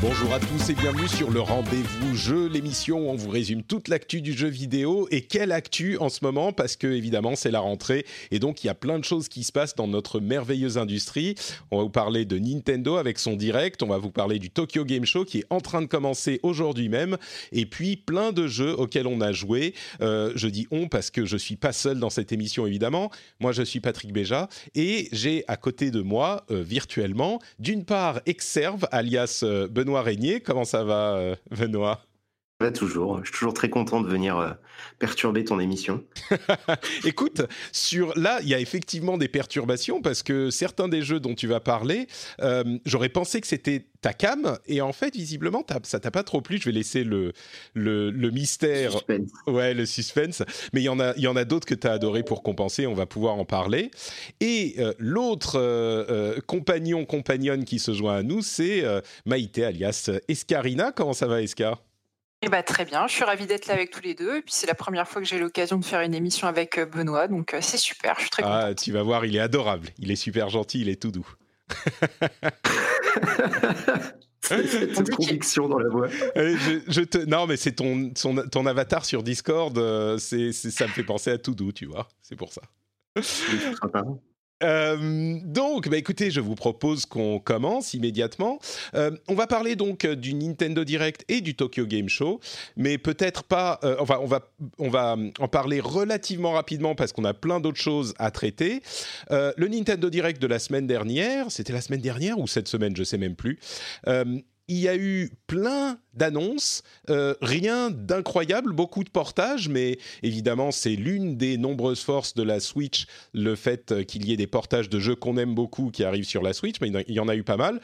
Bonjour à tous et bienvenue sur le rendez-vous jeu, l'émission où on vous résume toute l'actu du jeu vidéo. Et quelle actu en ce moment Parce que évidemment c'est la rentrée et donc il y a plein de choses qui se passent dans notre merveilleuse industrie. On va vous parler de Nintendo avec son direct, on va vous parler du Tokyo Game Show qui est en train de commencer aujourd'hui même, et puis plein de jeux auxquels on a joué. Euh, je dis on parce que je suis pas seul dans cette émission évidemment. Moi je suis Patrick Béja et j'ai à côté de moi euh, virtuellement d'une part Exerve alias euh, Benoît Régnier. Comment ça va, euh, Benoît? Va toujours. Je suis toujours très content de venir euh, perturber ton émission. Écoute, sur là, il y a effectivement des perturbations parce que certains des jeux dont tu vas parler, euh, j'aurais pensé que c'était ta cam et en fait, visiblement, ça t'a pas trop plu. Je vais laisser le, le, mystère. Suspense. Ouais, le suspense. Mais il y en a, il y en a d'autres que tu as adoré pour compenser. On va pouvoir en parler. Et l'autre compagnon, compagnonne qui se joint à nous, c'est Maïté alias Escarina. Comment ça va, Escar? Eh ben, très bien, je suis ravie d'être là avec tous les deux. Et puis c'est la première fois que j'ai l'occasion de faire une émission avec euh, Benoît, donc euh, c'est super, je suis très ah, Tu vas voir, il est adorable, il est super gentil, il est tout doux. Cette conviction dans la voix. Je, te... Non, mais c'est ton, ton avatar sur Discord, euh, c'est, ça me fait penser à tout doux, tu vois, c'est pour ça. Euh, donc, bah écoutez, je vous propose qu'on commence immédiatement. Euh, on va parler donc euh, du Nintendo Direct et du Tokyo Game Show, mais peut-être pas. enfin, on va on va en parler relativement rapidement parce qu'on a plein d'autres choses à traiter. le Nintendo Direct de la semaine dernière, c'était la semaine dernière ou cette semaine, je sais même plus il y a eu plein d'annonces, euh, rien d'incroyable, beaucoup de portages, mais évidemment c'est l'une des nombreuses forces de la Switch, le fait qu'il y ait des portages de jeux qu'on aime beaucoup qui arrivent sur la Switch, mais il y en a eu pas mal.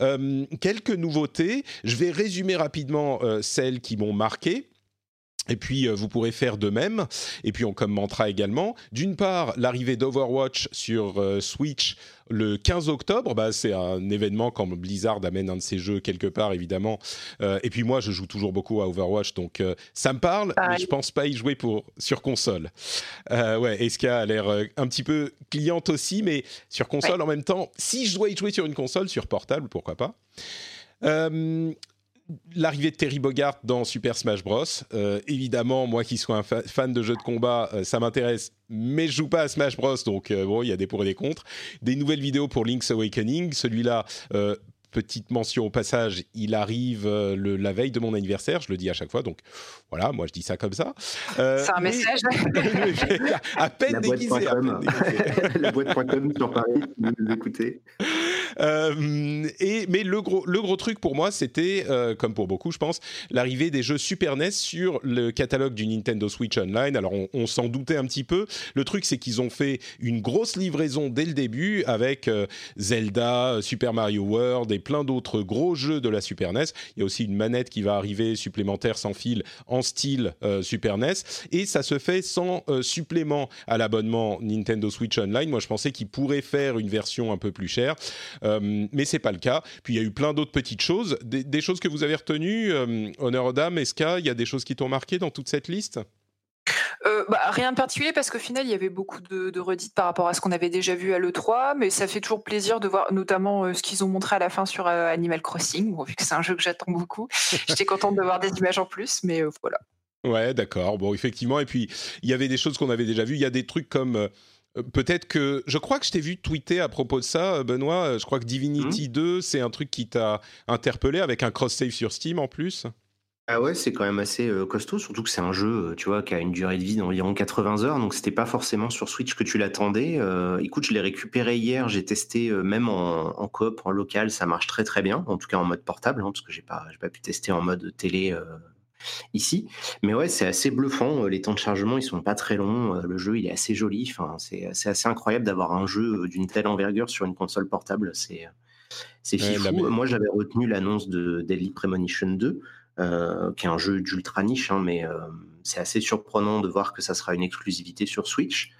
Euh, quelques nouveautés, je vais résumer rapidement euh, celles qui m'ont marqué. Et puis, vous pourrez faire de même. Et puis, on commentera également. D'une part, l'arrivée d'Overwatch sur Switch le 15 octobre. Bah, c'est un événement quand Blizzard amène un de ses jeux quelque part, évidemment. Euh, et puis moi, je joue toujours beaucoup à Overwatch, donc euh, ça me parle, mais je pense pas y jouer pour, sur console. Euh, ouais, Eska a l'air un petit peu cliente aussi, mais sur console en même temps. Si je dois y jouer sur une console, sur portable, pourquoi pas l'arrivée de Terry Bogart dans Super Smash Bros. Euh, évidemment, moi qui suis un fan de jeux de combat, euh, ça m'intéresse, mais je joue pas à Smash Bros. Donc euh, bon, il y a des pour et des contre. Des nouvelles vidéos pour Link's Awakening. Celui-là. Petite mention au passage, il arrive le, la veille de mon anniversaire, je le dis à chaque fois, donc voilà, moi je dis ça comme ça. C'est un message à peine déguisé. La boîte.com sur Paris, vous écoutez. Euh, et, mais le gros, le gros truc pour moi, c'était, euh, comme pour beaucoup, je pense, l'arrivée des jeux Super NES sur le catalogue du Nintendo Switch Online. Alors, on, s'en doutait un petit peu. Le truc, c'est qu'ils ont fait une grosse livraison dès le début avec euh, Zelda, Super Mario World et plein d'autres gros jeux de la Super NES. Il y a aussi une manette qui va arriver supplémentaire sans fil en style Super NES. Et ça se fait sans supplément à l'abonnement Nintendo Switch Online. Moi, je pensais qu'ils pourraient faire une version un peu plus chère. Euh, mais c'est pas le cas. Puis il y a eu plein d'autres petites choses, des, choses que vous avez retenues. Euh, honneur aux dames, est-ce qu'il y a des choses qui t'ont marqué dans toute cette liste? Euh, bah, rien de particulier parce qu'au final il y avait beaucoup de, de redites par rapport à ce qu'on avait déjà vu à l'E3, mais ça fait toujours plaisir de voir notamment ce qu'ils ont montré à la fin sur Animal Crossing, vu que c'est un jeu que j'attends beaucoup. J'étais contente de voir des images en plus, mais voilà. Ouais, d'accord. Bon, effectivement. Et puis, il y avait des choses qu'on avait déjà vues. Il y a des trucs comme euh, peut-être que je crois que je t'ai vu tweeter à propos de ça, euh, Benoît. Euh, je crois que Divinity 2, mmh. c'est un truc qui t'a interpellé avec un cross-save sur Steam en plus. Ah ouais, c'est quand même assez euh, costaud, surtout que c'est un jeu, euh, tu vois, qui a une durée de vie d'environ 80 heures, donc c'était pas forcément sur Switch que tu l'attendais. Euh, écoute, je l'ai récupéré hier, j'ai testé même en, coop, en local, ça marche très très bien, en tout cas en mode portable, hein, parce que j'ai pas, pas pu tester en mode télé ici. Mais ouais, c'est assez bluffant. Les temps de chargement, ils sont pas très longs. Le jeu, il est assez joli. Enfin, c'est assez incroyable d'avoir un jeu d'une telle envergure sur une console portable. C'est c'est fifou. Moi, j'avais retenu l'annonce de Deadly Premonition 2. Euh, qui est un jeu d'ultra niche, hein, mais euh, c'est assez surprenant de voir que ça sera une exclusivité sur Switch.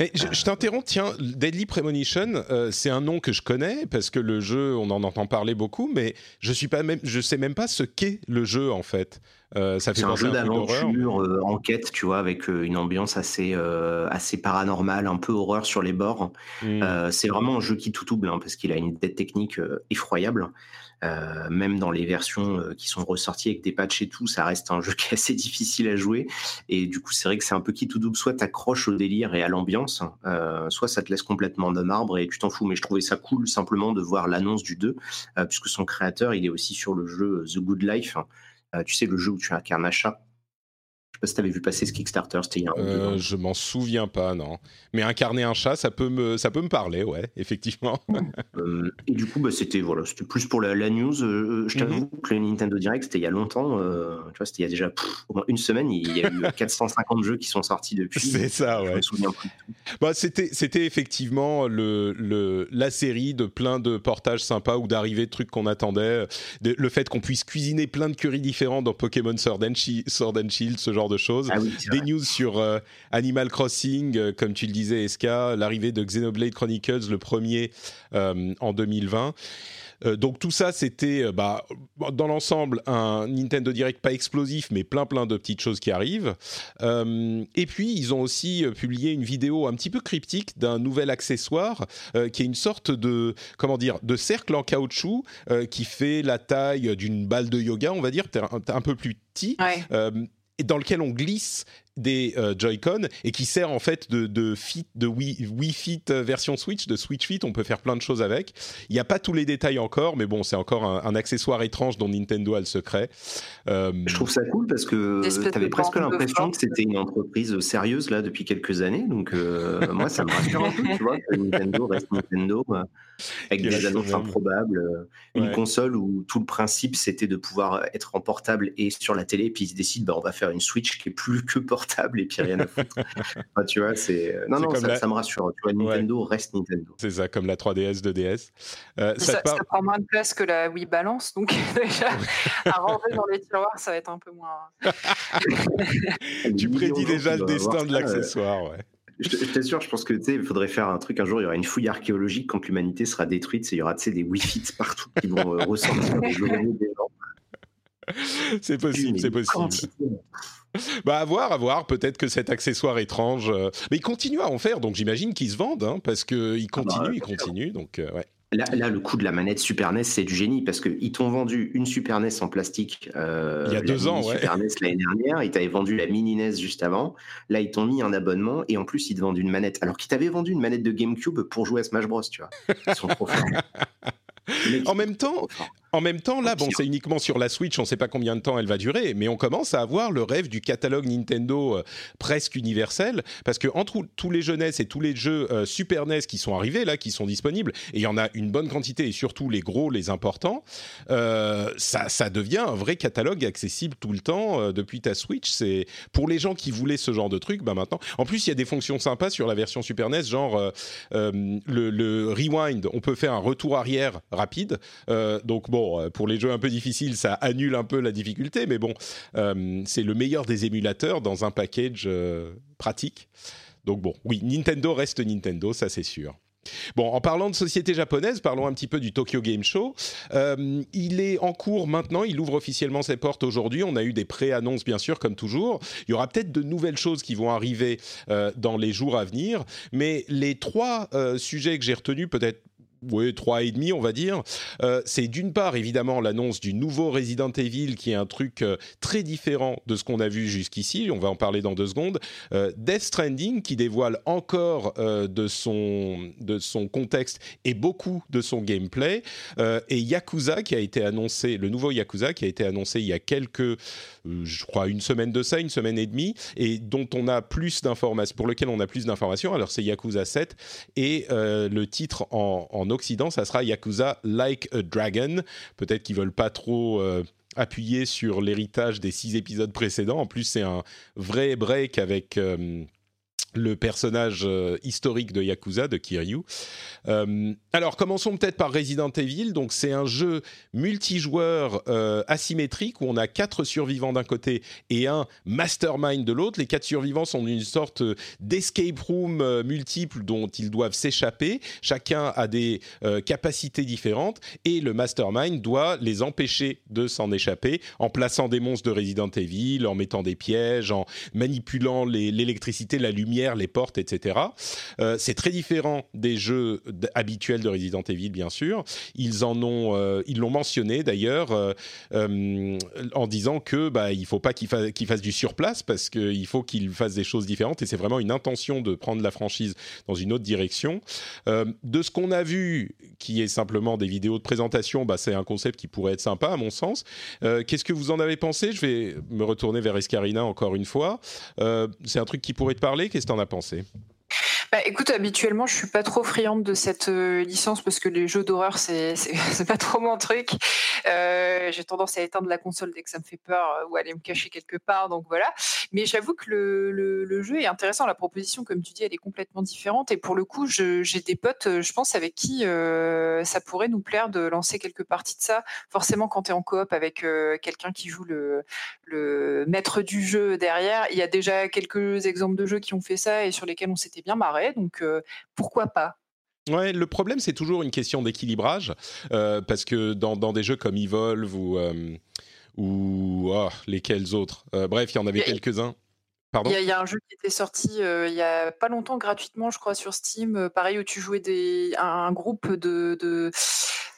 Je, t'interromps, tiens, Deadly Premonition, euh, c'est un nom que je connais parce que le jeu, on en entend parler beaucoup, mais je suis pas même, je sais même pas ce qu'est le jeu en fait. ça fait c'est un jeu d'aventure, enquête, tu vois, avec une ambiance assez assez paranormale, un peu horreur sur les bords. Hmm. c'est vraiment un jeu qui tout double hein, parce qu'il a une dette technique effroyable. Euh, même dans les versions euh, qui sont ressorties avec des patchs et tout, ça reste un jeu qui est assez difficile à jouer. Et du coup, c'est vrai que c'est un peu qui tout double. Soit t'accroches au délire et à l'ambiance, euh, soit ça te laisse complètement de marbre et tu t'en fous. Mais je trouvais ça cool simplement de voir l'annonce du 2, puisque son créateur, il est aussi sur le jeu The Good Life. tu sais, le jeu où tu incarnes un chat pas si tu avais vu passer ce Kickstarter, c'était il y a un euh, Je m'en souviens pas, non. Mais incarner un chat, ça peut me, ça peut me parler, ouais, effectivement. Euh, et du coup, bah, c'était voilà, c'était plus pour la, news. Euh, je t'avoue mhm. que le Nintendo Direct, c'était il y a longtemps. tu vois, c'était il y a déjà au moins une semaine. Il y a eu 450 jeux qui sont sortis depuis. C'est ça, ouais. Je me souviens plus. Bah, c'était, c'était effectivement le, le, la série de plein de portages sympas ou d'arrivées de trucs qu'on attendait. le fait qu'on puisse cuisiner plein de curries différents dans Pokémon Sword and, Sword and Shield, ce genre de choses. Ah des news sur euh, Animal Crossing, euh, comme tu le disais, Eska, l'arrivée de Xenoblade Chronicles, le premier euh, en 2020. donc tout ça, c'était bah, dans l'ensemble un Nintendo Direct pas explosif, mais plein plein de petites choses qui arrivent. et puis ils ont aussi publié une vidéo un petit peu cryptique d'un nouvel accessoire qui est une sorte de comment dire de cercle en caoutchouc qui fait la taille d'une balle de yoga, on va dire, un, un peu plus petit dans lequel on glisse des euh, Joy-Con et qui sert en fait de, de fit de Wii, Wii, Fit euh, version Switch, de Switch Fit. On peut faire plein de choses avec. Il n'y a pas tous les détails encore, mais bon, c'est encore un, accessoire étrange dont Nintendo a le secret. Euh, Je trouve ça cool parce que tu avais presque l'impression que c'était une entreprise sérieuse là depuis quelques années. Donc moi, ça me rassure un peu, tu vois, que Nintendo reste Nintendo avec des annonces improbables. Une console où tout le principe c'était de pouvoir être en portable et sur la télé, puis ils se décident, bah, on va faire une Switch qui est plus que portable et puis rien à foutre. tu vois, c'est non non, ça, me rassure. Tu vois, Nintendo reste Nintendo. C'est ça, comme la 3DS, 2DS. Euh, ça, prend moins de place que la Wii Balance, donc déjà à rentrer dans les tiroirs, ça va être un peu moins. tu prédis déjà le destin de l'accessoire, ouais. Je t'assure, je pense que tu sais, il faudrait faire un truc un jour. Il y aura une fouille archéologique quand l'humanité sera détruite. Il y aura des Wi-Fi partout qui vont euh, ressortir des gens. C'est possible, c'est possible. bah à voir, à voir. Peut-être que cet accessoire étrange, euh, mais il continue à en faire, donc j'imagine qu'ils se vendent, hein, parce qu'il continue, ah bah, il continue, donc euh, ouais. Là, là, le coup de la manette Super NES, c'est du génie parce qu'ils t'ont vendu une Super NES en plastique. Euh, il y a deux ans, ouais. Super NES l'année dernière. Ils t'avaient vendu la mini NES juste avant. Là, ils t'ont mis un abonnement et en plus, ils te vendent une manette. Alors qu'ils t'avaient vendu une manette de GameCube pour jouer à Smash Bros. Tu vois. Ils sont trop forts. en même temps, en même temps, là, bon, c'est uniquement sur la Switch, on ne sait pas combien de temps elle va durer, mais on commence à avoir le rêve du catalogue Nintendo euh, presque universel, parce que entre tous les jeunesses et tous les jeux euh, Super NES qui sont arrivés là, qui sont disponibles, et il y en a une bonne quantité, et surtout les gros, les importants, euh, ça, ça devient un vrai catalogue accessible tout le temps depuis ta Switch. C'est pour les gens qui voulaient ce genre de truc, bah maintenant. En plus, il y a des fonctions sympas sur la version Super NES, genre le, le, rewind. On peut faire un retour arrière rapide, donc bon euh, pour les jeux un peu difficiles, ça annule un peu la difficulté, mais bon, euh, c'est le meilleur des émulateurs dans un package euh, pratique. Donc bon, oui, Nintendo reste Nintendo, ça c'est sûr. Bon, en parlant de société japonaise, parlons un petit peu du Tokyo Game Show. il est en cours maintenant, il ouvre officiellement ses portes aujourd'hui. On a eu des pré-annonces, bien sûr, comme toujours. Il y aura peut-être de nouvelles choses qui vont arriver dans les jours à venir. Mais les trois sujets que j'ai retenus, peut-être oui, trois et demi, on va dire. Euh, c'est d'une part évidemment l'annonce du nouveau Resident Evil, qui est un truc euh, très différent de ce qu'on a vu jusqu'ici. On va en parler dans deux secondes. Euh, Death Stranding, qui dévoile encore de son de son contexte et beaucoup de son gameplay. et Yakuza, qui a été annoncé, le nouveau Yakuza, qui a été annoncé il y a quelques, je crois, une semaine de ça, une semaine et demie, et dont on a plus d'informations, pour lequel on a plus d'informations. Alors c'est Yakuza 7 et le titre en, en Occident, ça sera Yakuza Like a Dragon. Peut-être qu'ils veulent pas trop euh, appuyer sur l'héritage des six épisodes précédents. En plus, c'est un vrai break avec. Le personnage euh, historique de Yakuza, de Kiryu. Euh, alors, commençons peut-être par Resident Evil. Donc, c'est un jeu multijoueur euh, asymétrique où on a quatre survivants d'un côté et un mastermind de l'autre. Les quatre survivants sont une sorte d'escape room multiple dont ils doivent s'échapper. Chacun a des capacités différentes et le mastermind doit les empêcher de s'en échapper en plaçant des monstres de Resident Evil, en mettant des pièges, en manipulant l'électricité, la lumière les portes, etc. Euh, c'est très différent des jeux habituels de Resident Evil, bien sûr. Ils en ont, euh, ils l'ont mentionné d'ailleurs euh, en disant que bah il faut pas qu'il fasse, fasse du surplace parce qu'il faut qu'il fasse des choses différentes et c'est vraiment une intention de prendre la franchise dans une autre direction. de ce qu'on a vu, qui est simplement des vidéos de présentation, bah, c'est un concept qui pourrait être sympa à mon sens. Qu'est-ce que vous en avez pensé? Je vais me retourner vers Escarina encore une fois. c'est un truc qui pourrait te parler. T'en as pensé? Bah, écoute, habituellement, je suis pas trop friande de cette euh, licence parce que les jeux d'horreur, c'est pas trop mon truc. Euh, j'ai tendance à éteindre la console dès que ça me fait peur euh, ou aller me cacher quelque part, donc voilà. Mais j'avoue que le, le, jeu est intéressant. La proposition, comme tu dis, elle est complètement différente. Et pour le coup, j'ai des potes, je pense, avec qui ça pourrait nous plaire de lancer quelques parties de ça. Forcément, quand tu es en coop avec quelqu'un qui joue le, le maître du jeu derrière, il y a déjà quelques exemples de jeux qui ont fait ça et sur lesquels on s'était bien marré donc euh, pourquoi pas? Ouais, le problème c'est toujours une question d'équilibrage euh, parce que dans, des jeux comme Evolve ou euh, ou oh, lesquels autres, bref, il y en avait quelques-uns. Pardon? il y, a un jeu qui était sorti il y a pas longtemps gratuitement, je crois, sur Steam, pareil où tu jouais des, un, groupe de, de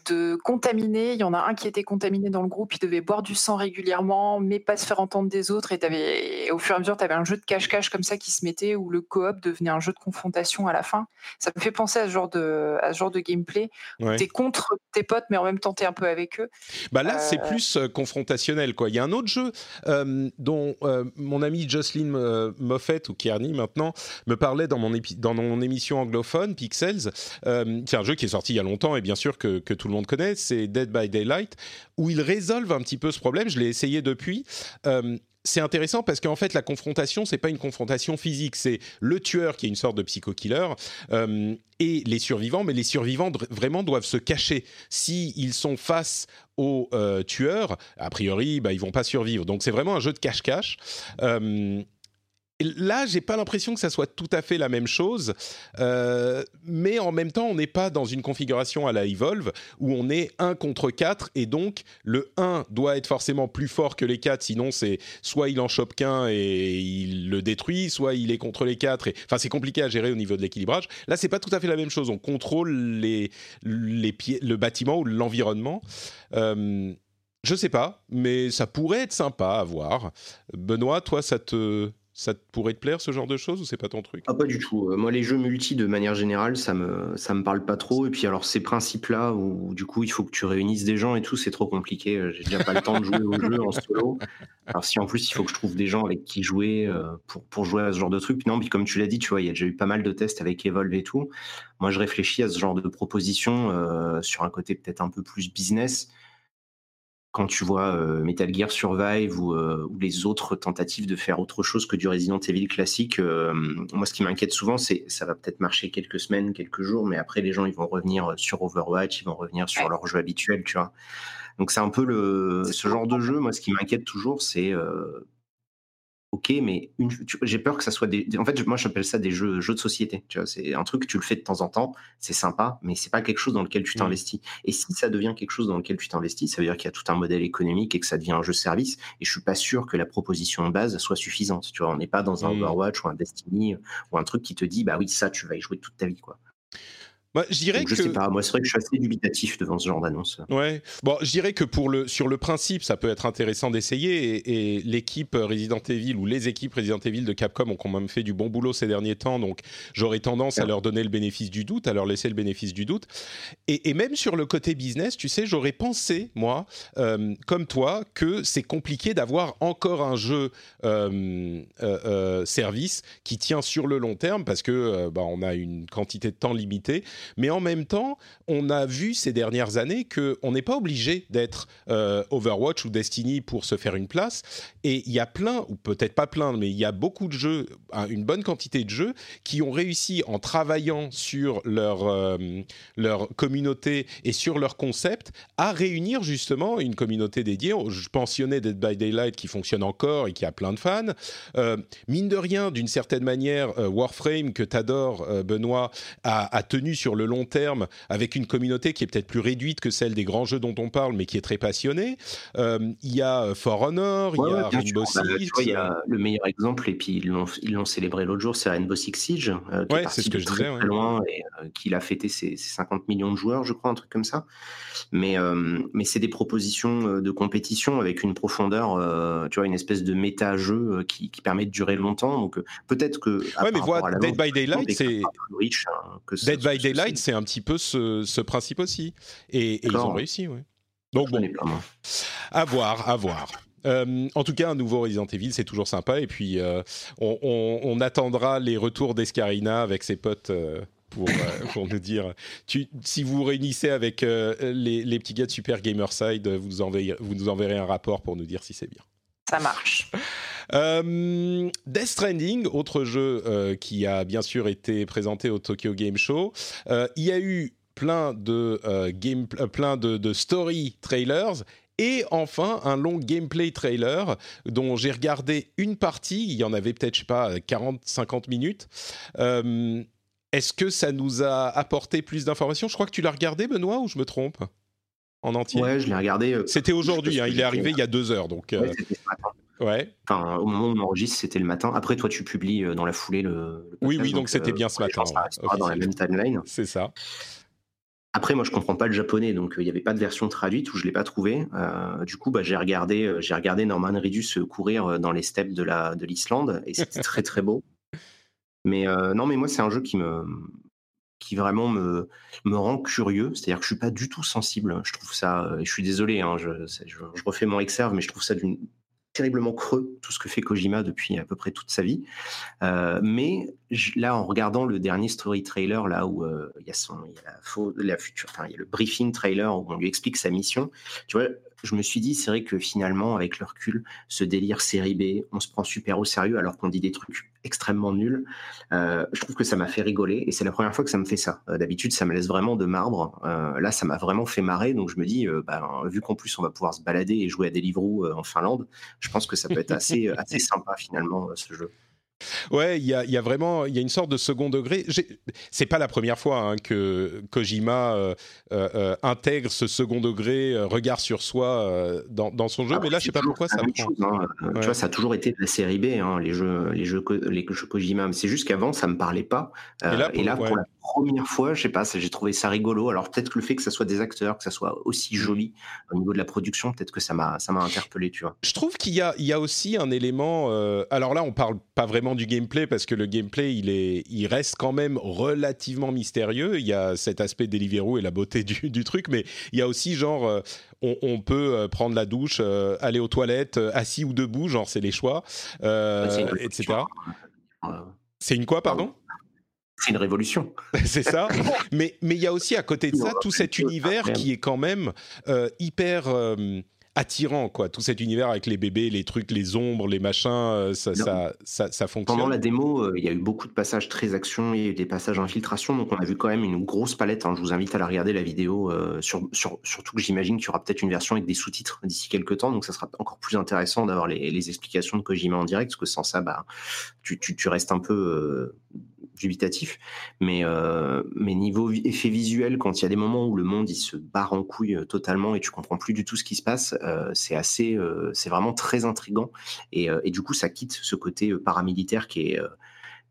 de contaminés. Il y en a un qui était contaminé dans le groupe, il devait boire du sang régulièrement, mais pas se faire entendre des autres. Et, avais, au fur et à mesure, tu avais un jeu de cache-cache comme ça qui se mettait, où le coop devenait un jeu de confrontation à la fin. Ça me fait penser à ce genre de, à ce genre de gameplay. Tu es contre tes potes, mais en même temps, tu es un peu avec eux. Bah là, c'est euh, plus euh, confrontationnel. Quoi. Il y a un autre jeu euh, dont mon ami Jocelyn Moffett, ou Kearney maintenant, me parlait dans mon, dans mon émission anglophone, Pixels. c'est un jeu qui est sorti il y a longtemps, et bien sûr que, que tout le monde connaît, c'est Dead by Daylight, où ils résolvent un petit peu ce problème. Je l'ai essayé depuis. Euh, c'est intéressant parce qu'en fait, la confrontation, c'est pas une confrontation physique, c'est le tueur qui est une sorte de psycho-killer euh, et les survivants, mais les survivants vraiment doivent se cacher. S'ils ils sont face aux euh, tueurs, a priori, bah, ils vont pas survivre. Donc c'est vraiment un jeu de cache-cache là, j'ai pas l'impression que ça soit tout à fait la même chose, euh, mais en même temps, on n'est pas dans une configuration à la Evolve où on est 1 contre 4 et donc le 1 doit être forcément plus fort que les 4, sinon c'est soit il en chope qu'un et il le détruit, soit il est contre les 4. Et... Enfin, c'est compliqué à gérer au niveau de l'équilibrage. Là, c'est pas tout à fait la même chose. On contrôle les, les pieds, le bâtiment ou l'environnement. Euh, je sais pas, mais ça pourrait être sympa à voir. Benoît, toi, ça te ça pourrait te plaire ce genre de choses ou c'est pas ton truc? Ah, Pas du tout. Euh, moi, les jeux multi, de manière générale, ça me ça me parle pas trop. Et puis alors ces principes-là où du coup il faut que tu réunisses des gens et tout, c'est trop compliqué. Euh, j'ai déjà pas le temps de jouer au jeu en solo. Alors si en plus il faut que je trouve des gens avec qui jouer euh, pour pour jouer à ce genre de truc, non. Puis comme tu l'as dit, tu vois, il y a déjà eu pas mal de tests avec Evolve et tout. Moi, je réfléchis à ce genre de proposition sur un côté peut-être un peu plus business quand tu vois euh, Metal Gear Survive euh, ou, les autres tentatives de faire autre chose que du Resident Evil classique, euh, moi ce qui m'inquiète souvent, c'est ça va peut-être marcher quelques semaines, quelques jours, mais après les gens ils vont revenir sur Overwatch, ils vont revenir sur leur jeu habituel, tu vois. Donc c'est un peu le ce genre de jeu. Moi, ce qui m'inquiète toujours, c'est ok, mais j'ai peur que ça soit des. En fait, moi, j'appelle ça des jeux, jeux de société. Tu vois, c'est un truc tu le fais de temps en temps, c'est sympa, mais c'est pas quelque chose dans lequel tu mmh. t'investis. Et si ça devient quelque chose dans lequel tu t'investis, ça veut dire qu'il y a tout un modèle économique et que ça devient un jeu service. Et je suis pas sûr que la proposition de base soit suffisante. Tu vois, on n'est pas dans un mmh. Overwatch ou un Destiny ou un truc qui te dit, bah oui, ça, tu vas y jouer toute ta vie, quoi. Moi, je dirais je que... sais pas, moi c'est vrai que je suis assez dubitatif devant ce genre d'annonce. Ouais, bon, je dirais que pour le, sur le principe, ça peut être intéressant d'essayer et, l'équipe Resident Evil ou les équipes Resident Evil de Capcom ont quand même fait du bon boulot ces derniers temps, donc j'aurais tendance à leur donner le bénéfice du doute, à leur laisser le bénéfice du doute. Et, même sur le côté business, tu sais, j'aurais pensé, moi, euh, comme toi, que c'est compliqué d'avoir encore un jeu euh, euh, service qui tient sur le long terme parce que bah, on a une quantité de temps limitée. Mais en même temps, on a vu ces dernières années qu'on n'est pas obligé d'être euh, Overwatch ou Destiny pour se faire une place. Et il y a plein, ou peut-être pas plein, mais il y a beaucoup de jeux, une bonne quantité de jeux qui ont réussi en travaillant sur leur, euh, leur communauté et sur leur concept à réunir justement une communauté dédiée. Je pensionnais Dead by Daylight qui fonctionne encore et qui a plein de fans. Euh, mine de rien, d'une certaine manière, Warframe que tu adores, Benoît, a, a tenu sur le long terme avec une communauté qui est peut-être plus réduite que celle des grands jeux dont on parle, mais qui est très passionnée. Euh, il y a euh, For Honor, il y a Rainbow Six. Bah, il y a le meilleur exemple, et puis ils l'ont, célébré l'autre jour, c'est Rainbow Six Siege, euh, qui ouais, c'est ce que je très, disais, très loin et qui a fêté ses, 50 millions de joueurs, je crois, un truc comme ça. Mais, mais c'est des propositions de compétition avec une profondeur, tu vois, une espèce de méta-jeu qui, qui, permet de durer longtemps. Donc peut-être que. Ouais, mais voilà, Dead by Daylight, c'est. Hein, Dead by Daylight, c'est un petit peu ce, principe aussi. Et, ils ont réussi, oui. Donc bon, à voir, à voir. Euh, en tout cas, un nouveau Resident Evil, c'est toujours sympa. Et puis, euh, on, attendra les retours d'Escarina avec ses potes euh, pour, pour nous dire. Tu, si vous vous réunissez avec les, les, petits gars de Super Gamerside, vous nous, enverrez, vous nous enverrez un rapport pour nous dire si c'est bien. Ça marche. Death Stranding, autre jeu qui a bien sûr été présenté au Tokyo Game Show. il y a eu plein de, euh, game, euh, plein de, story trailers et enfin un long gameplay trailer dont j'ai regardé une partie, il y en avait peut-être, je sais pas, 40-50 minutes. Euh, est-ce que ça nous a apporté plus d'informations? Je crois que tu l'as regardé, Benoît, ou je me trompe? En entier? Ouais, je l'ai regardé. C'était aujourd'hui, hein, il est arrivé il y a deux heures, donc... Ouais, Enfin, au moment où on enregistre, c'était le matin. Après, toi, tu publies dans la foulée le. oui, oui, donc c'était bien ce matin. dans la même timeline. C'est ça. Après, moi, je comprends pas le japonais, donc euh, il n'y avait pas de version traduite ou je l'ai pas trouvé. Euh, du coup, bah, j'ai regardé, euh, j'ai regardé Norman Reedus courir dans les steppes de la de l'Islande et c'était très très beau. Mais non, mais moi, c'est un jeu qui me qui vraiment me, me rend curieux. C'est-à-dire que je suis pas du tout sensible. Je trouve ça, je suis désolé, hein, je, je, refais mon exerve, mais je trouve ça d'une terriblement creux tout ce que fait Kojima depuis à peu près toute sa vie. Euh, mais là, en regardant le dernier story trailer, là où euh, il y la, future, il y a le briefing trailer où on lui explique sa mission. Tu vois, je me suis dit, c'est vrai que finalement, avec le recul, ce délire série B, on se prend super au sérieux alors qu'on dit des trucs extrêmement nuls. Euh, je trouve que ça m'a fait rigoler et c'est la première fois que ça me fait ça. Euh, d'habitude, ça me laisse vraiment de marbre. Euh, là, ça m'a vraiment fait marrer. Donc, je me dis, bah, vu qu'en plus, on va pouvoir se balader et jouer à des livres en Finlande, je pense que ça peut être assez, assez sympa finalement, ce jeu. Ouais, il y a, y a, vraiment il y a une sorte de second degré. C'est pas la première fois hein, que Kojima euh, euh, euh, intègre ce second degré, regard sur soi dans, dans, son jeu, mais là je sais pas pourquoi ça prend. Hein. Tu vois, ça a toujours été de la série B, hein, les jeux, les jeux, les jeux Kojima. C'est juste qu'avant ça me parlait pas. et là, pour, la première fois, je sais pas, j'ai trouvé ça rigolo. Alors peut-être que le fait que ça soit des acteurs, que ça soit aussi joli au niveau de la production, peut-être que ça m'a ça m'a interpellé, tu vois. Je trouve qu'il y a il y a aussi un élément. alors là, on parle pas vraiment du gameplay parce que le gameplay il est il reste quand même relativement mystérieux. Il y a cet aspect Deliveroo et la beauté du, du truc mais il y a aussi genre euh, on, peut euh, prendre la douche euh, aller aux toilettes assis ou debout genre c'est les choix etc c'est une quoi pardon? C'est une révolution. c'est ça. mais mais il y a aussi à côté de ça tout cet univers qui est quand même hyper attirant, quoi. Tout cet univers avec les bébés, les trucs, les ombres, les machins, euh, ça, ça, ça, fonctionne. Pendant la démo, euh, il y a eu beaucoup de passages très action, il y a eu des passages infiltration, donc on a vu quand même une grosse palette. Hein. Je vous invite à la regarder la vidéo, euh, sur, sur, surtout que j'imagine qu'il y aura peut-être une version avec des sous-titres d'ici quelques temps, donc ça sera encore plus intéressant d'avoir les, les, explications de Kojima en direct, parce que sans ça, bah, tu, tu, tu restes un peu dubitatif, mais, euh, mais niveau effet visuel, quand il y a des moments où le monde il se barre en couille euh, totalement et tu comprends plus du tout ce qui se passe, euh, c'est assez, c'est vraiment très intrigant et, et, du coup ça quitte ce côté paramilitaire qui est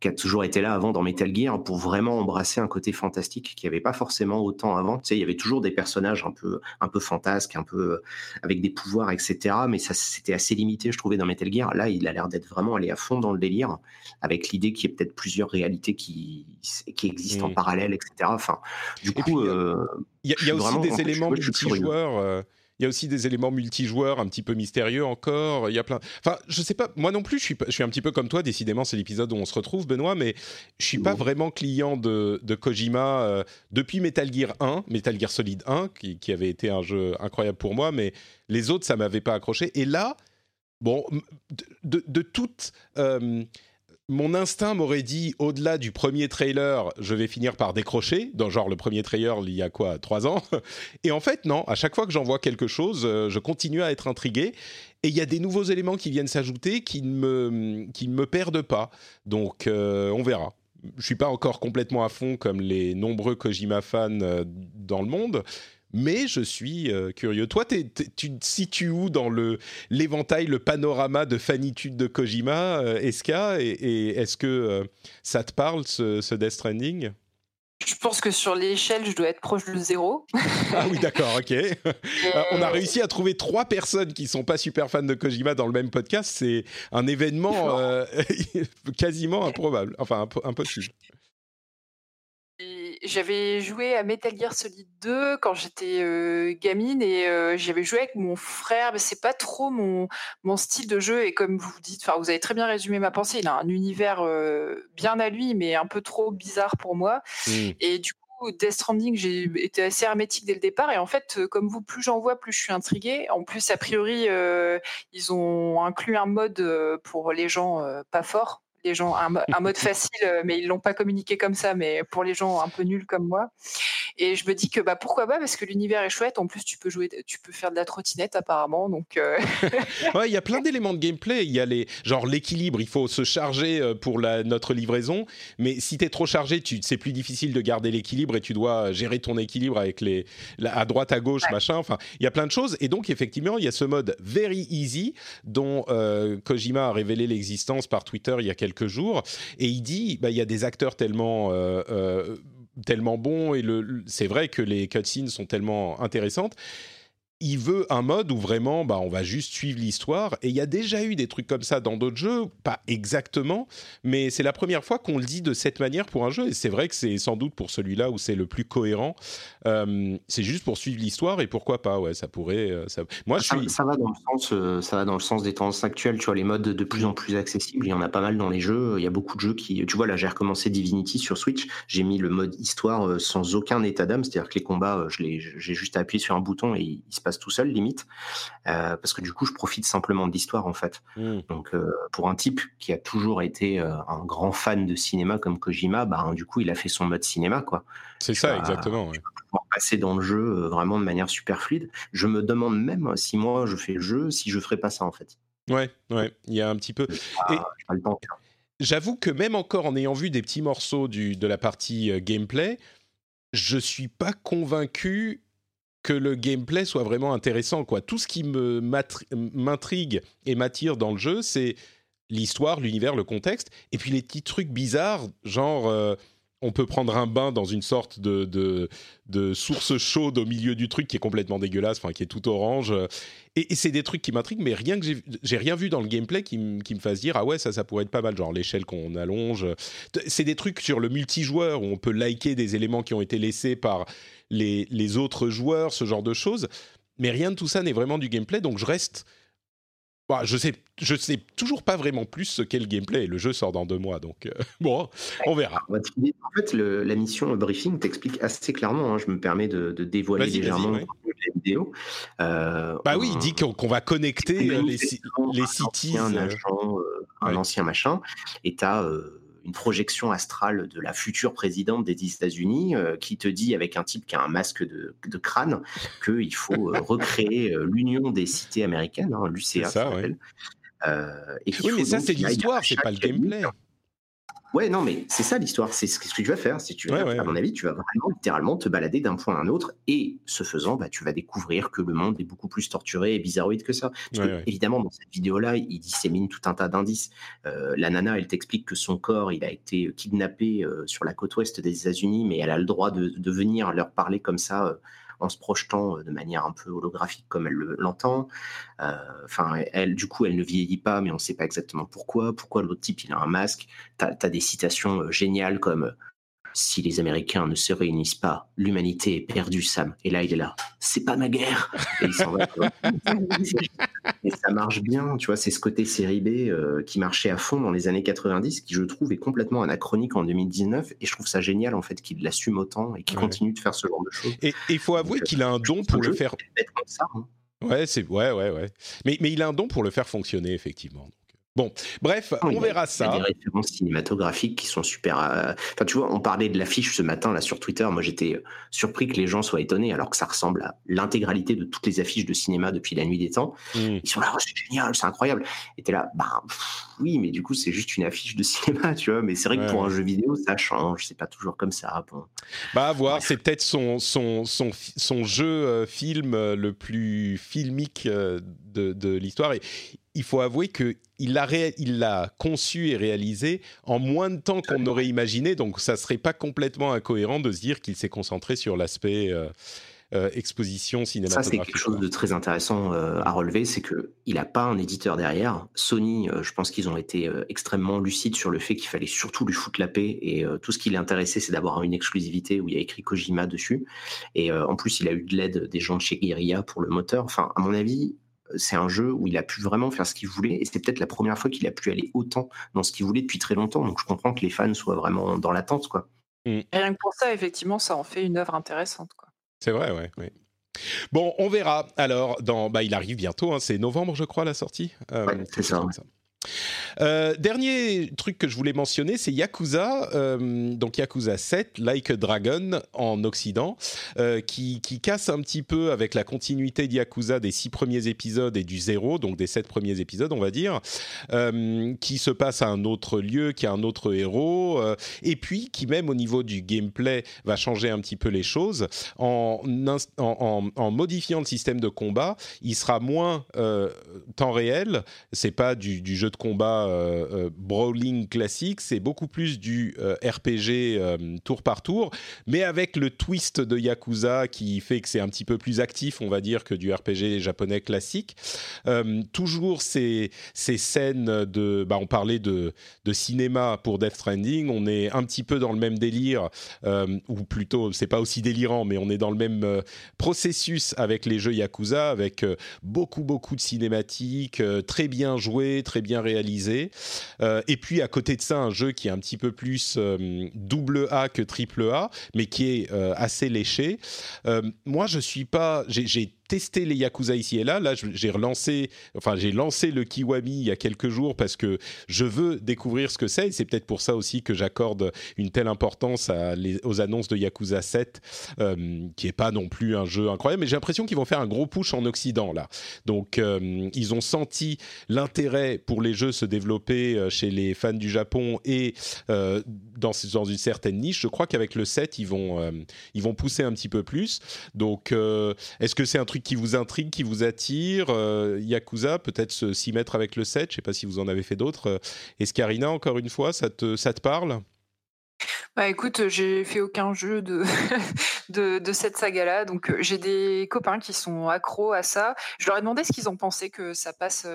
qui a toujours été là avant dans Metal Gear pour vraiment embrasser un côté fantastique qui n'y avait pas forcément autant avant. Tu sais, il y avait toujours des personnages un peu, un peu fantasques, un peu avec des pouvoirs, etc. Mais ça, c'était assez limité, je trouvais, dans Metal Gear. Là, il a l'air d'être vraiment allé à fond dans le délire, avec l'idée qu'il y ait peut-être plusieurs réalités qui, qui existent en mmh. parallèle, etc. Enfin, du coup, il y a, aussi des éléments multijoueurs. Il y a aussi des éléments multijoueurs un petit peu mystérieux encore. Il y a plein. Enfin, je sais pas. Moi non plus, je suis, je suis un petit peu comme toi. Décidément, c'est l'épisode où on se retrouve, Benoît. Mais je suis pas vraiment client de, de Kojima euh, depuis Metal Gear 1, Metal Gear Solid 1, qui, qui, avait été un jeu incroyable pour moi. Mais les autres, ça m'avait pas accroché. Et là, bon, de, de, toute euh, mon instinct m'aurait dit, au-delà du premier trailer, je vais finir par décrocher, dans genre le premier trailer il y a quoi, trois ans? Et en fait, non, à chaque fois que j'en vois quelque chose, euh, je continue à être intrigué. Et il y a des nouveaux éléments qui viennent s'ajouter qui ne me, qui ne me perdent pas. Donc, euh, on verra. Je suis pas encore complètement à fond comme les nombreux Kojima fans euh, dans le monde, mais je suis euh, curieux. Toi, tu te situes où dans le l'éventail, le panorama de fanitude de Kojima, euh, Eska? Et, est-ce que euh, ça te parle, ce, Death Stranding? Je pense que sur l'échelle, je dois être proche de zéro. ah oui, d'accord, ok. On a réussi à trouver trois personnes qui sont pas super fans de Kojima dans le même podcast. C'est un événement quasiment improbable, enfin impossible j'avais joué à Metal Gear Solid 2 quand j'étais euh, gamine et euh, j'avais joué avec mon frère, mais c'est pas trop mon, mon style de jeu et comme vous dites, enfin vous avez très bien résumé ma pensée, il a un univers euh, bien à lui mais un peu trop bizarre pour moi mmh. et du coup Death Stranding, j'ai été assez hermétique dès le départ et en fait, comme vous, plus j'en vois, plus je suis intriguée. En plus, a priori, ils ont inclus un mode pour les gens pas forts les gens un, mode facile, euh, mais ils l'ont pas communiqué comme ça, mais pour les gens un peu nuls comme moi. Et je me dis que bah pourquoi pas parce que l'univers est chouette. En plus, tu peux jouer, tu peux faire de la trottinette apparemment. Donc euh. ouais, il y a plein d'éléments de gameplay. Il y a les genre l'équilibre. Il faut se charger euh, pour la, notre livraison, mais si tu es trop chargé, tu, c'est plus difficile de garder l'équilibre et tu dois gérer ton équilibre avec les à droite à gauche machin. Enfin, il y a plein de choses. Et donc effectivement, il y a ce mode very easy dont Kojima a révélé l'existence par Twitter il y a quelques quelques jours, et il dit, bah, il y a des acteurs tellement euh, euh, tellement bons et c'est vrai que les cutscenes sont tellement intéressantes il veut un mode où vraiment, bah, on va juste suivre l'histoire. Et il y a déjà eu des trucs comme ça dans d'autres jeux, pas exactement, mais c'est la première fois qu'on le dit de cette manière pour un jeu. Et c'est vrai que c'est sans doute pour celui-là où c'est le plus cohérent. Euh, c'est juste pour suivre l'histoire et pourquoi pas, ouais, ça pourrait. Euh, ça... Moi, je suis... ça, va dans le sens, euh, ça va dans le sens des tendances actuelles. Tu vois, les modes de plus en plus accessibles. Il y en a pas mal dans les jeux. Il y a beaucoup de jeux qui, tu vois, là, j'ai recommencé Divinity sur Switch. J'ai mis le mode histoire sans aucun état d'âme, c'est-à-dire que les combats, j'ai juste appuyé sur un bouton et il se passe tout seul limite, euh, parce que du coup je profite simplement de l'histoire en fait. Mmh. Donc euh, pour un type qui a toujours été euh, un grand fan de cinéma comme Kojima, bah du coup il a fait son mode cinéma quoi. C'est ça exactement. Ouais. passer dans le jeu vraiment de manière super fluide. Je me demande même si moi je fais le jeu, si je ferais pas ça en fait. Ouais, ouais, il y a un petit peu. Et... J'avoue que même encore en ayant vu des petits morceaux du, de la partie gameplay, je suis pas convaincu que le gameplay soit vraiment intéressant. Quoi. Tout ce qui m'intrigue et m'attire dans le jeu, c'est l'histoire, l'univers, le contexte, et puis les petits trucs bizarres, genre euh, on peut prendre un bain dans une sorte de, de, source chaude au milieu du truc qui est complètement dégueulasse, enfin qui est tout orange. Et, c'est des trucs qui m'intriguent, mais rien que j'ai rien vu dans le gameplay qui, me fasse dire ah ouais ça ça pourrait être pas mal, genre l'échelle qu'on allonge. C'est des trucs sur le multijoueur où on peut liker des éléments qui ont été laissés par les autres joueurs, ce genre de choses. Mais rien de tout ça n'est vraiment du gameplay, donc je reste bah, je sais, je sais toujours pas vraiment plus ce qu'est le gameplay. Le jeu sort dans deux mois, donc euh, bon, on verra. En fait, la mission briefing t'explique assez clairement. Hein, je me permets de, dévoiler légèrement la vidéo. Euh, bah oui, il dit qu'on va connecter les, les cities. Un, euh, agent, un ancien machin, et t'as une projection astrale de la future présidente des États-Unis euh, qui te dit avec un type qui a un masque de, de crâne qu'il faut euh, recréer euh, l'union des cités américaines, hein, l'UCA. Ça, oui, mais ça c'est l'histoire, c'est pas le gameplay. Ouais, non, mais c'est ça l'histoire. C'est ce que tu vas faire. Si tu vas, à mon avis, tu vas vraiment littéralement te balader d'un point à un autre. Et ce faisant, bah, tu vas découvrir que le monde est beaucoup plus torturé et bizarroïde que ça. Parce que, évidemment, dans cette vidéo-là, il dissémine tout un tas d'indices. Euh, la nana, elle t'explique que son corps, il a été kidnappé euh, sur la côte ouest des États-Unis, mais elle a le droit de, de venir leur parler comme ça. Euh, en se projetant de manière un peu holographique comme elle l'entend. Enfin, elle, du coup, elle ne vieillit pas, mais on ne sait pas exactement pourquoi. Pourquoi l'autre type, il a un masque? Tu as, des citations géniales comme si les Américains ne se réunissent pas, l'humanité est perdue, Sam. Et là, il est là. C'est pas ma guerre. Et il s'en va. et ça marche bien, tu vois. C'est ce côté série B euh, qui marchait à fond dans les années 90, qui je trouve est complètement anachronique en 2019. Et je trouve ça génial en fait qu'il l'assume autant et qu'il continue de faire ce genre de choses. Et il faut avouer qu'il a un don pour le faire. Comme ça, hein. Ouais, c'est ouais, ouais, ouais. Mais, mais il a un don pour le faire fonctionner effectivement. Bon, bref, on verra ça. Il y a des références cinématographiques qui sont super. Euh, enfin, tu vois, on parlait de l'affiche ce matin là sur Twitter. Moi, j'étais euh, surpris que les gens soient étonnés, alors que ça ressemble à l'intégralité de toutes les affiches de cinéma depuis la nuit des temps. Hmm. Ils sont là, oh, c'est génial, c'est incroyable. Et t'es là, bah oui, mais du coup, c'est juste une affiche de cinéma, tu vois. Mais c'est vrai que pour un jeu vidéo, ça change. C'est pas toujours comme ça. Bah, à voir. C'est peut-être son, son, son, son, jeu euh, film le plus filmique de, de l'histoire. Et il faut avouer que il l'a conçu et réalisé en moins de temps qu'on aurait imaginé, donc ça serait pas complètement incohérent de se dire qu'il s'est concentré sur l'aspect euh, euh, exposition cinématographique. Ça, c'est quelque chose de très intéressant euh, à relever, c'est qu'il n'a pas un éditeur derrière. Sony, je pense qu'ils ont été extrêmement lucides sur le fait qu'il fallait surtout lui foutre la paix, et tout ce qui l'intéressait, c'est d'avoir une exclusivité où il y a écrit Kojima dessus. Et en plus, il a eu de l'aide des gens de chez Guerilla pour le moteur. Enfin, à mon avis, c'est un jeu où il a pu vraiment faire ce qu'il voulait et c'était peut-être la première fois qu'il a pu aller autant dans ce qu'il voulait depuis très longtemps. Donc je comprends que les fans soient vraiment dans l'attente, quoi. Mm. Rien que pour ça, effectivement, ça en fait une œuvre intéressante, quoi. C'est vrai, ouais, Bon, on verra. Alors, dans, bah, il arrive bientôt. Hein, c'est novembre, je crois, la sortie. Euh, c'est ça. Euh, dernier truc que je voulais mentionner, c'est Yakuza, euh, donc Yakuza 7, Like a Dragon en Occident, euh, qui, casse un petit peu avec la continuité de Yakuza des six premiers épisodes et du zéro, donc des sept premiers épisodes, on va dire, qui se passe à un autre lieu, qui a un autre héros, et puis qui même au niveau du gameplay va changer un petit peu les choses en modifiant le système de combat. Il sera moins temps réel, c'est pas du, du jeu combat euh, euh, brawling classique, c'est beaucoup plus du euh, RPG tour par tour, mais avec le twist de Yakuza qui fait que c'est un petit peu plus actif, on va dire, que du RPG japonais classique. toujours ces, ces scènes de, bah, on parlait de, de cinéma pour Death Stranding, on est un petit peu dans le même délire, ou plutôt, c'est pas aussi délirant, mais on est dans le même processus avec les jeux Yakuza, avec beaucoup beaucoup de cinématiques, très bien joué, très bien réalisé. Euh, et puis à côté de ça, un jeu qui est un petit peu plus euh, double A que triple A, mais qui est euh, assez léché. moi, je suis pas, j'ai testé les Yakuza ici et là. Là, j'ai relancé, enfin, j'ai lancé le Kiwami il y a quelques jours parce que je veux découvrir ce que c'est. c'est peut-être pour ça aussi que j'accorde une telle importance aux annonces de Yakuza 7, euh, qui est pas non plus un jeu incroyable. Mais j'ai l'impression qu'ils vont faire un gros push en Occident là. Donc, euh, ils ont senti l'intérêt pour les jeux se développer euh, chez les fans du Japon et dans, dans une certaine niche. Je crois qu'avec le 7, ils vont, ils vont pousser un petit peu plus. Donc, est-ce que c'est un truc qui vous intrigue, qui vous attire euh, Yakuza, peut-être s'y mettre avec le 7, je ne sais pas si vous en avez fait d'autres. Euh, Escarina, encore une fois, ça te, ça te parle? Bah écoute, j'ai fait aucun jeu de, de, cette saga-là, donc j'ai des copains qui sont accros à ça. Je leur ai demandé ce qu'ils en pensaient que ça passe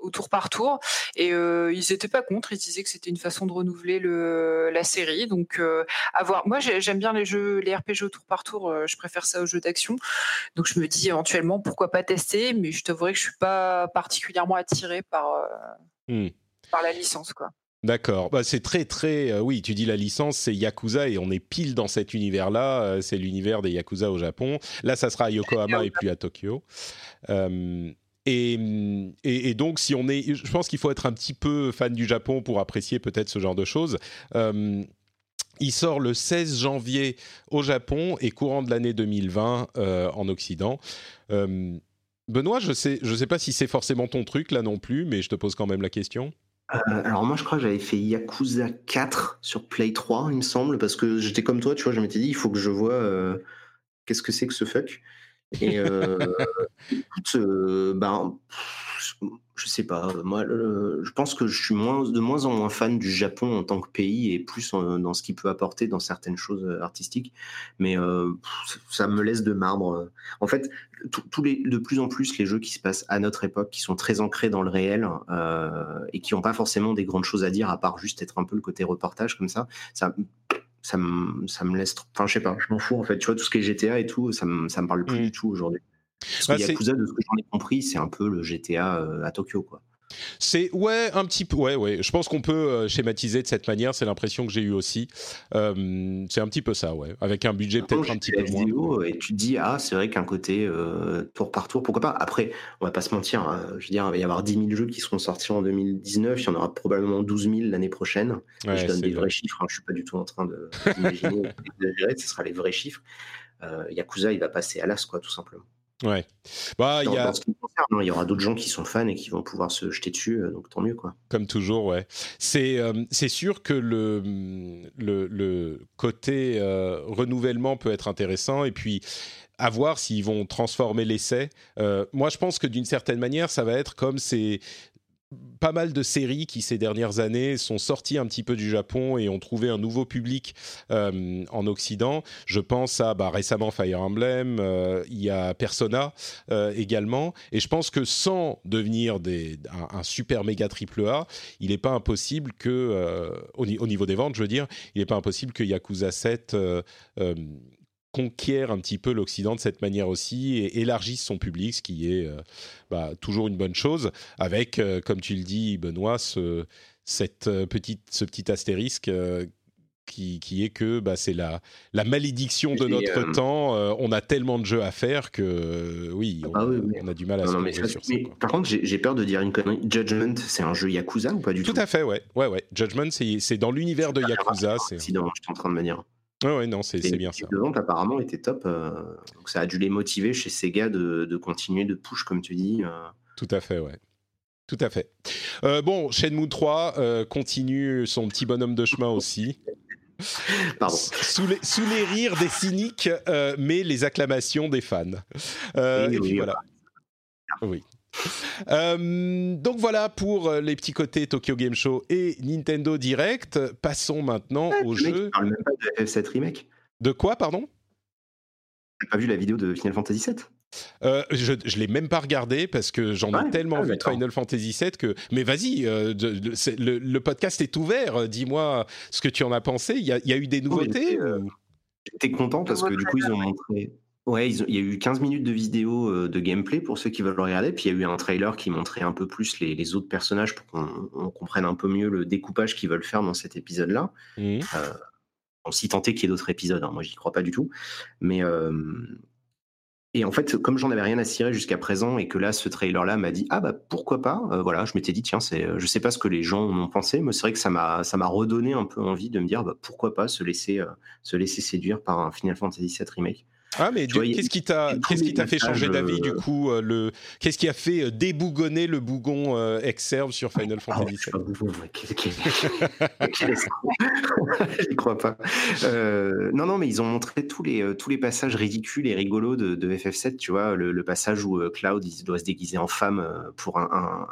au tour par tour, et ils n'étaient pas contre. Ils disaient que c'était une façon de renouveler le, la série. Donc à voir. Moi, j'aime bien les jeux, les RPG au tour par tour. je préfère ça aux jeux d'action. Donc je me dis éventuellement pourquoi pas tester, mais je t'avouerai que je suis pas particulièrement attiré par mmh. par la licence, quoi. D'accord. Bah, c'est très, très. Euh, oui, tu dis la licence, c'est Yakuza et on est pile dans cet univers-là. Euh, c'est l'univers des Yakuza au Japon. Là, ça sera à Yokohama et puis à Tokyo. Euh, et, et, donc, si on est. Je pense qu'il faut être un petit peu fan du Japon pour apprécier peut-être ce genre de choses. il sort le 16 janvier au Japon et courant de l'année 2020 en Occident. Benoît, je sais, je sais pas si c'est forcément ton truc là non plus, mais je te pose quand même la question. Alors moi je crois que j'avais fait Yakuza 4 sur Play 3 il me semble parce que j'étais comme toi tu vois je m'étais dit il faut que je vois qu'est-ce que c'est que ce fuck. Et écoute ben je sais pas. Moi, je pense que je suis moins, de moins en moins fan du Japon en tant que pays et plus dans ce qu'il peut apporter dans certaines choses euh, artistiques. Mais euh, ça me laisse de marbre. En fait, tous les, de plus en plus, les jeux qui se passent à notre époque, qui sont très ancrés dans le réel euh, et qui n'ont pas forcément des grandes choses à dire à part juste être un peu le côté reportage comme ça, ça ça me, ça me laisse. Enfin, je sais pas, je m'en fous en fait. Tu vois, tout ce qui est GTA et tout, ça me, ça me parle plus mmh. du tout aujourd'hui. Parce bah, Yakuza, de ce que j'en ai compris, c'est un peu le GTA euh, à Tokyo, quoi. C'est ouais un petit peu ouais ouais. Je pense qu'on peut euh, schématiser de cette manière. C'est l'impression que j'ai eu aussi. Euh, c'est un petit peu ça ouais. Avec un budget peut-être un petit peu moins. Et tu te dis ah c'est vrai qu'un côté tour par tour pourquoi pas? Après on va pas se mentir. Hein, je veux dire il va y avoir 10 000 jeux qui seront sortis en 2019. Il y en aura probablement 12 000 l'année prochaine. je donne des vrais chiffres. Hein, je suis pas du tout en train de d'imaginer. ce sera les vrais chiffres. Yakuza il va passer à l'as quoi tout simplement. Ouais. Bah, il y a. Hein, il y aura d'autres gens qui sont fans et qui vont pouvoir se jeter dessus, euh, donc tant mieux, quoi. Comme toujours, ouais. C'est euh, c'est sûr que le le, le côté euh, renouvellement peut être intéressant et puis à voir s'ils vont transformer l'essai. moi, je pense que d'une certaine manière, ça va être comme ces pas mal de séries qui ces dernières années sont sorties un petit peu du Japon et ont trouvé un nouveau public euh, en Occident. Je pense à bah, récemment Fire Emblem, euh, il y a Persona euh, également, et je pense que sans devenir un, super méga triple A, il n'est pas impossible que, au, au, niveau des ventes, je veux dire, il n'est pas impossible que Yakuza 7 conquiert un petit peu l'Occident de cette manière aussi et élargisse son public, ce qui est euh, bah, toujours une bonne chose, avec, euh, comme tu le dis, Benoît, ce, cette euh, petite, ce petit astérisque. Qui, qui, est que bah, c'est la, la malédiction de notre temps. on a tellement de jeux à faire que oui, on, ah on a du mal à se mais sur ça. Par contre, j'ai peur de dire une connerie. Judgment, c'est un jeu Yakuza ou pas du tout Tout? à fait, ouais. ouais, ouais. Judgment, c'est dans l'univers de Yakuza. C'est accident, je suis en train de me dire. Ouais, non, c'est bien ça. Les ventes apparemment étaient top, euh, donc ça a dû les motiver chez Sega de, de continuer de push, comme tu dis. Euh. Tout à fait, ouais. Tout à fait. Euh, bon, Shenmue 3 continue son petit bonhomme de chemin aussi. Pardon. Sous les, sous les rires des cyniques, mais les acclamations des fans. et puis voilà. Oui. Euh, donc voilà pour euh, les petits côtés Tokyo Game Show et Nintendo Direct. Passons maintenant au jeu. parle même pas de FF7 Remake. De quoi, pardon? T'as pas vu la vidéo de Final Fantasy VII euh, je ne l'ai même pas regardé parce que j'en ai tellement ah, vu de Final Fantasy VII que. Mais vas-y, le, podcast est ouvert. Dis-moi ce que tu en as pensé. Il y a, eu des nouveautés J'étais content parce que du coup, ils ont montré. Ouais, il y a eu 15 minutes de vidéo euh, de gameplay pour ceux qui veulent le regarder. Puis il y a eu un trailer qui montrait un peu plus les, autres personnages pour qu'on comprenne un peu mieux le découpage qu'ils veulent faire dans cet épisode-là. Euh, on s'y tentait qu'il y ait d'autres épisodes. Hein. Moi, j'y crois pas du tout. Mais. Euh, et en fait, comme j'en avais rien à cirer jusqu'à présent et que là, ce trailer-là m'a dit ah bah pourquoi pas, voilà, je m'étais dit tiens, c'est, je sais pas ce que les gens en ont pensé, mais c'est vrai que ça m'a, ça m'a redonné un peu envie de me dire bah, pourquoi pas se laisser, se laisser séduire par un Final Fantasy VII remake. Ah, mais qu'est-ce qui t'a t'a fait changer d'avis du coup euh, le qu'est-ce qui a fait euh, débougonner le bougon euh, Exerve sur Final ah, Fantasy VII Je crois pas. non, non, mais ils ont montré tous les tous les passages ridicules et rigolos de, de FF7. Tu vois, le, passage où Cloud il doit se déguiser en femme pour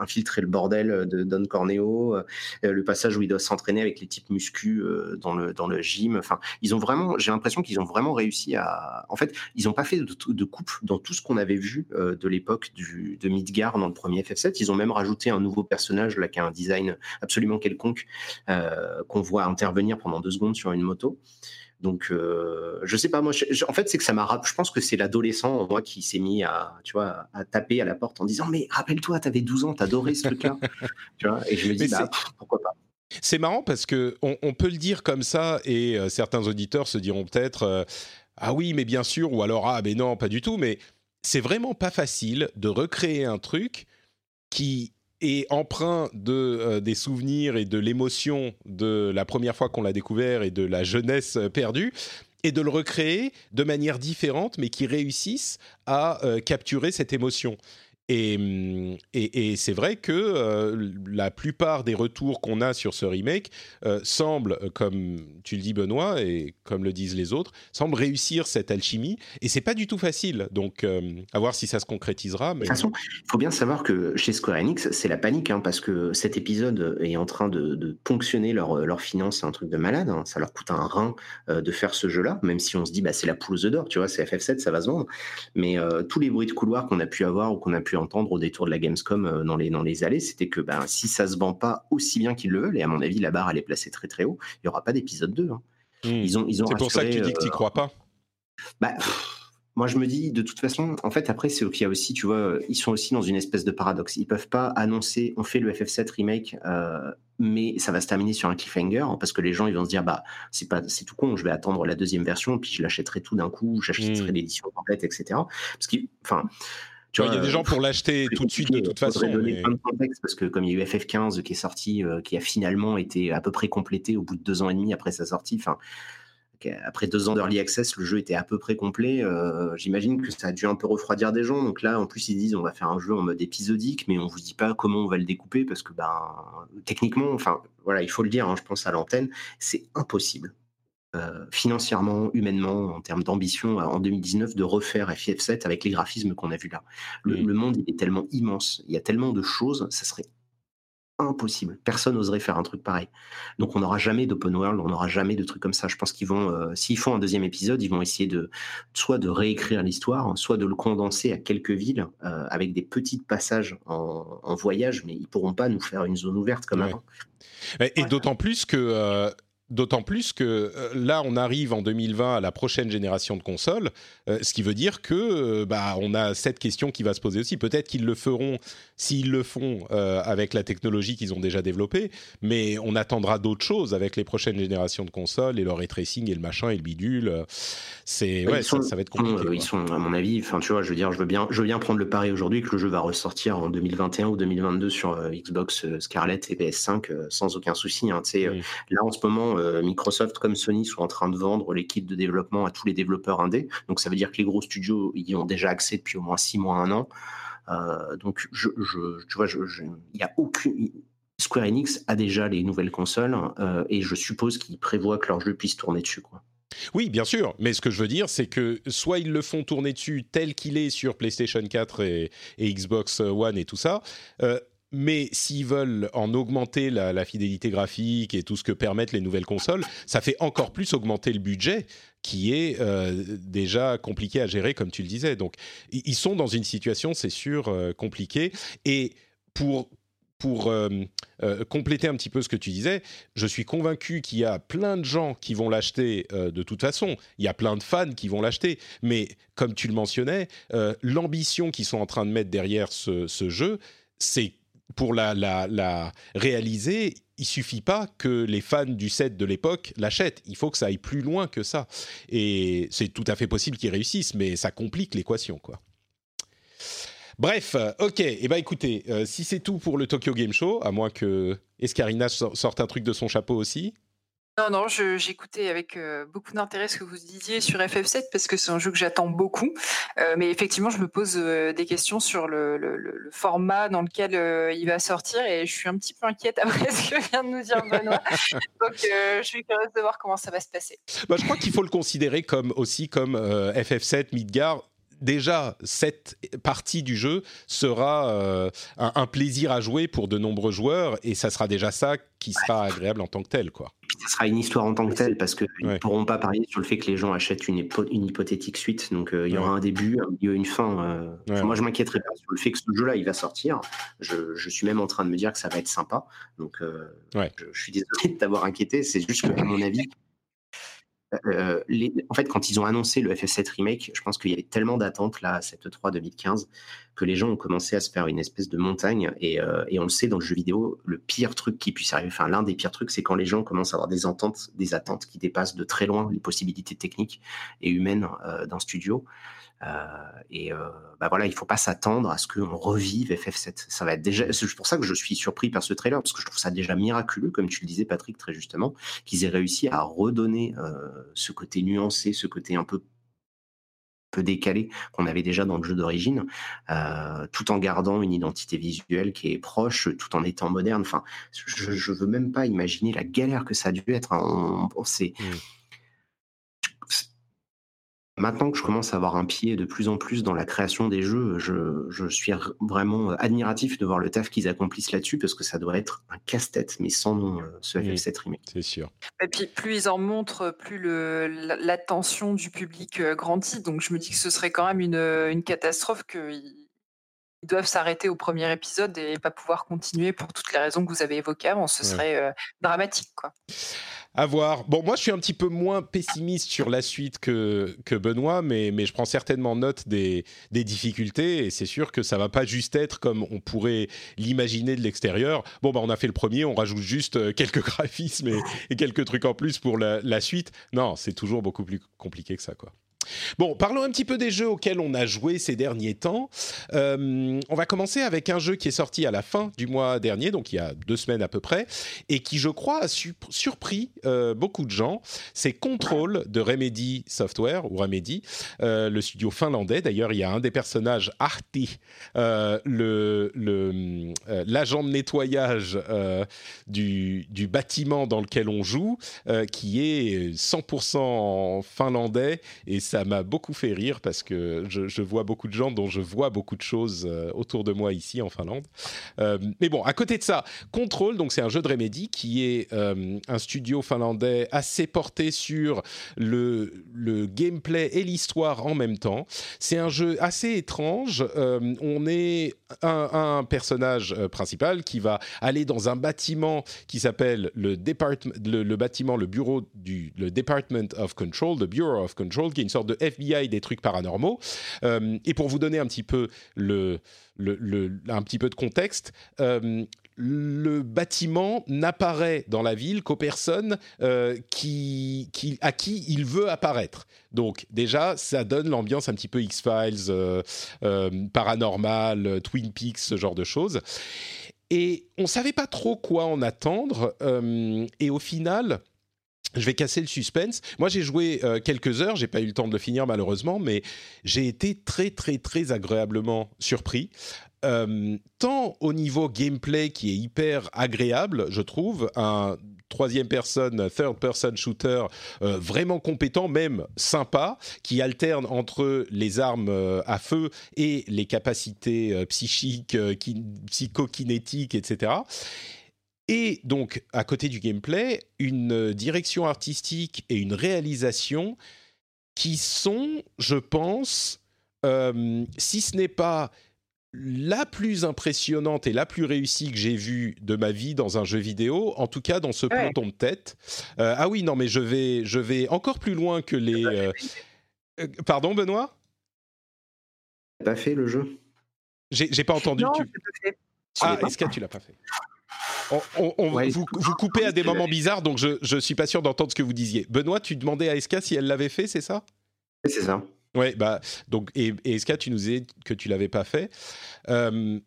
infiltrer le bordel de Don Corneo, le passage où il doit s'entraîner avec les types muscu dans le dans le gym. Enfin, ils ont vraiment, j'ai l'impression qu'ils ont vraiment réussi à, en fait ils n'ont pas fait de, coupe dans tout ce qu'on avait vu euh, de l'époque de Midgar dans le premier FF7. Ils ont même rajouté un nouveau personnage là qui a un design absolument quelconque euh, qu'on voit intervenir pendant deux secondes sur une moto. Donc, euh, je sais pas, moi, en fait, c'est que ça m'a, je pense que c'est l'adolescent moi qui s'est mis à, tu vois, à taper à la porte en disant, mais rappelle-toi, tu avais 12 ans, t'adorais ce truc-là, tu vois, et je me dis, bah, pourquoi pas. C'est marrant parce que on, peut le dire comme ça et certains auditeurs se diront peut-être ah oui, mais bien sûr, ou alors ah mais non, pas du tout, mais c'est vraiment pas facile de recréer un truc qui est emprunt de euh, des souvenirs et de l'émotion de la première fois qu'on l'a découvert et de la jeunesse euh, perdue et de le recréer de manière différente mais qui réussisse à euh, capturer cette émotion. Et, et, c'est vrai que euh, la plupart des retours qu'on a sur ce remake euh, semblent, comme tu le dis Benoît et comme le disent les autres, semblent réussir cette alchimie. Et c'est pas du tout facile. Donc euh, à voir si ça se concrétisera. De toute façon, il faut bien savoir que chez Square Enix, c'est la panique, hein, parce que cet épisode est en train de, ponctionner leurs leur finances. C'est un truc de malade. Hein. Ça leur coûte un rein de faire ce jeu-là, même si on se dit bah, c'est la poule aux œufs d'or, tu vois, c'est FF7, ça va se vendre. Mais tous les bruits de couloir qu'on a pu avoir ou qu'on a pu entendre au détour de la Gamescom euh, dans les, dans les allées, c'était que ben, si ça se vend pas aussi bien qu'ils le veulent, et à mon avis la barre elle est placée très très haut, il y aura pas d'épisode 2. Hein. Hmm. Ils ont, ils ont C'est pour ça que tu dis que tu n'y euh, crois pas bah, moi, je me dis, de toute façon, en fait, après, c'est qu'il y a aussi, tu vois, ils sont aussi dans une espèce de paradoxe. Ils peuvent pas annoncer, on fait le FF7 remake, euh, mais ça va se terminer sur un cliffhanger, hein, parce que les gens, ils vont se dire, bah, c'est pas, c'est tout con, je vais attendre la deuxième version, puis je l'achèterai tout d'un coup, j'achèterai hmm. l'édition complète, etc. Parce que, enfin, tu vois, il y a des gens pour l'acheter tout de suite de toute façon. donner plein de contexte parce que comme il y a eu FF15 qui est sorti, euh, qui a finalement été à peu près complété au bout de deux ans et demi après sa sortie. Enfin, après deux ans d'early access, le jeu était à peu près complet. Euh, j'imagine que ça a dû un peu refroidir des gens. Donc là, en plus, ils disent on va faire un jeu en mode épisodique, mais on vous dit pas comment on va le découper parce que ben techniquement, enfin voilà, il faut le dire. Hein, je pense à l'antenne, c'est impossible euh, financièrement, humainement, en termes d'ambition, euh, en 2019, de refaire FF7 avec les graphismes qu'on a vus là. Le, monde il est tellement immense, il y a tellement de choses, ça serait impossible. Personne n'oserait faire un truc pareil. Donc on n'aura jamais d'open world, on n'aura jamais de trucs comme ça. Je pense qu'ils vont, euh, s'ils font un deuxième épisode, ils vont essayer de soit de réécrire l'histoire, soit de le condenser à quelques villes avec des petits passages en, voyage, mais ils pourront pas nous faire une zone ouverte comme avant. Et, d'autant plus que D'autant plus que euh, là, on arrive en 2020 à la prochaine génération de consoles, euh, ce qui veut dire que euh, bah, on a cette question qui va se poser aussi. Peut-être qu'ils le feront s'ils le font avec la technologie qu'ils ont déjà développée, mais on attendra d'autres choses avec les prochaines générations de consoles et leur ray tracing et le machin et le bidule. C'est ouais, ça, va être compliqué. Ils sont, à mon avis, enfin, tu vois, je veux dire, je veux bien, je veux bien prendre le pari aujourd'hui que le jeu va ressortir en 2021 ou 2022 sur Xbox Scarlett et PS5 sans aucun souci. Hein, Là, en ce moment euh, Microsoft comme Sony sont en train de vendre les kits de développement à tous les développeurs indés. Donc ça veut dire que les gros studios y ont déjà accès depuis au moins six mois, un an. Euh, donc je, tu vois, il y a aucune. Square Enix a déjà les nouvelles consoles euh, et je suppose qu'ils prévoient que leur jeu puisse tourner dessus. Oui, bien sûr, mais ce que je veux dire, c'est que soit ils le font tourner dessus tel qu'il est sur PlayStation 4 et, Xbox One et tout ça, mais s'ils veulent en augmenter la, fidélité graphique et tout ce que permettent les nouvelles consoles, ça fait encore plus augmenter le budget qui est euh, déjà compliqué à gérer, comme tu le disais. Donc, ils sont dans une situation, c'est sûr, euh, compliquée. Et pour pour euh, compléter un petit peu ce que tu disais, je suis convaincu qu'il y a plein de gens qui vont l'acheter de toute façon. Il y a plein de fans qui vont l'acheter. Mais comme tu le mentionnais, l'ambition qu'ils sont en train de mettre derrière ce, ce jeu, c'est pour la, réaliser, il suffit pas que les fans du set de l'époque l'achètent. Il faut que ça aille plus loin que ça. Et c'est tout à fait possible qu'ils réussissent, mais ça complique l'équation, quoi. Bref, ok. Et eh ben écoutez, euh, si c'est tout pour le Tokyo Game Show, à moins que Escarina sorte un truc de son chapeau aussi. Non, non, j'écoutais avec euh, beaucoup d'intérêt ce que vous disiez sur FF7 parce que c'est un jeu que j'attends beaucoup. Euh, mais effectivement, je me pose euh, des questions sur le, format dans lequel il va sortir et je suis un petit peu inquiète après ce que vient de nous dire Benoît. Donc, je suis curieuse de voir comment ça va se passer. Bah, je crois qu'il faut le considérer comme aussi comme FF7 Midgard déjà cette partie du jeu sera euh, un, plaisir à jouer pour de nombreux joueurs et ça sera déjà ça qui sera agréable en tant que tel quoi. ça sera une histoire en tant que telle parce qu'ils ne pourront pas parier sur le fait que les gens achètent une, une hypothétique suite. Donc euh, il y aura un début, un milieu, une fin. Euh. moi je m'inquiéterai pas sur le fait que ce jeu-là il va sortir. Je, je, suis même en train de me dire que ça va être sympa. Donc je, je, suis désolé de t'avoir inquiété. C'est juste que à mon avis euh, en fait, quand ils ont annoncé le FF7 Remake, je pense qu'il y avait tellement d'attentes là, à cette 3 2015, que les gens ont commencé à se faire une espèce de montagne. Euh, et, on le sait dans le jeu vidéo, le pire truc qui puisse arriver, enfin l'un des pires trucs, c'est quand les gens commencent à avoir des attentes, des attentes qui dépassent de très loin les possibilités techniques et humaines euh, d'un studio. Euh, et euh, bah voilà, il faut pas s'attendre à ce qu'on revive FF7. Ça va être déjà. C'est pour ça que je suis surpris par ce trailer parce que je trouve ça déjà miraculeux, comme tu le disais, Patrick, très justement, qu'ils aient réussi à redonner euh, ce côté nuancé, ce côté un peu peu décalé qu'on avait déjà dans le jeu d'origine, tout en gardant une identité visuelle qui est proche, tout en étant moderne. Enfin, je, je veux même pas imaginer la galère que ça a dû être. Hein. On, sait. Mmh. Maintenant que je commence à avoir un pied de plus en plus dans la création des jeux, je, suis vraiment admiratif de voir le taf qu'ils accomplissent là-dessus parce que ça doit être un casse-tête, mais sans nom, euh, ce FF7 remake. C'est sûr. Et puis plus ils en montrent, plus l'attention du public euh, grandit. Donc je me dis que ce serait quand même une, une catastrophe qu'ils doivent s'arrêter au premier épisode et pas pouvoir continuer pour toutes les raisons que vous avez évoquées avant. Ce serait euh, dramatique, quoi. À voir. Bon, moi, je suis un petit peu moins pessimiste sur la suite que, que Benoît, mais, mais je prends certainement note des, des difficultés et c'est sûr que ça va pas juste être comme on pourrait l'imaginer de l'extérieur. Bon, bah, on a fait le premier, on rajoute juste euh, quelques graphismes et, quelques trucs en plus pour la, la suite. Non, c'est toujours beaucoup plus compliqué que ça, quoi. Bon, parlons un petit peu des jeux auxquels on a joué ces derniers temps. Euh, on va commencer avec un jeu qui est sorti à la fin du mois dernier, donc il y a deux semaines à peu près, et qui, je crois, a surpris euh, beaucoup de gens. C'est Control de Remedy Software, ou Remedy, euh, le studio finlandais. D'ailleurs, il y a un des personnages, Arti, le, l'agent de nettoyage du, du, bâtiment dans lequel on joue, qui est 100% finlandais, et ça m'a beaucoup fait rire parce que je, vois beaucoup de gens dont je vois beaucoup de choses euh, autour de moi ici en Finlande. Euh, mais bon, à côté de ça, Control, donc c'est un jeu de Remedy qui est euh, un studio finlandais assez porté sur le, gameplay et l'histoire en même temps. C'est un jeu assez étrange. on est un, personnage principal qui va aller dans un bâtiment qui s'appelle le, le, le, bâtiment, le bureau du le Department of Control, le Bureau of Control, qui est une sorte de FBI des trucs paranormaux. Euh, et pour vous donner un petit peu le, un petit peu de contexte. Euh, le bâtiment n'apparaît dans la ville qu'aux personnes euh, qui, qui, à qui il veut apparaître. Donc déjà, ça donne l'ambiance un petit peu X-Files, paranormal, Twin Peaks, ce genre de choses. Et on savait pas trop quoi en attendre. et au final, je vais casser le suspense. Moi, j'ai joué euh, quelques heures, j'ai pas eu le temps de le finir malheureusement, mais j'ai été très très très agréablement surpris. Euh, tant au niveau gameplay qui est hyper agréable, je trouve, un troisième personne, third person shooter euh, vraiment compétent, même sympa, qui alterne entre les armes à feu et les capacités psychiques, psychokinétiques, etc. Et donc, à côté du gameplay, une direction artistique et une réalisation qui sont, je pense, euh, si ce n'est pas la plus impressionnante et la plus réussie que j'ai vue de ma vie dans un jeu vidéo, en tout cas dans ce peloton de tête. Euh, ah oui, non, mais je vais, je vais encore plus loin que les. Euh, pardon, Benoît? Pas fait le jeu? J'ai pas entendu. Non, tu... Ah, est-ce que tu l'as pas fait? On, vous, coupez à des moments bizarres, donc je ne suis pas sûr d'entendre ce que vous disiez. Benoît, tu demandais à Eska si elle l'avait fait, c'est ça? Oui, c'est ça. Ouais, bah, donc, et, Eska, tu nous disais que tu l'avais pas fait. Euh,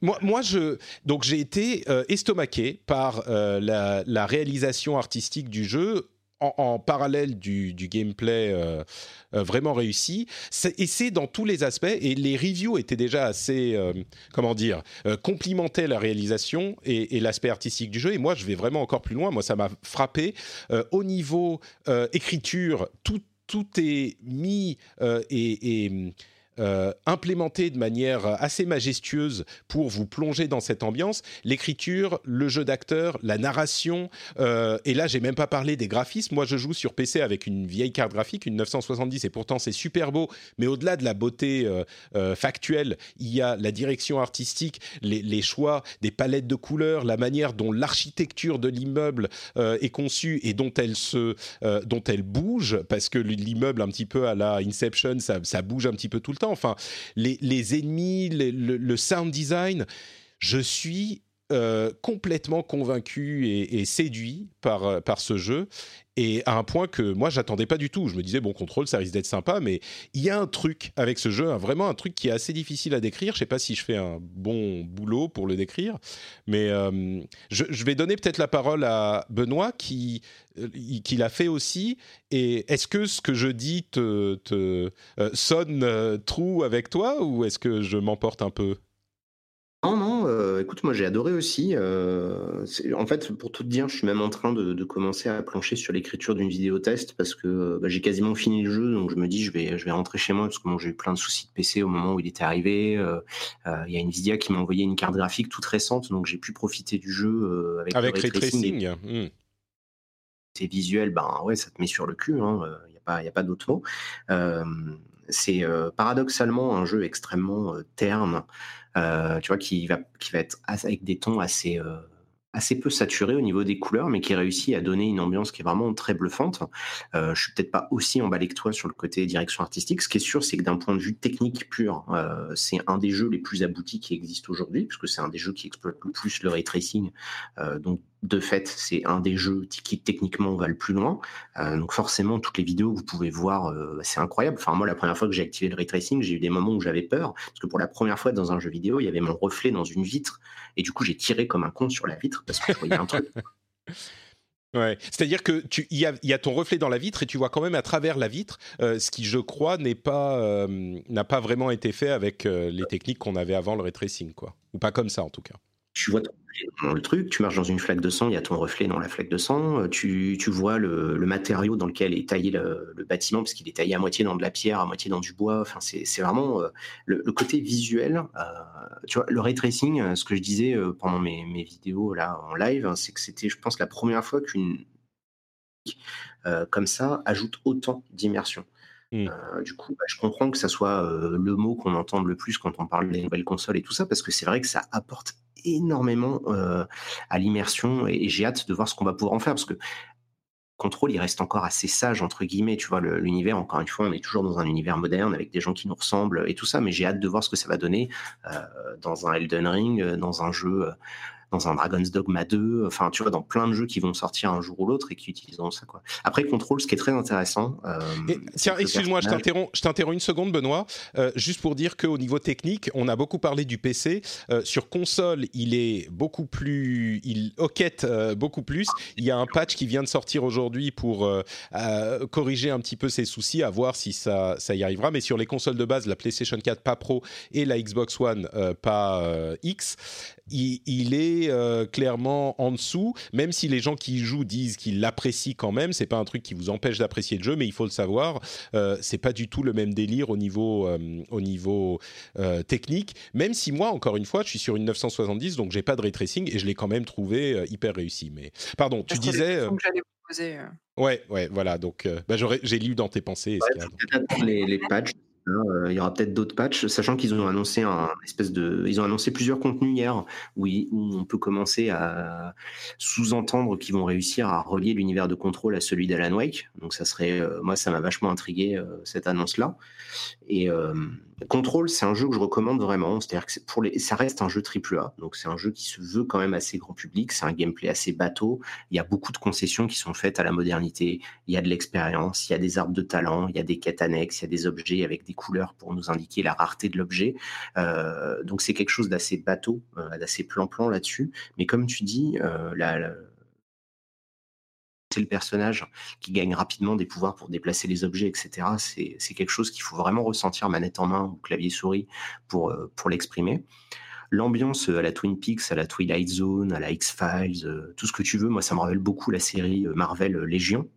moi, moi, je, donc j'ai été euh, estomaqué par euh, la, réalisation artistique du jeu en, parallèle du, gameplay euh, euh, vraiment réussi. Et c'est dans tous les aspects. Et les reviews étaient déjà assez, euh, comment dire, complimentaient la réalisation et, l'aspect artistique du jeu. Et moi, je vais vraiment encore plus loin. Moi, ça m'a frappé. au niveau écriture, tout, tout est mis et euh, implémenté de manière assez majestueuse pour vous plonger dans cette ambiance. L'écriture, le jeu d'acteur, la narration, euh, et là j'ai même pas parlé des graphismes. Moi je joue sur PC avec une vieille carte graphique, une 970, et pourtant c'est super beau. Mais au-delà de la beauté euh, factuelle, il y a la direction artistique, les, choix des palettes de couleurs, la manière dont l'architecture de l'immeuble est conçue et dont elle se, dont elle bouge, parce que l'immeuble un petit peu à la Inception, ça bouge un petit peu tout le temps Enfin, les, ennemis, le, sound design, je suis complètement convaincu et, séduit par, par ce jeu et à un point que moi j'attendais pas du tout. Je me disais bon contrôle ça risque d'être sympa, mais il y a un truc avec ce jeu, vraiment un truc qui est assez difficile à décrire. Je sais pas si je fais un bon boulot pour le décrire, mais euh, je, vais donner peut-être la parole à Benoît qui euh, qui l'a fait aussi. Et est-ce que ce que je dis te, te euh, sonne trou avec toi ou est-ce que je m'emporte un peu? Non, non, euh, écoute, moi j'ai adoré aussi. Euh, en fait, pour tout te dire, je suis même en train de, commencer à plancher sur l'écriture d'une vidéo test parce que bah, j'ai quasiment fini le jeu, donc je me dis je vais, je vais rentrer chez moi parce que j'ai eu plein de soucis de PC au moment où il était arrivé. Euh, il y a Nvidia qui m'a envoyé une carte graphique toute récente, donc j'ai pu profiter du jeu avec, avec le ray tracing. Hmm. C'est visuel, ben ouais, ça te met sur le cul. Il hein, n'y a pas, y a pas d'autre mot. C'est paradoxalement un jeu extrêmement terne. Euh, tu vois, qui va, être avec des tons assez, euh, peu saturés au niveau des couleurs, mais qui réussit à donner une ambiance qui est vraiment très bluffante. Euh, je suis peut-être pas aussi emballé que toi sur le côté direction artistique. Ce qui est sûr, c'est que d'un point de vue technique pur, euh, c'est un des jeux les plus aboutis qui existent aujourd'hui, puisque c'est un des jeux qui exploite le plus le ray tracing. Euh, donc de fait, c'est un des jeux qui techniquement va le plus loin. Euh, donc forcément, toutes les vidéos que vous pouvez voir, euh, c'est incroyable. Enfin, moi, la première fois que j'ai activé le ray tracing, j'ai eu des moments où j'avais peur, parce que pour la première fois dans un jeu vidéo, il y avait mon reflet dans une vitre, et du coup, j'ai tiré comme un con sur la vitre parce que je voyais un truc. Ouais. C'est-à-dire que tu, il y a, y a, ton reflet dans la vitre et tu vois quand même à travers la vitre, euh, ce qui, je crois, n'est pas n'a pas vraiment été fait avec les techniques qu'on avait avant le ray tracing, quoi. Ou pas comme ça, en tout cas tu vois ton reflet dans le truc, tu marches dans une flaque de sang, il y a ton reflet dans la flaque de sang, euh, tu, tu vois le, le, matériau dans lequel est taillé le, le bâtiment, parce qu'il est taillé à moitié dans de la pierre, à moitié dans du bois, enfin c'est vraiment euh, le, le, côté visuel, euh, tu vois, le ray tracing, euh, ce que je disais pendant mes, mes vidéos là en live, c'est que c'était, je pense, la première fois qu'une comme ça ajoute autant d'immersion. Mmh. Euh, du coup, bah, je comprends que ça soit euh, le mot qu'on entend le plus quand on parle des nouvelles consoles et tout ça, parce que c'est vrai que ça apporte énormément à l'immersion et, j'ai hâte de voir ce qu'on va pouvoir en faire, parce que Control, il reste encore assez sage entre guillemets, tu vois, l'univers. Encore une fois, on est toujours dans un univers moderne avec des gens qui nous ressemblent et tout ça, mais j'ai hâte de voir ce que ça va donner dans un Elden Ring, dans un jeu dans un Dragon's Dogma 2, enfin, tu vois, dans plein de jeux qui vont sortir un jour ou l'autre et qui utiliseront ça, quoi. Après, Control, ce qui est très intéressant. Euh, tiens, excuse-moi, je t'interromps, je t'interromps une seconde, Benoît, euh, juste pour dire qu'au niveau technique, on a beaucoup parlé du PC. Euh, sur console, il est beaucoup plus, il hoquette beaucoup plus. Il y a un patch qui vient de sortir aujourd'hui pour corriger un petit peu ces soucis, à voir si ça, ça y arrivera. Mais sur les consoles de base, la PlayStation 4 pas Pro et la Xbox One pas X, il, est euh, clairement en dessous, même si les gens qui y jouent disent qu'ils l'apprécient quand même. C'est pas un truc qui vous empêche d'apprécier le jeu, mais il faut le savoir, euh, c'est pas du tout le même délire au niveau, euh, au niveau technique. Même si moi, encore une fois, je suis sur une 970, donc j'ai pas de ray tracing et je l'ai quand même trouvé hyper réussi. Mais pardon, tu disais. Ouais, ouais, voilà. Donc, bah, j'ai lu dans tes pensées. les, les patchs euh, il y aura peut-être d'autres patchs, sachant qu'ils ont annoncé un espèce de, ils ont annoncé plusieurs contenus hier où, on peut commencer à sous-entendre qu'ils vont réussir à relier l'univers de contrôle à celui d'Alan Wake. Donc ça serait, euh, moi ça m'a vachement intrigué euh, cette annonce-là. Et Control, c'est un jeu que je recommande vraiment. C'est-à-dire que pour les, ça reste un jeu triple A, donc c'est un jeu qui se veut quand même assez grand public. C'est un gameplay assez bateau. Il y a beaucoup de concessions qui sont faites à la modernité. Il y a de l'expérience, il y a des arbres de talent, il y a des quêtes annexes, il y a des objets avec des couleurs pour nous indiquer la rareté de l'objet. Euh, donc c'est quelque chose d'assez bateau, euh, d'assez plan-plan là-dessus. Mais comme tu dis, euh, la c'est le personnage qui gagne rapidement des pouvoirs pour déplacer les objets, etc. C'est quelque chose qu'il faut vraiment ressentir manette en main ou clavier souris pour, euh, pour l'exprimer. L'ambiance à la Twin Peaks, à la Twilight Zone, à la X-Files, euh, tout ce que tu veux, moi ça me rappelle beaucoup la série euh, Marvel Légion.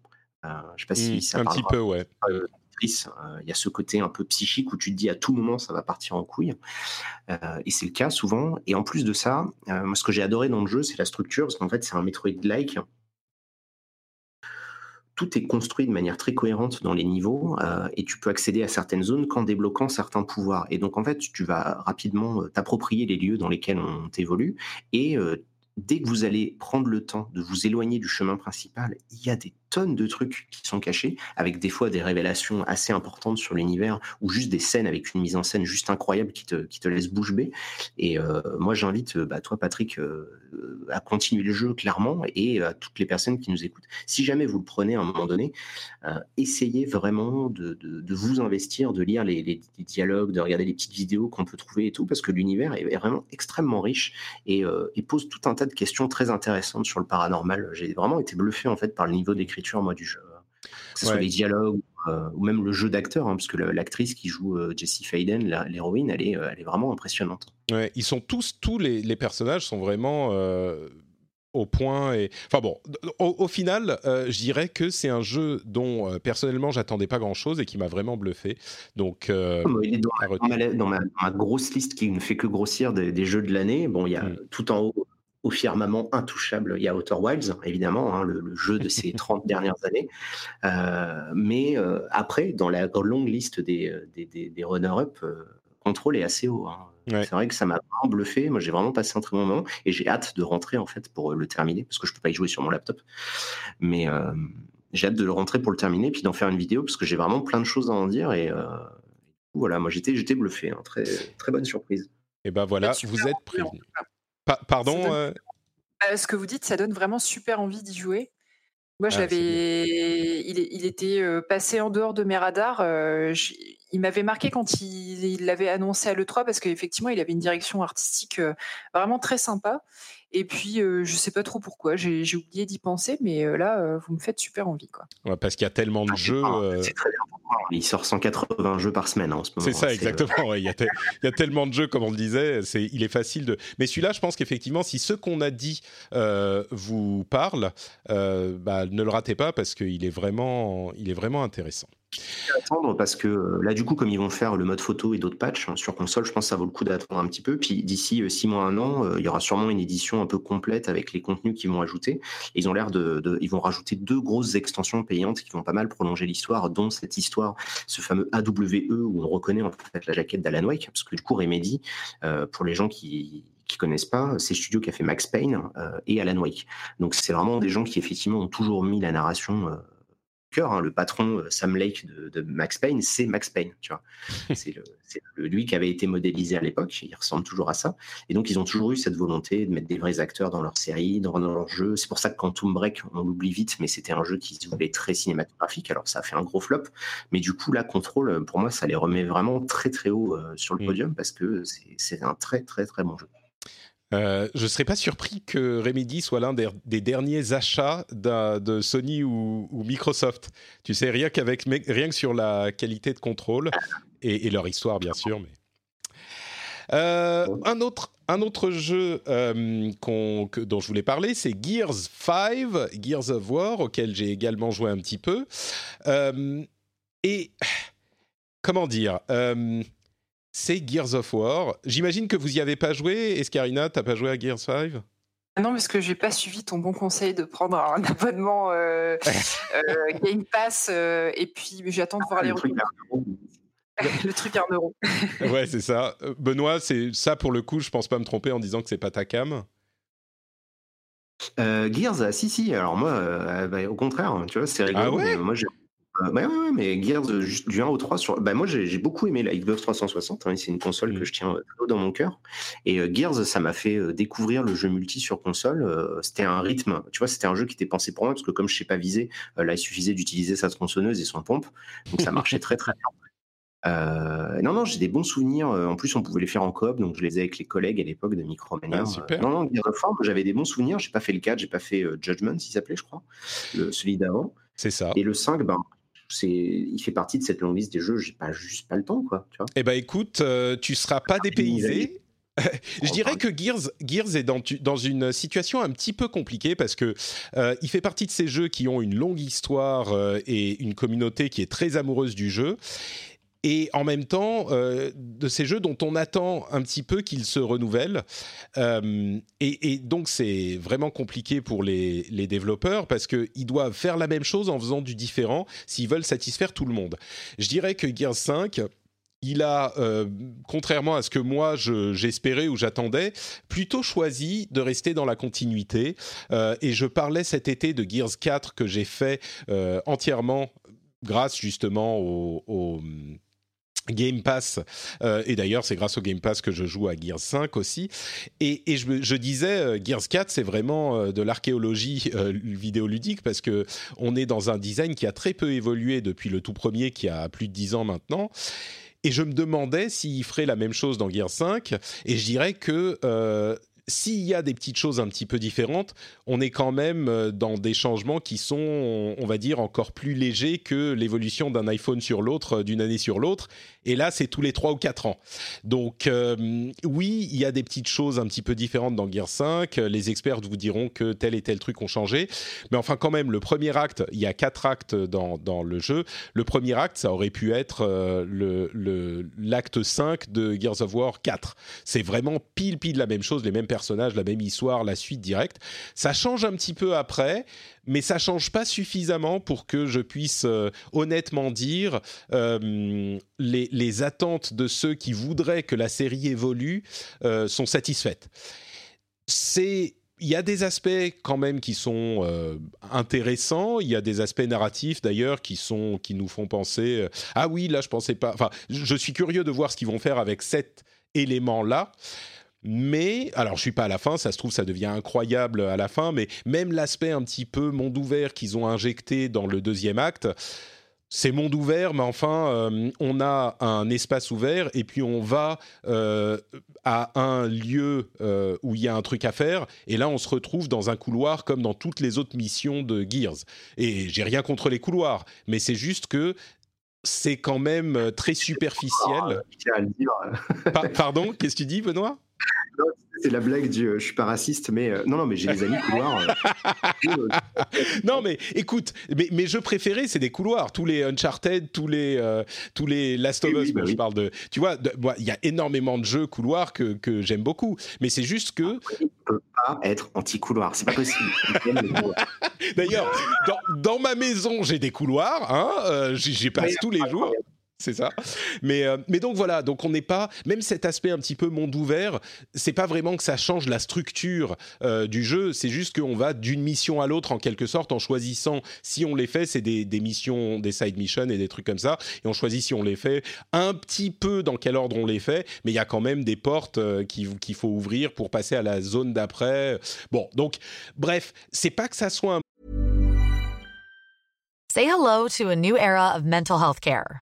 je sais pas si mmh, ça Un petit peu, ouais. Il y a ce côté un peu psychique où tu te dis à tout moment ça va partir en couille. et c'est le cas souvent. Et en plus de ça, moi ce que j'ai adoré dans le jeu, c'est la structure, parce qu'en fait c'est un Metroid-like tout est construit de manière très cohérente dans les niveaux euh, et tu peux accéder à certaines zones qu'en débloquant certains pouvoirs. Et donc en fait, tu vas rapidement euh, t'approprier les lieux dans lesquels on évolue et euh, dès que vous allez prendre le temps de vous éloigner du chemin principal, il y a des tonnes de trucs qui sont cachés, avec des fois des révélations assez importantes sur l'univers, ou juste des scènes avec une mise en scène juste incroyable qui te, qui te laisse bouche bée. Et euh, moi, j'invite bah, toi, Patrick, euh, à continuer le jeu clairement, et à toutes les personnes qui nous écoutent. Si jamais vous le prenez à un moment donné, euh, essayez vraiment de, de, vous investir, de lire les, les, dialogues, de regarder les petites vidéos qu'on peut trouver et tout, parce que l'univers est, vraiment extrêmement riche et, et, pose tout un tas de questions très intéressantes sur le paranormal. J'ai vraiment été bluffé en fait par le niveau d'écriture moi du jeu. Que ce soit les dialogues euh, ou même le jeu d'acteur, hein, parce que l'actrice qui joue euh, Jessie Faden, l'héroïne, elle est, euh, elle est vraiment impressionnante. Ouais, ils sont tous, tous les, les personnages sont vraiment au point. Et... Enfin bon, au, final, je dirais que c'est un jeu dont personnellement j'attendais pas grand chose et qui m'a vraiment bluffé. Donc, il est dans, ma, grosse liste qui ne fait que grossir des, jeux de l'année. Bon, il y a mm. tout en haut au firmament intouchable. Il y a Outer Wilds, évidemment, hein, le, jeu de ces 30 dernières années. Euh, mais euh, après, dans la longue liste des, euh, des, des, runner-up, Control est assez haut. Hein. C'est vrai que ça m'a vraiment bluffé. Moi, j'ai vraiment passé un très bon moment et j'ai hâte de rentrer en fait pour le terminer parce que je peux pas y jouer sur mon laptop. Mais j'ai hâte de le rentrer pour le terminer puis d'en faire une vidéo parce que j'ai vraiment plein de choses à en dire et voilà, moi j'étais j'étais bluffé. Hein. Très très bonne surprise. Et ben voilà, vous êtes pardon euh bah, Ce que vous dites, ça donne vraiment super envie d'y jouer. Moi, je ah, il, était passé en dehors de mes radars. il m'avait marqué quand il l'avait annoncé à l'E3 parce qu'effectivement, il avait une direction artistique vraiment très sympa. Et puis, je je sais pas trop pourquoi, j'ai oublié d'y penser, mais là, vous me faites super envie. Quoi. parce qu'il y a tellement de ah, jeux. C'est très bien. Il sort 180 jeux par semaine hein, en ce moment. C'est ça, exactement. il, y a tellement de jeux, comme on le disait, il est facile de. Mais celui-là, je pense qu'effectivement, si ce qu'on a dit vous parle, bah, ne le ratez pas parce qu'il est vraiment, il est vraiment intéressant attendre parce que euh, là, du coup, comme ils vont faire le mode photo et d'autres patchs hein, sur console, je pense que ça vaut le coup d'attendre un petit peu. Puis d'ici euh, six mois, un an, euh, il y aura sûrement une édition un peu complète avec les contenus qu'ils vont ajouter. ils ont l'air de, ils vont rajouter deux grosses extensions payantes qui vont pas mal prolonger l'histoire, dont cette histoire, ce fameux AWE où on reconnaît en fait la jaquette d'Alan Wake, parce que du coup, Remedy, pour les gens qui qui connaissent pas, c'est Studio qui a fait Max Payne et Alan Wake. Donc c'est vraiment des gens qui effectivement ont toujours mis la narration Hein, le patron euh, Sam Lake de, Max Payne, c'est Max Payne, tu vois. c'est lui qui avait été modélisé à l'époque, il ressemble toujours à ça. Et donc, ils ont toujours eu cette volonté de mettre des vrais acteurs dans leur série, dans, leur jeu. C'est pour ça que Quantum Break, on l'oublie vite, mais c'était un jeu qui se voulait très cinématographique. Alors, ça a fait un gros flop. Mais du coup, là, Control, pour moi, ça les remet vraiment très, très haut euh, sur le mm. podium parce que c'est un très, très, très bon jeu. Euh, je ne serais pas surpris que Remedy soit l'un des, derniers achats de Sony ou, Microsoft. Tu sais, rien, qu'avec, rien que sur la qualité de contrôle et, leur histoire, bien sûr. Euh, un, autre, un autre jeu euh, dont je voulais parler, c'est Gears 5, Gears of War, auquel j'ai également joué un petit peu. et comment dire c'est Gears of War. J'imagine que vous y avez pas joué. Escarina, t'as pas joué à Gears 5 ah non, parce que j'ai pas suivi ton bon conseil de prendre un abonnement euh, euh, Game Pass euh, et puis j'attends de voir les retours. le truc à un euro. ouais, c'est ça. Benoît, c'est ça pour le coup, je pense pas me tromper en disant que c'est pas ta cam. Gears, si, si. Alors moi, bah, au contraire, tu vois, c'est rigolo. Ah ouais moi, euh, ouais, ouais, mais Gears du 1 au 3 sur. Bah, moi, j'ai beaucoup aimé la Xbox 360. Hein, c'est une console que mmh. je tiens euh, dans mon cœur. Et euh, Gears, ça m'a fait découvrir le jeu multi sur console. c'était un rythme. Tu vois, c'était un jeu qui était pensé pour moi parce que comme je sais pas viser, là, il suffisait d'utiliser sa tronçonneuse et son pompe. Donc ça marchait très très bien. non, non, j'ai des bons souvenirs. En plus, on pouvait les faire en coop, donc je les ai avec les collègues à l'époque de Micromania. Ah, non, non, Gears of j'avais des bons souvenirs. J'ai pas fait le 4, j'ai pas fait Judgment, s'il s'appelait, je crois, le, celui d'avant. C'est ça. Et le 5, ben, c'est, il fait partie de cette longue liste des jeux. J'ai pas juste pas le temps, quoi. Tu vois eh ben, écoute, euh, tu seras pas dépaysé. je dirais que Gears, Gears est dans, dans, une situation un petit peu compliquée parce que euh, il fait partie de ces jeux qui ont une longue histoire euh, et une communauté qui est très amoureuse du jeu et en même temps euh, de ces jeux dont on attend un petit peu qu'ils se renouvellent. Euh, et, donc c'est vraiment compliqué pour les, les développeurs parce qu'ils doivent faire la même chose en faisant du différent s'ils veulent satisfaire tout le monde. Je dirais que Gears 5 il a, contrairement à ce que moi j'espérais ou j'attendais, plutôt choisi de rester dans la continuité. et je parlais cet été de Gears 4 que j'ai fait entièrement grâce justement au Game Pass, euh, et d'ailleurs c'est grâce au Game Pass que je joue à Gears 5 aussi, et, je, disais euh, Gears 4 c'est vraiment euh, de l'archéologie vidéoludique parce que on est dans un design qui a très peu évolué depuis le tout premier qui a plus de 10 ans maintenant, et je me demandais s'il ferait la même chose dans Gears 5, et je dirais que s'il y a des petites choses un petit peu différentes, on est quand même dans des changements qui sont, on va dire, encore plus légers que l'évolution d'un iPhone sur l'autre, d'une année sur l'autre. Et là, c'est tous les 3 ou 4 ans. Donc, euh, oui, il y a des petites choses un petit peu différentes dans Gear 5. Les experts vous diront que tel et tel truc ont changé. Mais enfin, quand même, le premier acte, il y a quatre actes dans, dans le jeu. Le premier acte, ça aurait pu être l'acte le, 5 de Gears of War 4. C'est vraiment pile, pile la même chose, les mêmes personnages, la même histoire, la suite directe. Ça change un petit peu après, mais ça change pas suffisamment pour que je puisse euh, honnêtement dire euh, les, attentes de ceux qui voudraient que la série évolue euh, sont satisfaites. Il y a des aspects quand même qui sont intéressants. Il y a des aspects narratifs d'ailleurs qui sont qui nous font penser ah oui là je pensais pas. Enfin je suis curieux de voir ce qu'ils vont faire avec cet élément là. Mais, alors je suis pas à la fin, ça se trouve ça devient incroyable à la fin, mais même l'aspect un petit peu monde ouvert qu'ils ont injecté dans le deuxième acte, c'est monde ouvert, mais enfin, euh, on a un espace ouvert et puis on va euh, à un lieu euh, où il y a un truc à faire. Et là, on se retrouve dans un couloir comme dans toutes les autres missions de Gears. Et j'ai rien contre les couloirs, mais c'est juste que c'est quand même très superficiel. Ah, pardon, qu'est-ce que tu dis, Benoît? C'est la blague du euh, je suis pas raciste, mais euh, non, non, mais j'ai des amis couloirs. Euh. non, mais écoute, mais, mes jeux préférés, c'est des couloirs. Tous les Uncharted, tous les, tous les Last of Us, bah je parle de. Tu vois, il y a énormément de jeux couloirs que, que j'aime beaucoup. Mais c'est juste que. On peut pas être anti-couloir, c'est pas possible. D'ailleurs, dans, dans, ma maison, j'ai des couloirs, hein, j'y passe tous les jours c'est ça. Mais, euh, mais donc voilà, donc on n'est pas, même cet aspect un petit peu monde ouvert, c'est pas vraiment que ça change la structure euh, du jeu, c'est juste qu'on va d'une mission à l'autre en quelque sorte en choisissant si on les fait, c'est des, des, missions, des side missions et des trucs comme ça, et on choisit si on les fait un petit peu dans quel ordre on les fait, mais il y a quand même des portes euh, qu'il faut ouvrir pour passer à la zone d'après. Bon, donc bref, c'est pas que ça soit un. Say hello to a new era of mental health care.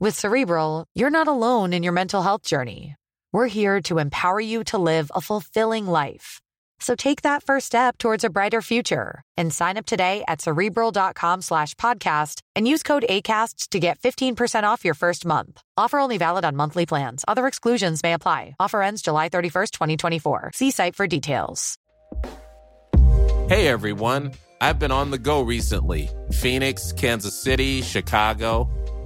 With Cerebral, you're not alone in your mental health journey. We're here to empower you to live a fulfilling life. So take that first step towards a brighter future and sign up today at cerebral.com slash podcast and use code ACasts to get 15% off your first month. Offer only valid on monthly plans. Other exclusions may apply. Offer ends July 31st, 2024. See site for details. Hey everyone. I've been on the go recently Phoenix, Kansas City, Chicago.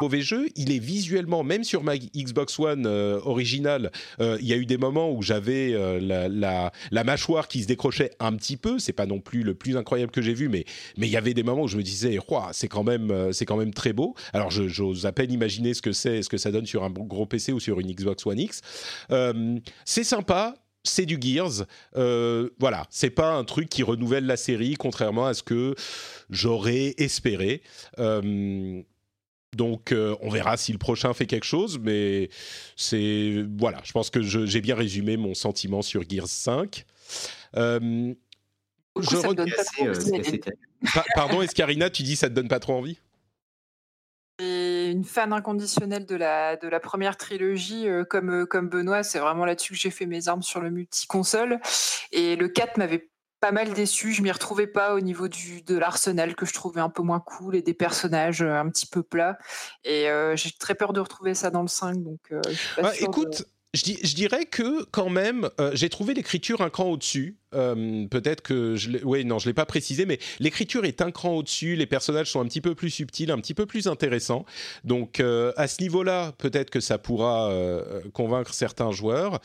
Mauvais jeu, il est visuellement, même sur ma Xbox One euh, originale, euh, il y a eu des moments où j'avais euh, la, mâchoire qui se décrochait un petit peu. C'est pas non plus le plus incroyable que j'ai vu, mais il y avait des moments où je me disais, c'est quand même très beau. Alors j'ose à peine imaginer ce que c'est, ce que ça donne sur un gros PC ou sur une Xbox One X. c'est sympa, c'est du Gears. voilà, c'est pas un truc qui renouvelle la série, contrairement à ce que j'aurais espéré. Donc on verra si le prochain fait quelque chose, mais c'est voilà, je pense que j'ai bien résumé mon sentiment sur Gears 5. je Pardon, Escarina, tu dis ça te donne pas trop envie? Une fan inconditionnelle de la, de la première trilogie, euh, comme, euh, comme Benoît. C'est vraiment là-dessus que j'ai fait mes armes sur le multi-console. Et le 4 m'avait pas mal déçu. Je m'y retrouvais pas au niveau du, de l'arsenal que je trouvais un peu moins cool et des personnages euh, un petit peu plats. Et j'ai très peur de retrouver ça dans le 5. Donc, bah, écoute, je, je, dirais que quand même, j'ai trouvé l'écriture un cran au-dessus. Euh, peut-être que je oui non je l'ai pas précisé mais l'écriture est un cran au-dessus les personnages sont un petit peu plus subtils un petit peu plus intéressants. Donc euh, à ce niveau-là peut-être que ça pourra euh, convaincre certains joueurs.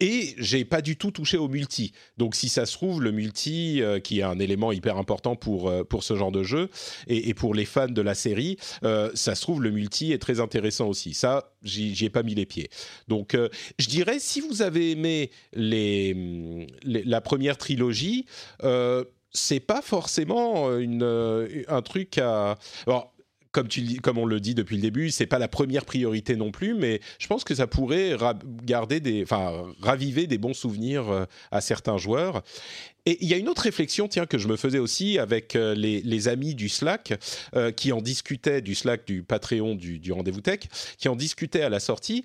Et j'ai pas du tout touché au multi. Donc si ça se trouve le multi qui est un élément hyper important pour pour ce genre de jeu et, pour les fans de la série ça se trouve le multi est très intéressant aussi. Ça j'y ai pas mis les pieds. Donc je dirais si vous avez aimé les, les la première trilogie, euh, c'est pas forcément une, euh, un truc à. comme, tu, comme on le dit depuis le début, c'est pas la première priorité non plus, mais je pense que ça pourrait garder des, raviver des bons souvenirs euh, à certains joueurs. Et il y a une autre réflexion, tiens, que je me faisais aussi avec euh, les, amis du Slack, qui en discutaient, du Slack, du Patreon, du, du Rendez-vous Tech, qui en discutaient à la sortie.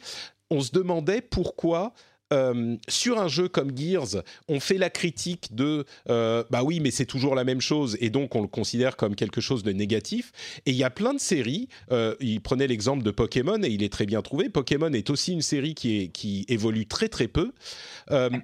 On se demandait pourquoi euh, sur un jeu comme Gears, on fait la critique de euh, bah oui, mais c'est toujours la même chose et donc on le considère comme quelque chose de négatif. Et il y a plein de séries. Euh, il prenait l'exemple de Pokémon et il est très bien trouvé. Pokémon est aussi une série qui, évolue très très peu.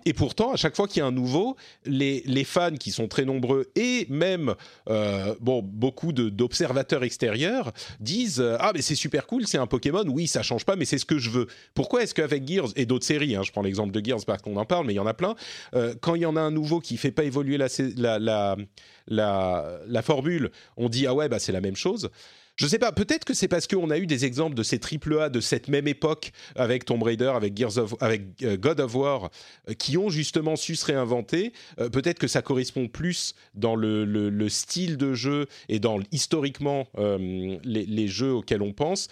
et pourtant, à chaque fois qu'il y a un nouveau, les, les, fans qui sont très nombreux et même bon beaucoup d'observateurs extérieurs disent ah mais c'est super cool, c'est un Pokémon. Oui, ça change pas, mais c'est ce que je veux. Pourquoi est-ce qu'avec Gears et d'autres séries, hein, je prends l'exemple de Gears parce qu'on en parle, mais il y en a plein. Euh, quand il y en a un nouveau qui fait pas évoluer la, la, la, la, formule, on dit ah ouais bah c'est la même chose. Je sais pas, peut-être que c'est parce qu'on a eu des exemples de ces triple A de cette même époque avec Tomb Raider, avec Gears of, avec euh, God of War, euh, qui ont justement su se réinventer. peut-être que ça correspond plus dans le, le, style de jeu et dans historiquement les, les, jeux auxquels on pense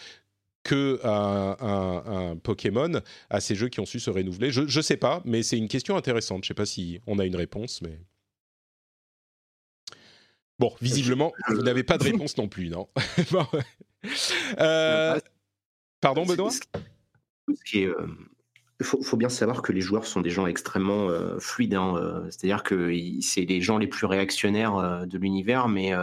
que un, Pokémon à ces jeux qui ont su se renouveler Je ne sais pas, mais c'est une question intéressante. Je ne sais pas si on a une réponse, mais... Bon, visiblement, vous n'avez pas de réponse non plus, non? Euh, Pardon, Benoît? Il euh, faut, bien savoir que les joueurs sont des gens extrêmement euh, fluides. Hein, c'est-à-dire que c'est les gens les plus réactionnaires de l'univers, mais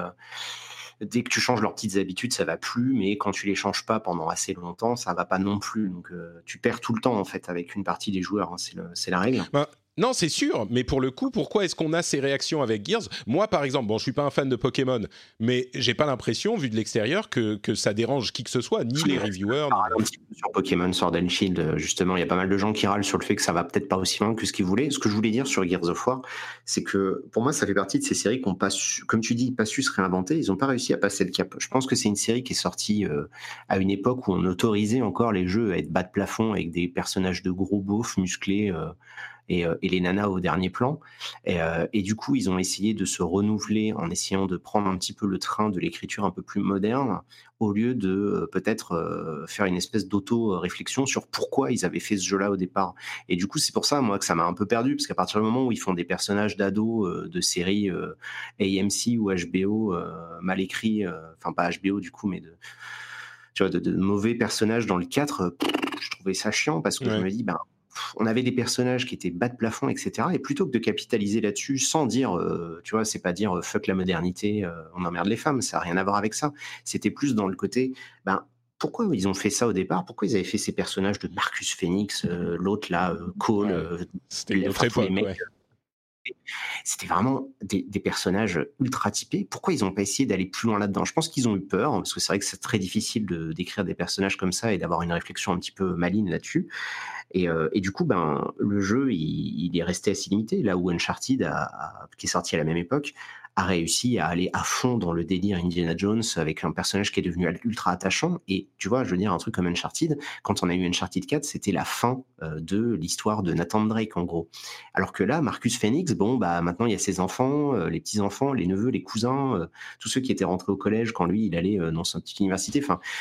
dès que tu changes leurs petites habitudes, ça va plus, mais quand tu les changes pas pendant assez longtemps, ça va pas non plus. Donc euh, tu perds tout le temps en fait avec une partie des joueurs, hein. c'est la règle. Bah, non, c'est sûr, mais pour le coup, pourquoi est-ce qu'on a ces réactions avec Gears? Moi, par exemple, bon, je suis pas un fan de Pokémon, mais j'ai pas l'impression, vu de l'extérieur, que, que, ça dérange qui que ce soit, ni les reviewers. sur Pokémon Sword and Shield, justement, il y a pas mal de gens qui râlent sur le fait que ça va peut-être pas aussi loin que ce qu'ils voulaient. Ce que je voulais dire sur Gears of War, c'est que pour moi, ça fait partie de ces séries qui n'ont pas, comme tu dis, pas su se réinventer. Ils n'ont pas réussi à passer le cap. Je pense que c'est une série qui est sortie euh, à une époque où on autorisait encore les jeux à être bas de plafond avec des personnages de gros beaufs musclés. Euh, euh, et, les nanas au dernier plan. Euh, et, du coup, ils ont essayé de se renouveler en essayant de prendre un petit peu le train de l'écriture un peu plus moderne, au lieu de euh, peut-être faire une espèce d'auto-réflexion sur pourquoi ils avaient fait ce jeu-là au départ. Et du coup, c'est pour ça, moi, que ça m'a un peu perdu, parce qu'à partir du moment où ils font des personnages d'ados de séries AMC ou HBO mal écrits, enfin pas HBO du coup, mais de, tu vois, de, mauvais personnages dans le 4, je trouvais ça chiant parce que je me dis, ben, on avait des personnages qui étaient bas de plafond, etc. Et plutôt que de capitaliser là-dessus sans dire, euh, tu vois, c'est pas dire euh, fuck la modernité, euh, on emmerde les femmes, ça n'a rien à voir avec ça. C'était plus dans le côté, ben, pourquoi ils ont fait ça au départ? Pourquoi ils avaient fait ces personnages de Marcus Phoenix, l'autre là, Cole, c'était une autre époque, c'était vraiment des, personnages ultra typés. Pourquoi ils n'ont pas essayé d'aller plus loin là-dedans? Je pense qu'ils ont eu peur, parce que c'est vrai que c'est très difficile de d'écrire des personnages comme ça et d'avoir une réflexion un petit peu maligne là-dessus. Et, euh, du coup, ben, le jeu, il, est resté assez limité. Là où Uncharted, qui est sorti à la même époque, a réussi à aller à fond dans le délire Indiana Jones avec un personnage qui est devenu ultra attachant. Et tu vois, je veux dire, un truc comme Uncharted, quand on a eu Uncharted 4, c'était la fin euh, de l'histoire de Nathan Drake, en gros. Alors que là, Marcus Phoenix, bon, bah maintenant il y a ses enfants, euh, les petits-enfants, les neveux, les cousins, euh, tous ceux qui étaient rentrés au collège quand lui, il allait dans sa petite université. Enfin,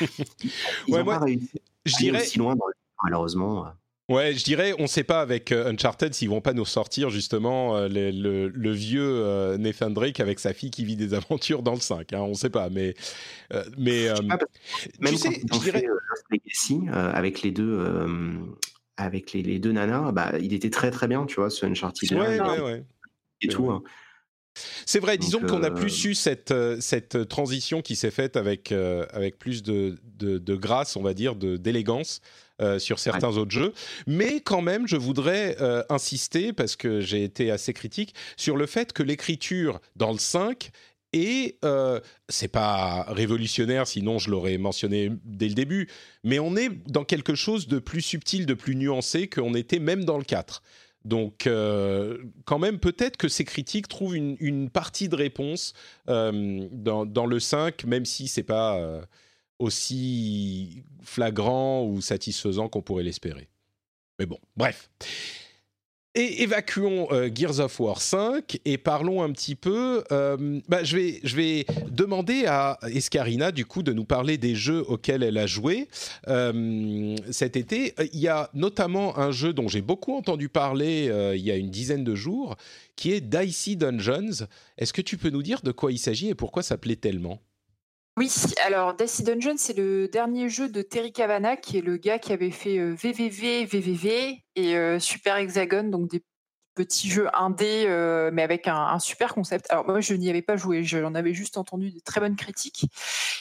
ils Ouais, ont moi, pas réussi Je dirais, aussi loin, dans le- malheureusement. Ouais, je dirais, on ne sait pas avec euh, Uncharted s'ils vont pas nous sortir justement euh, les- le, le vieux euh, Nathan Drake avec sa fille qui vit des aventures dans le 5. Hein, on ne sait pas, mais euh, mais euh, pas, Même tu sais, je dirais, Legacy euh, avec les deux, avec les, les deux nanas, bah, il était très très bien, tu vois, ce Uncharted. ouais, ouais, ouais. et tout. hein. C'est vrai, Donc, disons qu'on a plus eu cette, cette transition qui s'est faite avec, avec plus de, de, de grâce, on va dire, d'élégance euh, sur certains autres jeux. Mais quand même, je voudrais euh, insister, parce que j'ai été assez critique, sur le fait que l'écriture dans le 5 et euh, c'est pas révolutionnaire, sinon je l'aurais mentionné dès le début, mais on est dans quelque chose de plus subtil, de plus nuancé qu'on était même dans le 4. Donc, euh, quand même, peut-être que ces critiques trouvent une, une partie de réponse euh, dans, dans le 5, même si c'est pas aussi flagrant ou satisfaisant qu'on pourrait l'espérer. Mais bon, bref. Et évacuons euh, Gears of War 5 et parlons un petit peu. euh, bah, je, vais, je vais demander à Escarina, du coup, de nous parler des jeux auxquels elle a joué euh, cet été. Il y a notamment un jeu dont j'ai beaucoup entendu parler il y a une dizaine de jours, qui est Dicey Dungeons. Est-ce que tu peux nous dire de quoi il s'agit et pourquoi ça plaît tellement? Oui, alors Dicey Dungeon, c'est le dernier jeu de Terry Cavana, qui est le gars qui avait fait euh, VVV, VVV et euh, Super Hexagon, donc des petits jeux indés, euh, mais avec un, super concept. Alors moi, je n'y avais pas joué, j'en avais juste entendu de très bonnes critiques.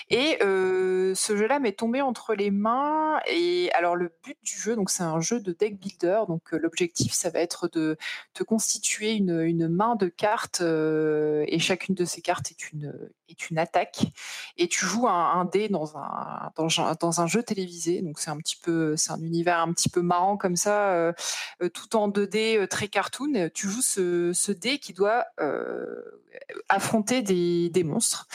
Et euh, ce jeu-là m'est tombé entre les mains. Et alors le but du jeu, donc c'est un jeu de deck builder. Donc euh, l'objectif, ça va être de te constituer une, main de cartes, et chacune de ces cartes est une est une attaque. Et tu joues un, un dé dans un jeu télévisé. Donc c'est un petit peu c'est un univers un petit peu marrant comme ça, euh, euh, tout en 2D euh, très cartoon. Tu joues ce, dé qui doit affronter des, des monstres.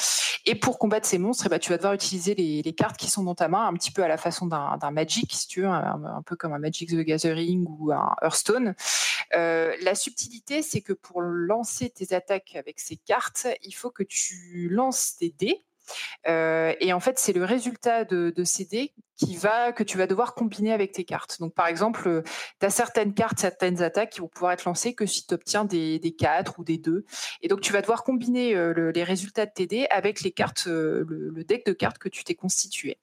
Et pour combattre ces monstres, eh ben, tu vas devoir utiliser les, cartes qui sont dans ta main, un petit peu à la façon d'un Magic, si tu veux, un, peu comme un Magic the Gathering ou un Hearthstone. Euh, la subtilité, c'est que pour lancer tes attaques avec ces cartes, il faut que tu lances tes dés. Euh, et en fait, c'est le résultat de, ces dés qui va, que tu vas devoir combiner avec tes cartes. Donc, par exemple, tu as certaines cartes, certaines attaques qui vont pouvoir être lancées que si tu obtiens des, des 4 ou des 2. Et donc, tu vas devoir combiner euh, le- les résultats de tes dés avec les cartes, euh, le, deck de cartes que tu t'es constitué.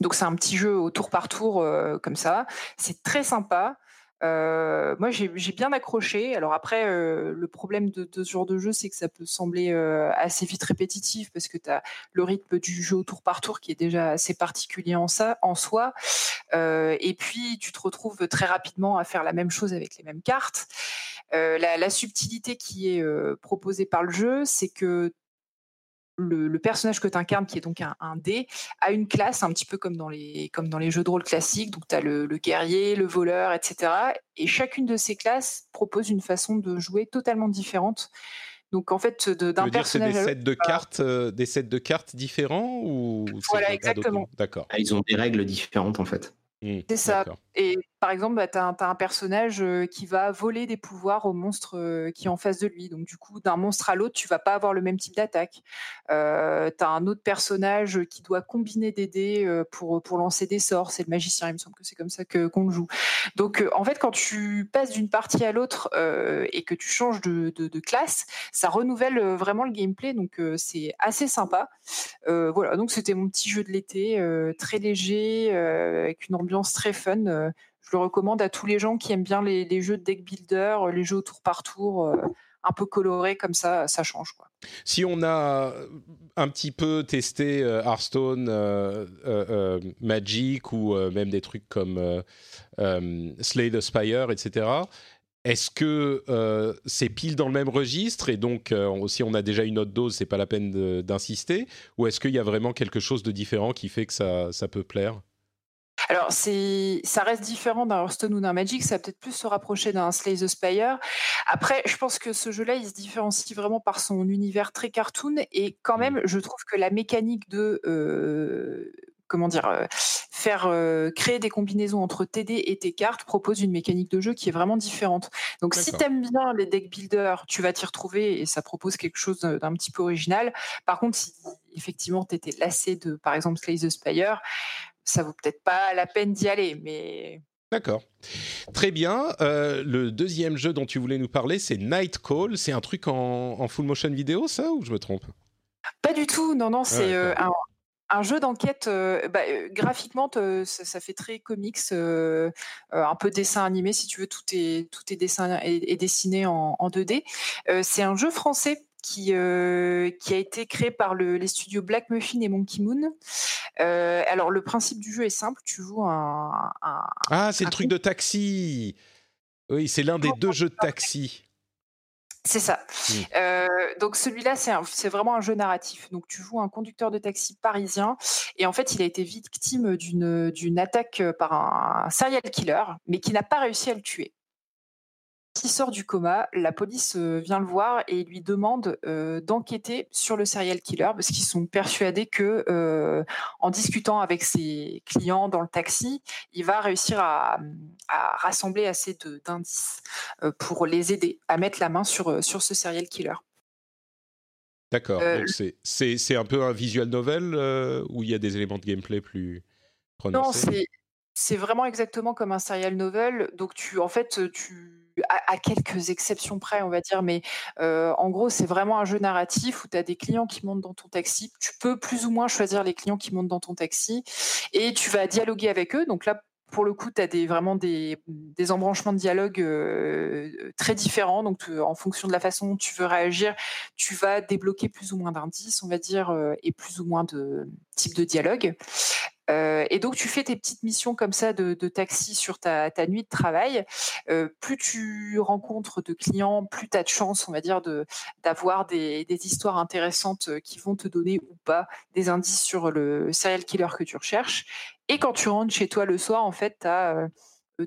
Donc, c'est un petit jeu au tour par tour comme ça. C'est très sympa. Moi, j'ai bien accroché. Alors après, le problème de, ce genre de jeu, c'est que ça peut sembler assez vite répétitif parce que tu as le rythme du jeu au tour par tour qui est déjà assez particulier en, ça, en soi. Et puis, tu te retrouves très rapidement à faire la même chose avec les mêmes cartes. La, subtilité qui est proposée par le jeu, c'est que le, le personnage que tu incarnes, qui est donc un, un dé, a une classe un petit peu comme dans les, comme dans les jeux de rôle classiques. Donc, tu as le, le guerrier, le voleur, etc. Et chacune de ces classes propose une façon de jouer totalement différente. Donc, en fait, d'un veux dire c'est des personnage sets de cartes, euh, des sets de cartes différents ou Voilà, exactement. D'accord. Ah, Ils ont des règles différentes en fait. Hmm, C'est ça. Et par exemple, bah, tu as, un personnage qui va voler des pouvoirs au monstre qui est en face de lui. Donc, du coup, d'un monstre à l'autre, tu vas pas avoir le même type d'attaque. Tu as un autre personnage qui doit combiner des dés pour, lancer des sorts. C'est le magicien, il me semble que c'est comme ça qu'on le joue. Donc, en fait, quand tu passes d'une partie à l'autre et que tu changes de, classe, ça renouvelle vraiment le gameplay. Donc, c'est assez sympa. Voilà, donc c'était mon petit jeu de l'été, très léger, avec une ambiance très fun. Je le recommande à tous les gens qui aiment bien les, jeux de deck builder, euh, les jeux tour par tour, euh, un peu colorés comme ça, ça change. Si on a un petit peu testé euh, Hearthstone, Magic ou même des trucs comme Slay the Spire, etc., est-ce que c'est pile dans le même registre et donc si on a déjà une autre dose, c'est pas la peine d'insister Ou est-ce qu'il y a vraiment quelque chose de différent qui fait que ça peut plaire? Alors, c'est, ça reste différent d'un Hearthstone ou d'un Magic, ça va peut-être plus se rapprocher d'un Slay the Spire. Après, je pense que ce jeu-là, il se différencie vraiment par son univers très cartoon, et quand même, je trouve que la mécanique de euh, comment dire, euh, faire euh, créer des combinaisons entre TD et tes cartes propose une mécanique de jeu qui est vraiment différente. Donc si tu aimes bien les deck builders, tu vas t'y retrouver et ça propose quelque chose d'un petit peu original. Par contre, si effectivement tu étais lassé de par exemple Slay the Spire, ça vaut peut-être pas la peine d'y aller, mais D'accord. Très bien. Euh, le deuxième jeu dont tu voulais nous parler, c'est Night Call. C'est un truc en, full motion vidéo, ça, ou je me trompe? Pas du tout. Non, non, c'est un, un jeu d'enquête, euh, bah, euh, graphiquement, ça, fait très comics, euh, un peu dessin animé, si tu veux, tout est, tout est, dessin, est, dessiné en, 2D. c'est un jeu français qui, qui a été créé par les studios Black Muffin et Monkey Moon. alors, le principe du jeu est simple, tu joues un... ah, c'est le truc de taxi Oui, c'est l'un des deux jeux de taxi. C'est ça. Mmh. Euh, donc celui-là, c'est vraiment un jeu narratif. Donc tu joues un conducteur de taxi parisien et en fait, il a été victime d'une attaque par un serial killer, mais qui n'a pas réussi à le tuer il sort du coma, la police euh, vient le voir et lui demande euh, d'enquêter sur le serial killer parce qu'ils sont persuadés que euh, en discutant avec ses clients dans le taxi, il va réussir à, rassembler assez d'indices pour les aider à mettre la main sur, sur ce serial killer. D'accord. C'est un peu un visual novel où il y a des éléments de gameplay plus prononcés? Non, c'est vraiment exactement comme un serial novel. Donc tu en fait tu à, quelques exceptions près, on va dire, mais en gros, c'est vraiment un jeu narratif où tu as des clients qui montent dans ton taxi. Tu peux plus ou moins choisir les clients qui montent dans ton taxi et tu vas dialoguer avec eux. Donc là, pour le coup, tu as vraiment des, embranchements de dialogue très différents. Donc, en fonction de la façon dont tu veux réagir, tu vas débloquer plus ou moins d'indices, on va dire, et plus ou moins de types de dialogue. Euh, et donc, tu fais tes petites missions comme ça de, taxi sur ta, nuit de travail. Euh, plus tu rencontres de clients, plus tu as de chance, on va dire, d'avoir des, des, histoires intéressantes euh, qui vont te donner ou pas des indices sur le serial killer que tu recherches. Et quand tu rentres chez toi le soir, en fait, tu as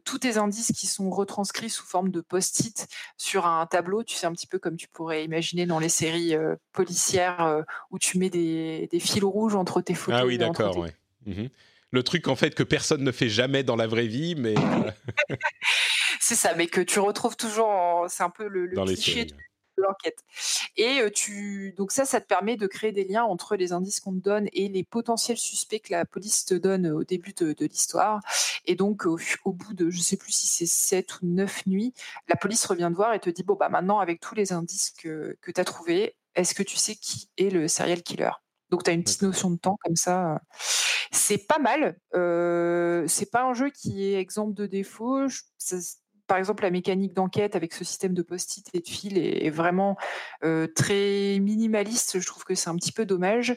tous tes indices qui sont retranscrits sous forme de post-it sur un tableau, tu sais, un petit peu comme tu pourrais imaginer dans les séries policières où tu mets des, des, fils rouges entre tes photos. Ah oui, d'accord, ouais. Mhm. Le truc en fait que personne ne fait jamais dans la vraie vie, mais c'est ça, mais que tu retrouves toujours. C'est un peu le, cliché de l'enquête. Et euh, tu donc ça, ça te permet de créer des liens entre les indices qu'on te donne et les potentiels suspects que la police te donne au début de, l'histoire. Et donc au, bout de, je sais plus si c'est 7 ou 9 nuits, la police revient te voir et te dit bon bah maintenant avec tous les indices que, que tu as trouvés, est-ce que tu sais qui est le serial killer? Donc tu as une petite notion de temps comme ça. C'est pas mal. Euh, c'est pas un jeu qui est exemple de défauts. par exemple, la mécanique d'enquête avec ce système de post-it et de fil est, vraiment euh, très minimaliste. Je trouve que c'est un petit peu dommage.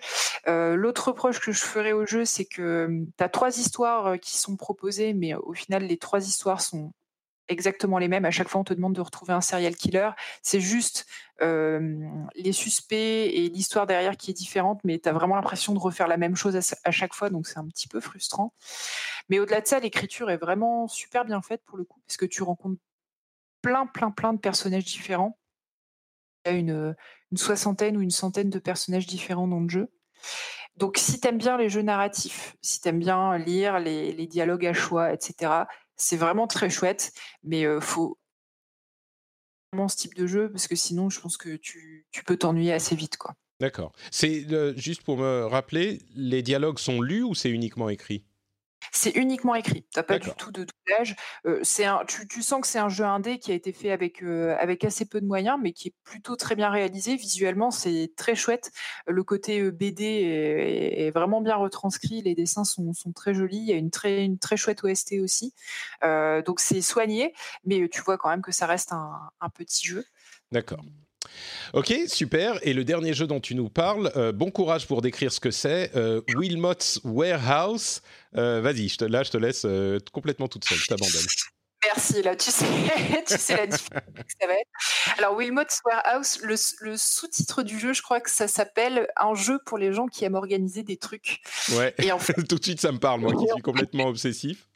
Euh, l'autre reproche que je ferais au jeu, c'est que tu as trois histoires qui sont proposées, mais au final, les trois histoires sont exactement les mêmes. À chaque fois, on te demande de retrouver un serial killer. C'est juste les suspects et l'histoire derrière qui est différente, mais tu as vraiment l'impression de refaire la même chose à, chaque fois, donc c'est un petit peu frustrant. Mais au-delà de ça, l'écriture est vraiment super bien faite pour le coup, parce que tu rencontres plein, plein, plein de personnages différents. Il y a une, soixantaine ou une centaine de personnages différents dans le jeu. Donc, si tu aimes bien les jeux narratifs, si tu aimes bien lire les, dialogues à choix, etc., c'est vraiment très chouette, mais faut vraiment ce type de jeu parce que sinon, je pense que tu, tu peux t'ennuyer assez vite, quoi. D'accord. C'est juste pour me rappeler, les dialogues sont lus ou c'est uniquement écrit? C'est uniquement écrit. Tu n'as pas du tout de doublage. c'est un, tu, sens que c'est un jeu indé qui a été fait avec, avec assez peu de moyens, mais qui est plutôt très bien réalisé. Visuellement, c'est très chouette. Le côté BD est, vraiment bien retranscrit. Les dessins sont, sont, très jolis. Il y a une très, une très chouette OST aussi. donc c'est soigné, mais tu vois quand même que ça reste un, un petit jeu. D'accord. Ok, super. Et le dernier jeu dont tu nous parles, euh, bon courage pour décrire ce que c'est. Euh, Wilmot's Warehouse. Euh, vas-y, là, je te laisse complètement toute seule. Je t'abandonne. Merci, là, tu sais, tu sais la différence que ça va être. Alors, Wilmot's Warehouse, le, le sous-titre du jeu, je crois que ça s'appelle Un jeu pour les gens qui aiment organiser des trucs. Ouais, Et en fait... tout de suite, ça me parle, moi qui suis complètement obsessif.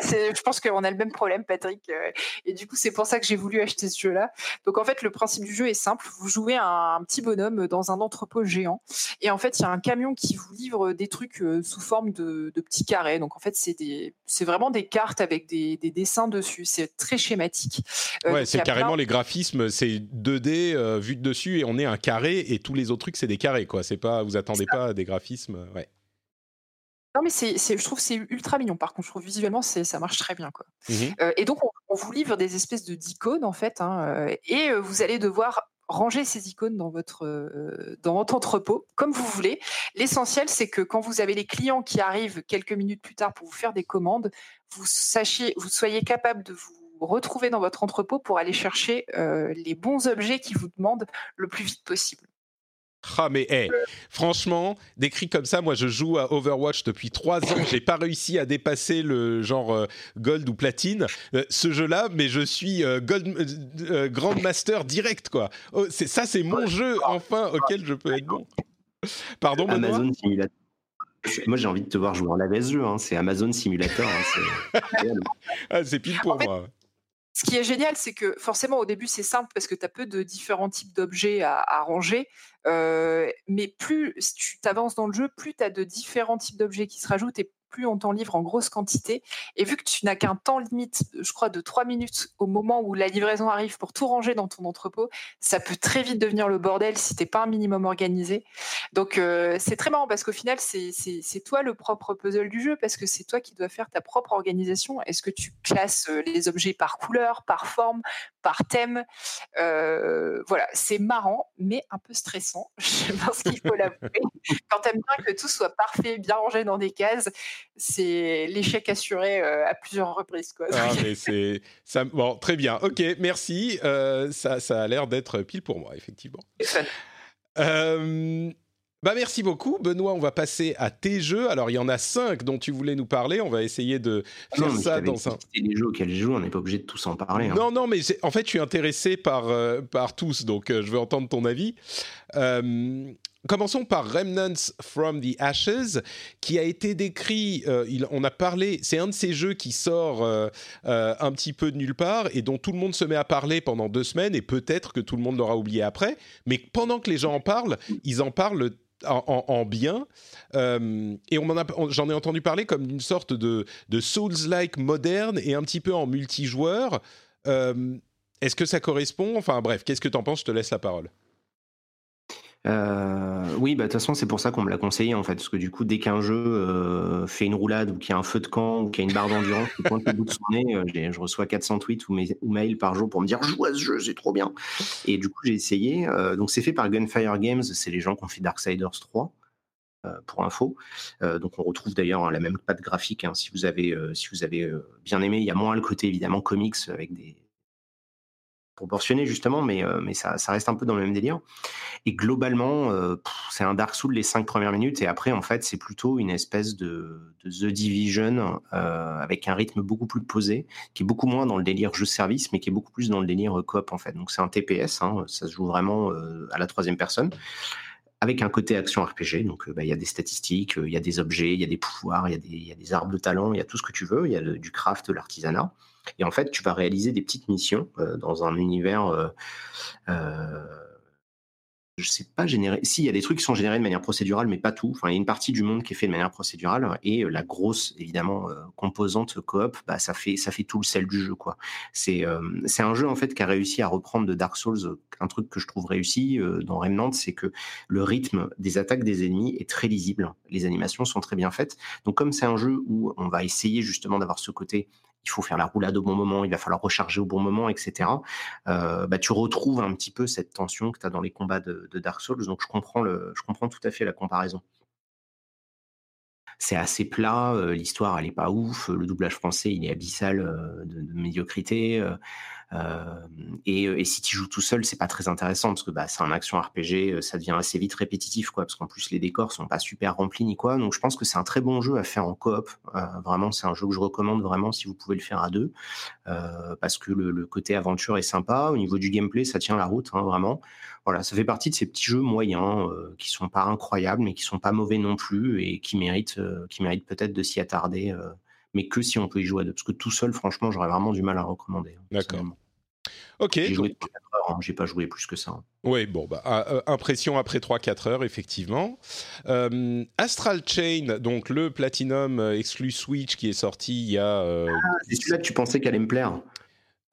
Bah, je pense qu'on a le même problème, Patrick. Euh, et du coup, c'est pour ça que j'ai voulu acheter ce jeu-là. Donc, en fait, le principe du jeu est simple. Vous jouez un, petit bonhomme dans un entrepôt géant. Et en fait, il y a un camion qui vous livre des trucs euh, sous forme de, petits carrés. Donc, en fait, c'est vraiment des cartes avec des, dessins dessus. C'est très schématique. Euh, ouais, c'est carrément les graphismes. C'est 2D vu de dessus et on est un carré et tous les autres trucs, c'est des carrés, quoi. C'est pas, vous attendez pas à des graphismes. Ouais. Non, mais c'est, je trouve c'est ultra mignon. Par contre, je trouve visuellement, c'est, ça marche très bien, quoi. Mmh euh, et donc, on, vous livre des espèces de d'icônes en fait, hein, euh, et euh, vous allez devoir ranger ces icônes dans votre dans votre entrepôt comme vous voulez. L'essentiel, c'est que quand vous avez les clients qui arrivent quelques minutes plus tard pour vous faire des commandes, vous sachiez, vous soyez capable de vous retrouver dans votre entrepôt pour aller chercher les bons objets qui vous demandent le plus vite possible. Ah mais hey, franchement, décrit comme ça, moi je joue à Overwatch depuis trois ans, j'ai pas réussi à dépasser le genre euh, gold ou platine. Euh, ce jeu-là, mais je suis euh, gold grand master direct quoi. Oh, c'est ça, c'est mon jeu enfin auquel je peux être bon. Pardon, Amazon Simulator. Moi, j'ai envie de te voir jouer en la jeu. Hein. C'est Amazon Simulator. Hein. Ah, c'est pile pour moi. Ce qui est génial, c'est que forcément au début c'est simple parce que tu as peu de différents types d'objets à, ranger, euh, mais plus tu t'avances dans le jeu, plus tu as de différents types d'objets qui se rajoutent et plus on t'en livre en grosse quantité. Et vu que tu n'as qu'un temps limite, je crois, de trois minutes au moment où la livraison arrive pour tout ranger dans ton entrepôt, ça peut très vite devenir le bordel si t'es pas un minimum organisé. Donc euh, c'est très marrant parce qu'au final, c'est toi le propre puzzle du jeu parce que c'est toi qui dois faire ta propre organisation. Est-ce que tu classes euh, les objets par couleur, par forme, par thème? Euh, Voilà, c'est marrant, mais un peu stressant. Je pense qu'il faut l'avouer. Quand t'aimes bien que tout soit parfait, bien rangé dans des cases, c'est l'échec assuré euh, à plusieurs reprises. Quoi. Ah, mais c'est ça. Bon, très bien. Ok, merci. Euh, ça, ça a l'air d'être pile pour moi, effectivement. Euh, bah merci beaucoup, Benoît. On va passer à tes jeux. Alors il y en a cinq dont tu voulais nous parler. On va essayer de faire ça dans un. les jeux auxquels je joue, on n'est pas obligé de tous en parler. Hein. Non, non, mais en fait, je suis intéressé par par tous, donc je veux entendre ton avis. Commençons par Remnants from the Ashes, qui a été décrit, euh, on a parlé, c'est un de ces jeux qui sort euh, euh, un petit peu de nulle part et dont tout le monde se met à parler pendant deux semaines et peut-être que tout le monde l'aura oublié après, mais pendant que les gens en parlent, ils en parlent en, bien. et j'en ai entendu parler comme d'une sorte de, Souls-like moderne et un petit peu en multijoueur. Est-ce que ça correspond? Enfin bref, qu'est-ce que tu en penses? Je te laisse la parole. Euh, oui, bah, de toute façon, c'est pour ça qu'on me l'a conseillé, en fait. Parce que du coup, dès qu'un jeu euh, fait une roulade ou qu'il y a un feu de camp ou qu'il y a une barre d'endurance qui pointe le bout de son nez, euh, je reçois 400 tweets ou, mails par jour pour me dire joue à ce jeu, c'est trop bien. Et du coup, j'ai essayé. donc, c'est fait par Gunfire Games, c'est les gens qui ont fait Darksiders 3. pour info. donc on retrouve d'ailleurs la même patte graphique. Hein, si vous avez, si vous avez bien aimé, il y a moins le côté évidemment comics avec des, proportionné justement, mais, euh, ça, reste un peu dans le même délire. Et globalement, euh, c'est un Dark Souls les cinq premières minutes, et après, en fait, c'est plutôt une espèce de, The Division euh, avec un rythme beaucoup plus posé, qui est beaucoup moins dans le délire jeu-service, mais qui est beaucoup plus dans le délire coop en fait. Donc c'est un TPS, hein, ça se joue vraiment à la troisième personne avec un côté action RPG. Donc, bah, il y a des statistiques, il y a des objets, il y a des pouvoirs, il y, y, a des arbres de talent, il y a tout ce que tu veux. Il y a du craft, l'artisanat. Et en fait, tu vas réaliser des petites missions euh, dans un univers. Euh, euh, je sais pas générer. Si, il y a des trucs qui sont générés de manière procédurale, mais pas tout. Enfin, il y a une partie du monde qui est fait de manière procédurale et la grosse, évidemment, composante coop, bah, ça fait ça fait tout le sel du jeu, quoi. C'est c'est un jeu en fait qui a réussi à reprendre de Dark Souls un truc que je trouve réussi dans Remnant, c'est que le rythme des attaques des ennemis est très lisible. Les animations sont très bien faites. Donc comme c'est un jeu où on va essayer justement d'avoir ce côté il faut faire la roulade au bon moment, il va falloir recharger au bon moment, etc. Euh, bah, tu retrouves un petit peu cette tension que tu as dans les combats de, Dark Souls. Donc je comprends, le, je comprends tout à fait la comparaison. C'est assez plat, euh, l'histoire elle est pas ouf, le doublage français il est abyssal euh, de, médiocrité. Et, et, si tu joues tout seul, c'est pas très intéressant parce que bah, c'est un action RPG, ça devient assez vite répétitif, quoi, parce qu'en plus les décors sont pas super remplis ni quoi. Donc je pense que c'est un très bon jeu à faire en coop. vraiment, c'est un jeu que je recommande vraiment si vous pouvez le faire à deux, parce que le, le, côté aventure est sympa. Au niveau du gameplay, ça tient la route, hein, vraiment. Voilà, ça fait partie de ces petits jeux moyens qui sont pas incroyables, mais qui sont pas mauvais non plus et qui méritent, qui méritent peut-être de s'y attarder, mais que si on peut y jouer à deux. Parce que tout seul, franchement, j'aurais vraiment du mal à recommander. Hein, D'accord. Ok. J'ai joué 3-4 heures, hein, j'ai pas joué plus que ça. Hein. Oui, bon, bah, impression après 3-4 heures, effectivement. Astral Chain, donc le Platinum exclu Switch qui est sorti il y a. Ah, c'est celui-là que tu pensais qu'elle allait me plaire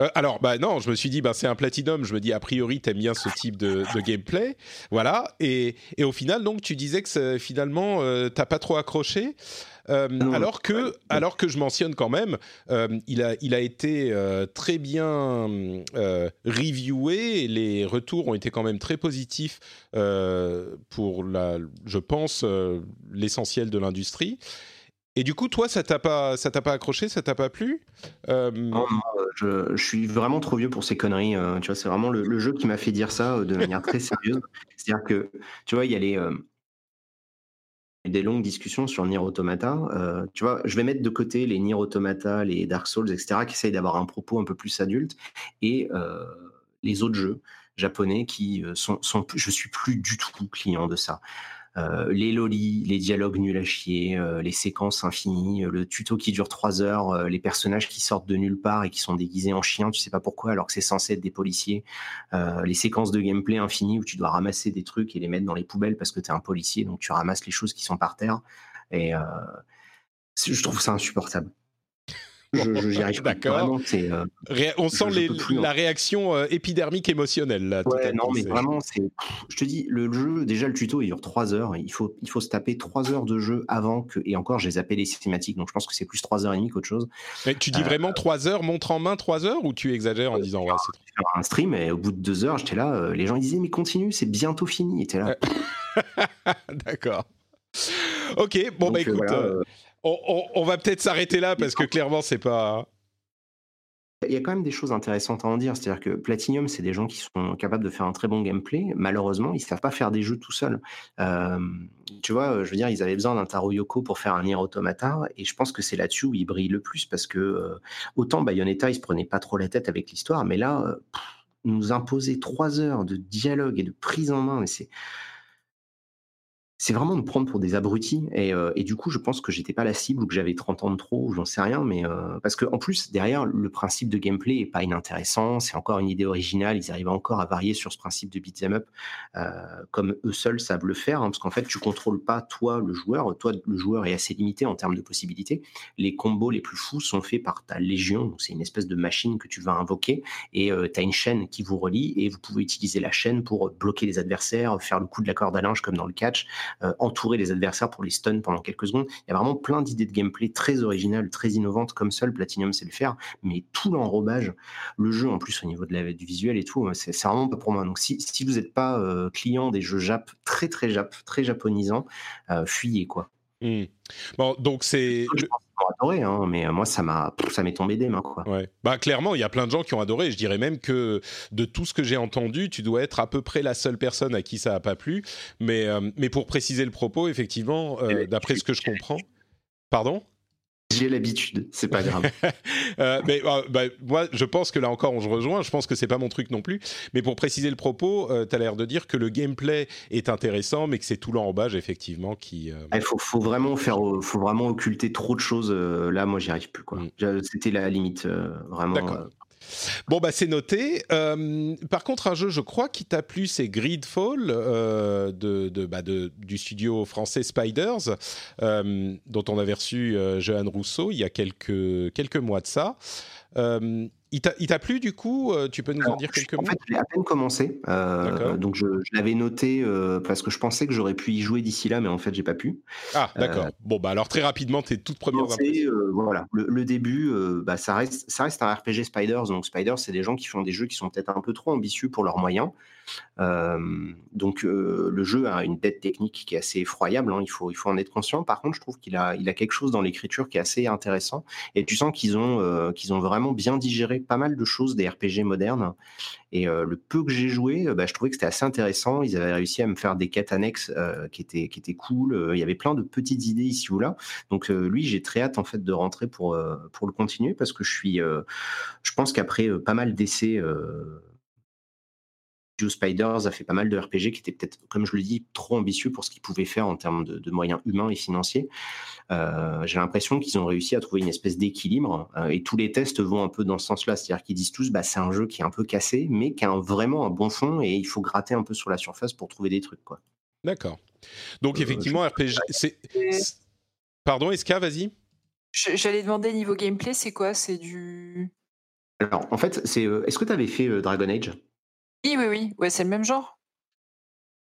euh, alors, bah non, je me suis dit, bah, c'est un platinum. Je me dis, a priori, t'aimes bien ce type de, de gameplay. Voilà. Et, et, au final, donc, tu disais que finalement, euh, t'as pas trop accroché. Euh, alors que, alors que je mentionne quand même, euh, il a, il a été euh, très bien reviewé. Et les retours ont été quand même très positifs pour la, je pense, l'essentiel de l'industrie. Et du coup, toi, ça t'a pas, ça t'a pas accroché, ça t'a pas plu? Euh... non, je, je, suis vraiment trop vieux pour ces conneries. Euh, tu vois, c'est vraiment le, le, jeu qui m'a fait dire ça euh, de manière très sérieuse. C'est-à-dire que, tu vois, il y a les euh, des longues discussions sur Nier Automata. Euh, tu vois, je vais mettre de côté les Nier Automata, les Dark Souls, etc., qui essayent d'avoir un propos un peu plus adulte, et euh, les autres jeux japonais qui sont, sont, je suis plus du tout client de ça. Euh, les lolis, les dialogues nuls à chier, euh, les séquences infinies, euh, le tuto qui dure trois heures, les personnages qui sortent de nulle part et qui sont déguisés en chiens, tu sais pas pourquoi alors que c'est censé être des policiers, les séquences de gameplay infinies où tu dois ramasser des trucs et les mettre dans les poubelles parce que tu es un policier, donc tu ramasses les choses qui sont par terre. Et je trouve ça insupportable. Je, j'y arrive D'accord. Euh, on sent les, la réaction euh, épidermique émotionnelle là. Ouais, non, mais vraiment, c'est. Je te dis, le jeu, déjà le tuto, il dure 3 heures. Il faut, il faut se taper 3 heures de jeu avant que. Et encore, j'ai zappé les cinématiques, donc je pense que c'est plus 3 heures et demie qu'autre chose. Mais tu dis euh, vraiment 3 heures, montre en main 3 heures, ou tu exagères en disant ouais, c'est un stream et au bout de 2 heures, j'étais là. les gens ils disaient mais continue, c'est bientôt fini. Et là. D'accord. Ok, bon bah écoute on, va peut-être s'arrêter là parce que clairement, c'est pas. Il y a quand même des choses intéressantes à en dire. C'est-à-dire que Platinum, c'est des gens qui sont capables de faire un très bon gameplay. Malheureusement, ils savent pas faire des jeux tout seuls. Euh, tu vois, je veux dire, ils avaient besoin d'un Taro Yoko pour faire un Nier Automata, et je pense que c'est là-dessus où ils brillent le plus parce que euh, autant Bayonetta, ils se prenaient pas trop la tête avec l'histoire, mais là, euh, nous imposer trois heures de dialogue et de prise en main, c'est c'est vraiment me prendre pour des abrutis. Et, euh, et, du coup, je pense que j'étais pas la cible ou que j'avais 30 ans de trop ou j'en sais rien. Mais euh, parce que en plus, derrière, le principe de gameplay est pas inintéressant. C'est encore une idée originale. Ils arrivent encore à varier sur ce principe de beat'em up euh, comme eux seuls savent le faire. Hein, parce qu'en fait, tu contrôles pas toi le joueur. Toi, le joueur est assez limité en termes de possibilités. Les combos les plus fous sont faits par ta légion. C'est une espèce de machine que tu vas invoquer et tu as une chaîne qui vous relie et vous pouvez utiliser la chaîne pour bloquer les adversaires, faire le coup de la corde à linge comme dans le catch euh, entourer les adversaires pour les stun pendant quelques secondes. Il y a vraiment plein d'idées de gameplay très originales, très innovantes, comme seul Platinum sait le faire, mais tout l'enrobage, le jeu en plus au niveau de la, du visuel et tout, c'est vraiment pas pour moi. Donc si, si vous n'êtes pas euh, client des jeux Jap, très très Jap, très japonisants, euh, fuyez quoi. Hmm. Bon, donc c'est adoré, hein, mais euh, moi ça m'a ça m'est tombé des mains quoi. Ouais. Bah clairement, il y a plein de gens qui ont adoré. Je dirais même que de tout ce que j'ai entendu, tu dois être à peu près la seule personne à qui ça a pas plu. Mais euh, mais pour préciser le propos, effectivement, euh, d'après ce que je comprends, pardon? J'ai l'habitude, c'est pas grave. euh, mais euh, bah, moi, je pense que là encore, on se rejoint. Je pense que c'est pas mon truc non plus. Mais pour préciser le propos, euh, tu as l'air de dire que le gameplay est intéressant, mais que c'est tout l'enrobage effectivement qui. Euh, il faut, faut, vraiment faire, faut vraiment occulter trop de choses. là, moi, j'y arrive plus quoi. Mm. C'était la limite, vraiment. D'accord. Bon, bah c'est noté. Euh, par contre, un jeu, je crois, qui t'a plu, c'est Gridfall euh, bah du studio français Spiders, euh, dont on avait reçu Johan Rousseau il y a quelques mois de ça. Euh, il t'a plu du coup Tu peux nous en dire quelques mots? En fait, j'ai à peine commencé. Euh, donc, je, je l'avais noté euh, parce que je pensais que j'aurais pu y jouer d'ici là, mais en fait, j'ai pas pu. Ah, d'accord. Euh, bon, bah alors très rapidement, tes toutes premières impressions. voilà, le, le début, bah, ça, reste, ça reste un RPG Spiders. Donc, Spiders, c'est des gens qui font des jeux qui sont peut-être un peu trop ambitieux pour leurs moyens. Donc le jeu a une dette technique qui est assez effroyable, hein, il, faut, il faut en être conscient. Par contre, je trouve qu'il a, il a quelque chose dans l'écriture qui est assez intéressant. Et tu sens qu'ils ont, qu'ils ont vraiment bien digéré pas mal de choses des RPG modernes. Et le peu que j'ai joué, bah, je trouvais que c'était assez intéressant. Ils avaient réussi à me faire des quêtes annexes qui, étaient, qui étaient cool. Il y avait plein de petites idées ici ou là. Donc lui, j'ai très hâte en fait de rentrer pour, pour le continuer parce que je suis, je pense qu'après pas mal d'essais Spiders a fait pas mal de RPG qui étaient peut-être, comme je le dis, trop ambitieux pour ce qu'ils pouvaient faire en termes de, moyens humains et financiers. Euh, j'ai l'impression qu'ils ont réussi à trouver une espèce d'équilibre euh, et tous les tests vont un peu dans ce sens-là. C'est-à-dire qu'ils disent tous, bah, c'est un jeu qui est un peu cassé, mais qui a vraiment un bon fond et il faut gratter un peu sur la surface pour trouver des trucs. quoi. D'accord. Donc, euh, effectivement, RPG. C'est... Pardon, Eska, vas-y. J'allais demander niveau gameplay, c'est quoi? C'est du. Alors, en fait, c'est. Est-ce que tu avais fait Dragon Age? Oui, oui, oui. Ouais, c'est le même genre?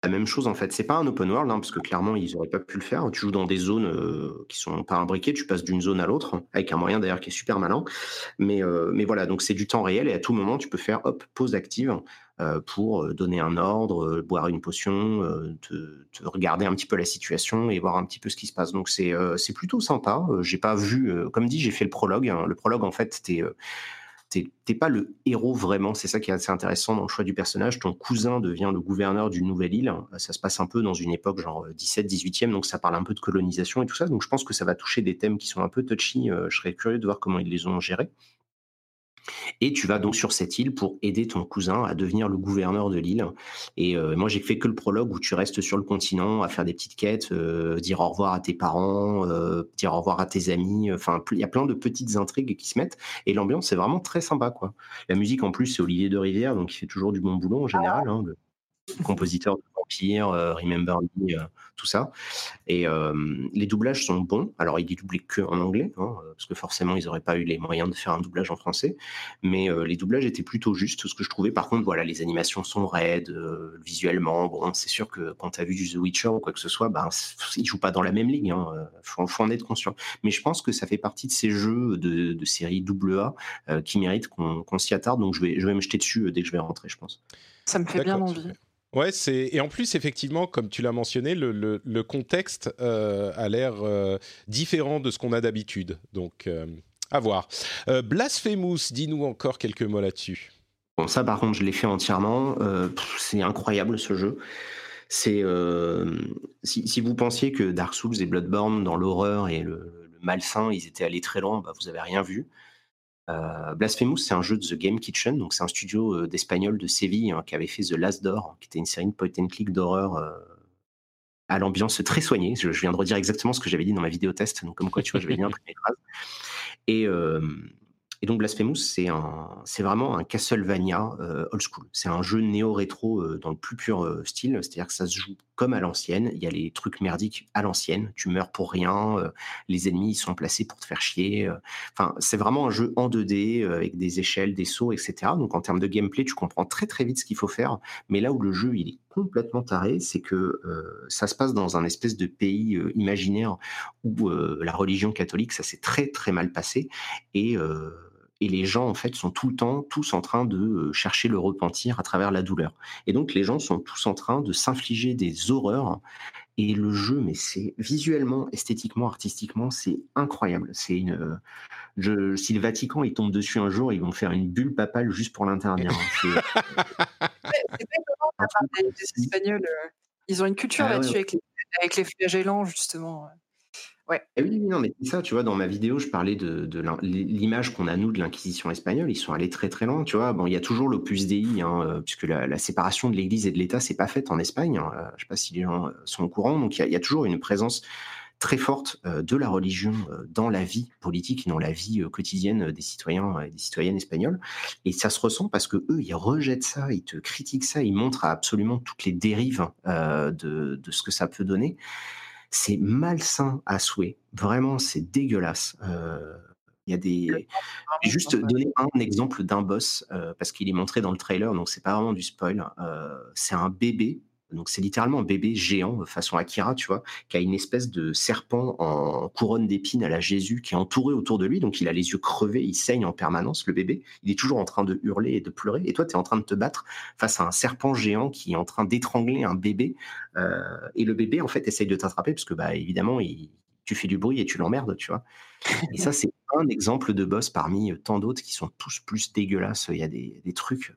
La même chose en fait, c'est pas un open world, hein, parce que clairement ils auraient pas pu le faire. Tu joues dans des zones, euh, qui sont pas imbriquées, tu passes d'une zone à l'autre, avec un moyen d'ailleurs qui est super malin. Mais, euh, mais voilà, donc c'est du temps réel et à tout moment tu peux faire hop, pause active, euh, pour, donner un ordre, boire une potion, te regarder un petit peu la situation et voir un petit peu ce qui se passe. Donc c'est, c'est plutôt sympa. j'ai pas vu, comme dit, j'ai fait le prologue, hein. Le prologue en fait, c'était t'es pas le héros vraiment. C'est ça qui est assez intéressant dans le choix du personnage. Ton cousin devient le gouverneur d'une nouvelle île. Ça se passe un peu dans une époque genre 17, euh, 18e, donc ça parle un peu de colonisation et tout ça. Donc je pense que ça va toucher des thèmes qui sont un peu touchy. Euh, je serais curieux de voir comment ils les ont gérés. Et tu vas donc sur cette île pour aider ton cousin à devenir le gouverneur de l'île. Et euh, moi, j'ai fait que le prologue où tu restes sur le continent à faire des petites quêtes, euh, dire au revoir à tes parents, euh, dire au revoir à tes amis. Enfin, il y a plein de petites intrigues qui se mettent. Et l'ambiance est vraiment très sympa, quoi. La musique, en plus, c'est Olivier de Rivière, donc il fait toujours du bon boulot en général. Hein, compositeur de Vampire, euh, Remember Me, euh, tout ça. Et euh, les doublages sont bons. Alors, il est doublé que en anglais, hein, parce que forcément, ils n'auraient pas eu les moyens de faire un doublage en français. Mais les doublages étaient plutôt justes. Ce que je trouvais, par contre, voilà, les animations sont raides, visuellement. Bon, c'est sûr que quand tu as vu du The Witcher ou quoi que ce soit, ben, ils jouent pas dans la même ligne. Hein, faut, en être conscient. Mais je pense que ça fait partie de ces jeux de, de série AA qui méritent qu'on s'y attarde. Donc, je vais, je vais me jeter dessus dès que je vais rentrer, je pense. Ça me fait bien envie. Ouais, c'est et en plus effectivement, comme tu l'as mentionné, le, contexte euh, a l'air euh, différent de ce qu'on a d'habitude. Donc, euh, à voir. Blasphemous, dis-nous encore quelques mots là-dessus. Bon, ça par contre, je l'ai fait entièrement. c'est incroyable ce jeu. C'est si, vous pensiez que Dark Souls et Bloodborne dans l'horreur et le, le, malsain, ils étaient allés très loin, bah, vous avez rien vu. Euh, Blasphemous, c'est un jeu de The Game Kitchen, donc c'est un studio euh, d'espagnol de Séville hein, qui avait fait The Last Door, qui était une série de point and click d'horreur euh, à l'ambiance très soignée. Je, viens de redire exactement ce que j'avais dit dans ma vidéo test, donc comme quoi tu vois, je vais bien imprimer phrases. Et, et donc Blasphemous, c'est vraiment un Castlevania euh, old school. C'est un jeu néo-rétro euh, dans le plus pur euh, style, c'est-à-dire que ça se joue comme à l'ancienne. Il y a les trucs merdiques à l'ancienne. Tu meurs pour rien. les ennemis sont placés pour te faire chier. Enfin, c'est vraiment un jeu en 2D avec des échelles, des sauts, etc. Donc en termes de gameplay, tu comprends très très vite ce qu'il faut faire. Mais là où le jeu il est complètement taré, c'est que ça se passe dans un espèce de pays imaginaire où la religion catholique, ça s'est très très mal passé et et les gens en fait sont tout le temps tous en train de euh, chercher le repentir à travers la douleur. Et donc les gens sont tous en train de s'infliger des horreurs. Et le jeu, mais c'est visuellement, esthétiquement, artistiquement, c'est incroyable. C'est une. Euh, je, si le Vatican il tombe dessus un jour, ils vont faire une bulle papale juste pour l'interdire. c'est des Espagnols. Euh, ils ont une culture ah là-dessus avec, les, avec les flagellants justement. Ouais. Eh oui, non, mais ça, tu vois, dans ma vidéo, je parlais de, l'image qu'on a, nous, de l'Inquisition espagnole. Ils sont allés très, très loin, tu vois. Bon, il y a toujours l'opus Dei, hein, euh, puisque la, séparation de l'Église et de l'État, c'est pas faite en Espagne. Hein. Euh, je sais pas si les gens euh, sont au courant. Donc, il y a, toujours une présence très forte de la religion dans la vie politique et dans la vie quotidienne des citoyens et des citoyennes espagnoles. Et ça se ressent parce que eux, ils rejettent ça, ils te critiquent ça, ils montrent absolument toutes les dérives de ce que ça peut donner. C'est malsain à souhait. Vraiment, c'est dégueulasse. Euh, il y a des. juste donner un exemple d'un boss euh, parce qu'il est montré dans le trailer, donc c'est pas vraiment du spoil. Euh, c'est un bébé donc c'est littéralement un bébé géant façon Akira, tu vois, qui a une espèce de serpent en couronne d'épines à la Jésus qui est entouré autour de lui. Donc il a les yeux crevés, il saigne en permanence, le bébé. Il est toujours en train de hurler et de pleurer. Et toi, tu es en train de te battre face à un serpent géant qui est en train d'étrangler un bébé. Euh, et le bébé, en fait, essaye de t'attraper parce que, bah, évidemment, il, tu fais du bruit et tu l'emmerdes, tu vois. Et ça, c'est un exemple de boss parmi tant d'autres qui sont tous plus dégueulasses. Il y a des, des trucs.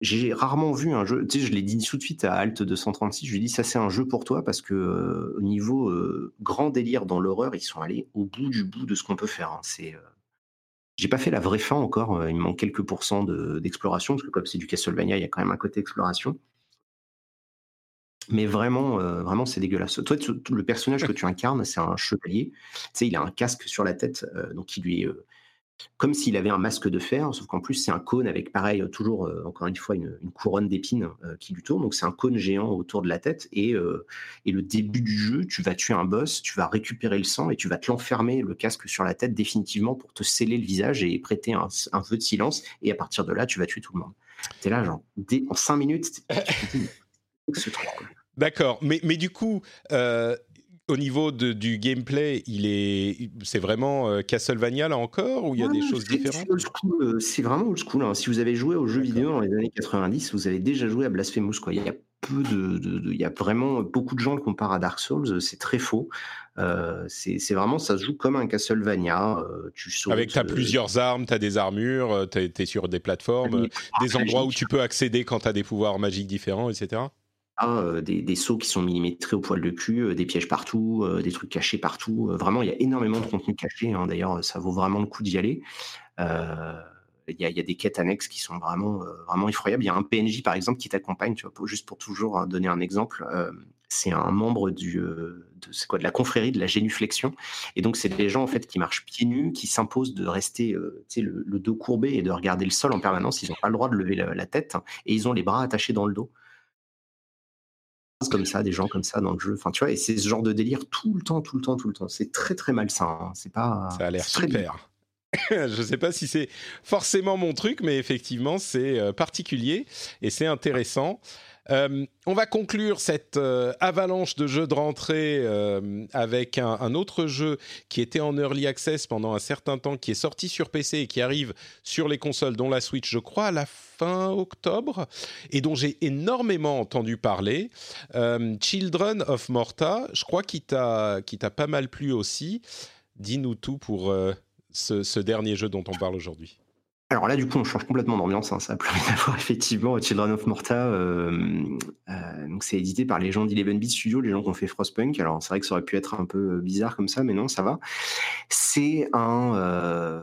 J'ai rarement vu un jeu. Tu sais, je l'ai dit tout de suite à Alt 236. Je lui ai dit ça, c'est un jeu pour toi parce que euh, au niveau euh, grand délire dans l'horreur, ils sont allés au bout du bout de ce qu'on peut faire. Hein. C'est. Euh, j'ai pas fait la vraie fin encore. Il me manque quelques pourcents d'exploration parce que comme c'est du Castlevania, il y a quand même un côté exploration. Mais vraiment, vraiment, c'est dégueulasse. Toi, le personnage que tu incarnes, c'est un chevalier. Tu sais, il a un casque sur la tête, donc qui lui est comme s'il avait un masque de fer, sauf qu'en plus c'est un cône avec pareil euh, toujours euh, encore une fois une, couronne d'épines euh, qui lui tourne. Donc c'est un cône géant autour de la tête et, et le début du jeu, tu vas tuer un boss, tu vas récupérer le sang et tu vas te l'enfermer le casque sur la tête définitivement pour te sceller le visage et prêter un, un vœu de silence. Et à partir de là, tu vas tuer tout le monde. T'es là genre en cinq minutes, D'accord, mais, mais du coup, au niveau du gameplay, il est, c'est vraiment euh, Castlevania là encore ou il y a des choses différentes? euh, C'est vraiment old school. Hein. Si vous avez joué aux jeux vidéo dans les années 90, vous avez déjà joué à Blasphemous. Quoi. Il y a peu de, il y a vraiment beaucoup de gens le comparent à Dark Souls. C'est très faux. Euh, c'est vraiment, ça se joue comme un Castlevania. tu sautes, Avec, tu as plusieurs armes, tu as des armures, tu es, sur des plateformes, des endroits où tu peux accéder quand tu as des pouvoirs magiques différents, etc. Des, des, sauts qui sont millimétrés au poil de cul, des pièges partout, des trucs cachés partout. vraiment, il y a énormément de contenu caché. Hein. D'ailleurs, ça vaut vraiment le coup d'y aller. Il y, a, des quêtes annexes qui sont vraiment, vraiment effroyables. Il y a un PNJ, par exemple, qui t'accompagne, juste pour toujours hein, donner un exemple. c'est un membre de, quoi, de la confrérie de la génuflexion. Et donc, c'est des gens, en fait, qui marchent pieds nus, qui s'imposent de rester le, le, dos courbé et de regarder le sol en permanence. Ils n'ont pas le droit de lever la, la, tête. et ils ont les bras attachés dans le dos comme ça, des gens comme ça dans le jeu. Enfin, tu vois, et c'est ce genre de délire tout le temps, tout le temps, tout le temps. C'est très, très malsain. Hein. C'est pas. Ça a l'air super. je sais pas si c'est forcément mon truc, mais effectivement, c'est euh, particulier et c'est intéressant. Euh, on va conclure cette euh, avalanche de jeux de rentrée euh, avec un, autre jeu qui était en early access pendant un certain temps, qui est sorti sur PC et qui arrive sur les consoles, dont la Switch, je crois, à la fin octobre, et dont j'ai énormément entendu parler. Children of Morta, je crois qu'il t'a pas mal plu aussi. Dis-nous tout pour ce dernier jeu dont on parle aujourd'hui. Alors là, du coup, on change complètement d'ambiance. Hein. Ça a plus rien à voir, effectivement. Children of Morta, euh, euh, donc c'est édité par les gens d'Eleven Beat Studio, les gens qui ont fait Frostpunk. Alors c'est vrai que ça aurait pu être un peu bizarre comme ça, mais non, ça va. C'est un, euh,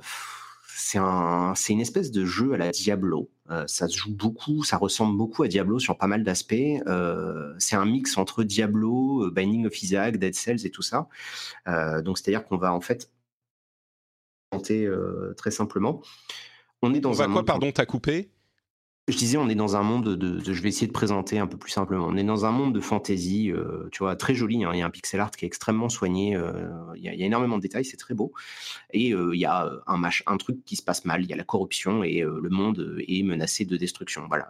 c'est un, une espèce de jeu à la Diablo. ça se joue beaucoup, ça ressemble beaucoup à Diablo sur pas mal d'aspects. c'est un mix entre Diablo, Binding of Isaac, Dead Cells et tout ça. donc c'est-à-dire qu'on va en fait très simplement. On est dans un quoi, pardon, t'as coupé? Je disais, on est dans un monde de, Je vais essayer de présenter un peu plus simplement. On est dans un monde de fantasy, euh, tu vois, très joli. Hein. Il y a un pixel art qui est extrêmement soigné. Euh, il, y a, énormément de détails, c'est très beau. Et euh, il y a un, un truc qui se passe mal. Il y a la corruption et le monde est menacé de destruction. Voilà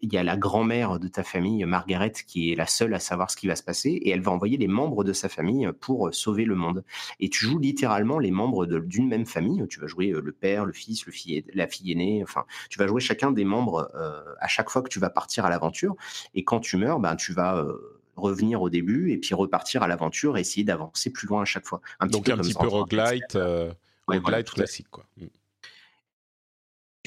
il y a la grand-mère de ta famille, Margaret, qui est la seule à savoir ce qui va se passer, et elle va envoyer les membres de sa famille pour sauver le monde. Et tu joues littéralement les membres d'une même famille. Tu vas jouer euh, le père, le fils, le fille, la fille aînée. Enfin, tu vas jouer chacun des membres euh, à chaque fois que tu vas partir à l'aventure. Et quand tu meurs, ben tu vas euh, revenir au début et puis repartir à l'aventure et essayer d'avancer plus loin à chaque fois. Un Donc un petit peu roguelite, roguelite classique, quoi.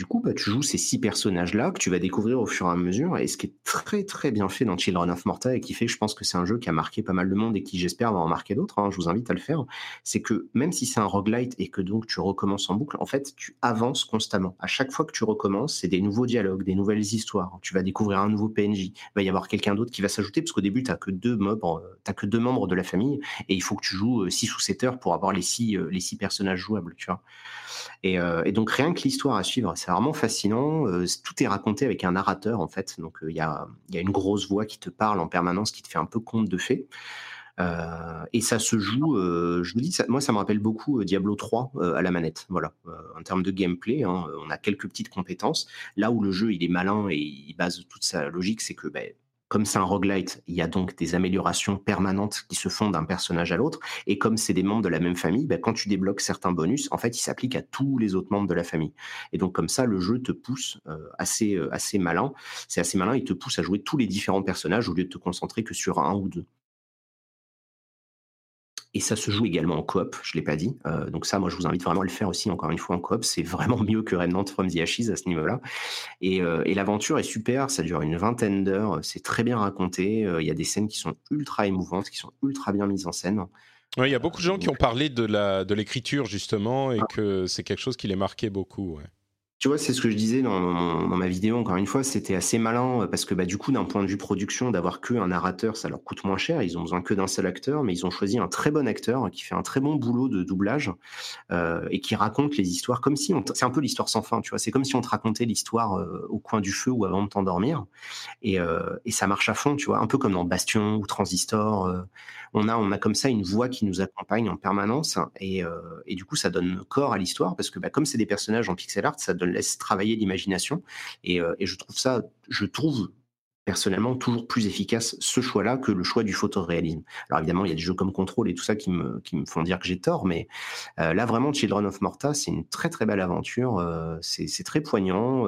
Du coup, bah, tu joues ces six personnages-là que tu vas découvrir au fur et à mesure. Et ce qui est très très bien fait dans Children of Morta et qui fait je pense que c'est un jeu qui a marqué pas mal de monde et qui j'espère va en marquer d'autres, hein, je vous invite à le faire, c'est que même si c'est un roguelite et que donc tu recommences en boucle, en fait tu avances constamment. À chaque fois que tu recommences, c'est des nouveaux dialogues, des nouvelles histoires. Tu vas découvrir un nouveau PNJ. Il va y avoir quelqu'un d'autre qui va s'ajouter parce qu'au début tu que deux membres, que deux membres de la famille et il faut que tu joues euh, six ou sept heures pour avoir les six euh, les six personnages jouables, tu vois. Et, euh, donc rien que l'histoire à suivre, fascinant. Euh, tout est raconté avec un narrateur en fait, donc euh, il y, a, une grosse voix qui te parle en permanence, qui te fait un peu conte de fées. Euh, et ça se joue, je vous dis, moi ça me rappelle beaucoup Diablo 3 à la manette. Voilà, en termes de gameplay, hein, on a quelques petites compétences. Là où le jeu il est malin et il base toute sa logique, c'est que ben, comme c'est un roguelite, il y a donc des améliorations permanentes qui se font d'un personnage à l'autre. Et comme c'est des membres de la même famille, bah, quand tu débloques certains bonus, en fait, ils s'appliquent à tous les autres membres de la famille. Et donc comme ça, le jeu te pousse euh, assez euh, assez malin. C'est assez malin. Il te pousse à jouer tous les différents personnages au lieu de te concentrer que sur un ou deux. Et ça se joue également en coop, je l'ai pas dit. Euh, donc ça, moi, je vous invite vraiment à le faire aussi, encore une fois, en coop. C'est vraiment mieux que Remnant from the Ashes à ce niveau-là. Et, euh, et l'aventure est super, ça dure une vingtaine d'heures, c'est très bien raconté. Euh, il y a des scènes qui sont ultra émouvantes, qui sont ultra bien mises en scène. Ouais, il y a beaucoup de gens qui ont parlé de l'écriture justement et Ah. que c'est quelque chose qui les marquait beaucoup. ouais. Tu vois, c'est ce que je disais dans, ma vidéo, encore une fois, c'était assez malin euh, parce que bah, du coup, d'un point de vue production, d'avoir que un narrateur, ça leur coûte moins cher. Ils ont besoin que d'un seul acteur, mais ils ont choisi un très bon acteur qui fait un très bon boulot de doublage euh, et qui raconte les histoires comme si on c'est un peu l'histoire sans fin, tu vois. C'est comme si on te racontait l'histoire euh, au coin du feu ou avant de t'endormir, et, ça marche à fond, tu vois. Un peu comme dans Bastion ou Transistor. on a on a comme ça une voix qui nous accompagne en permanence et, et du coup ça donne corps à l'histoire parce que bah, comme c'est des personnages en pixel art, ça donne laisse travailler l'imagination et, euh, et je trouve ça, je trouve personnellement toujours plus efficace ce choix-là que le choix du photoréalisme. Alors évidemment, il y a des jeux comme Control et tout ça qui me, qui me font dire que j'ai tort, mais euh, là vraiment, Children of Morta, c'est une très très belle aventure, euh, c'est très poignant.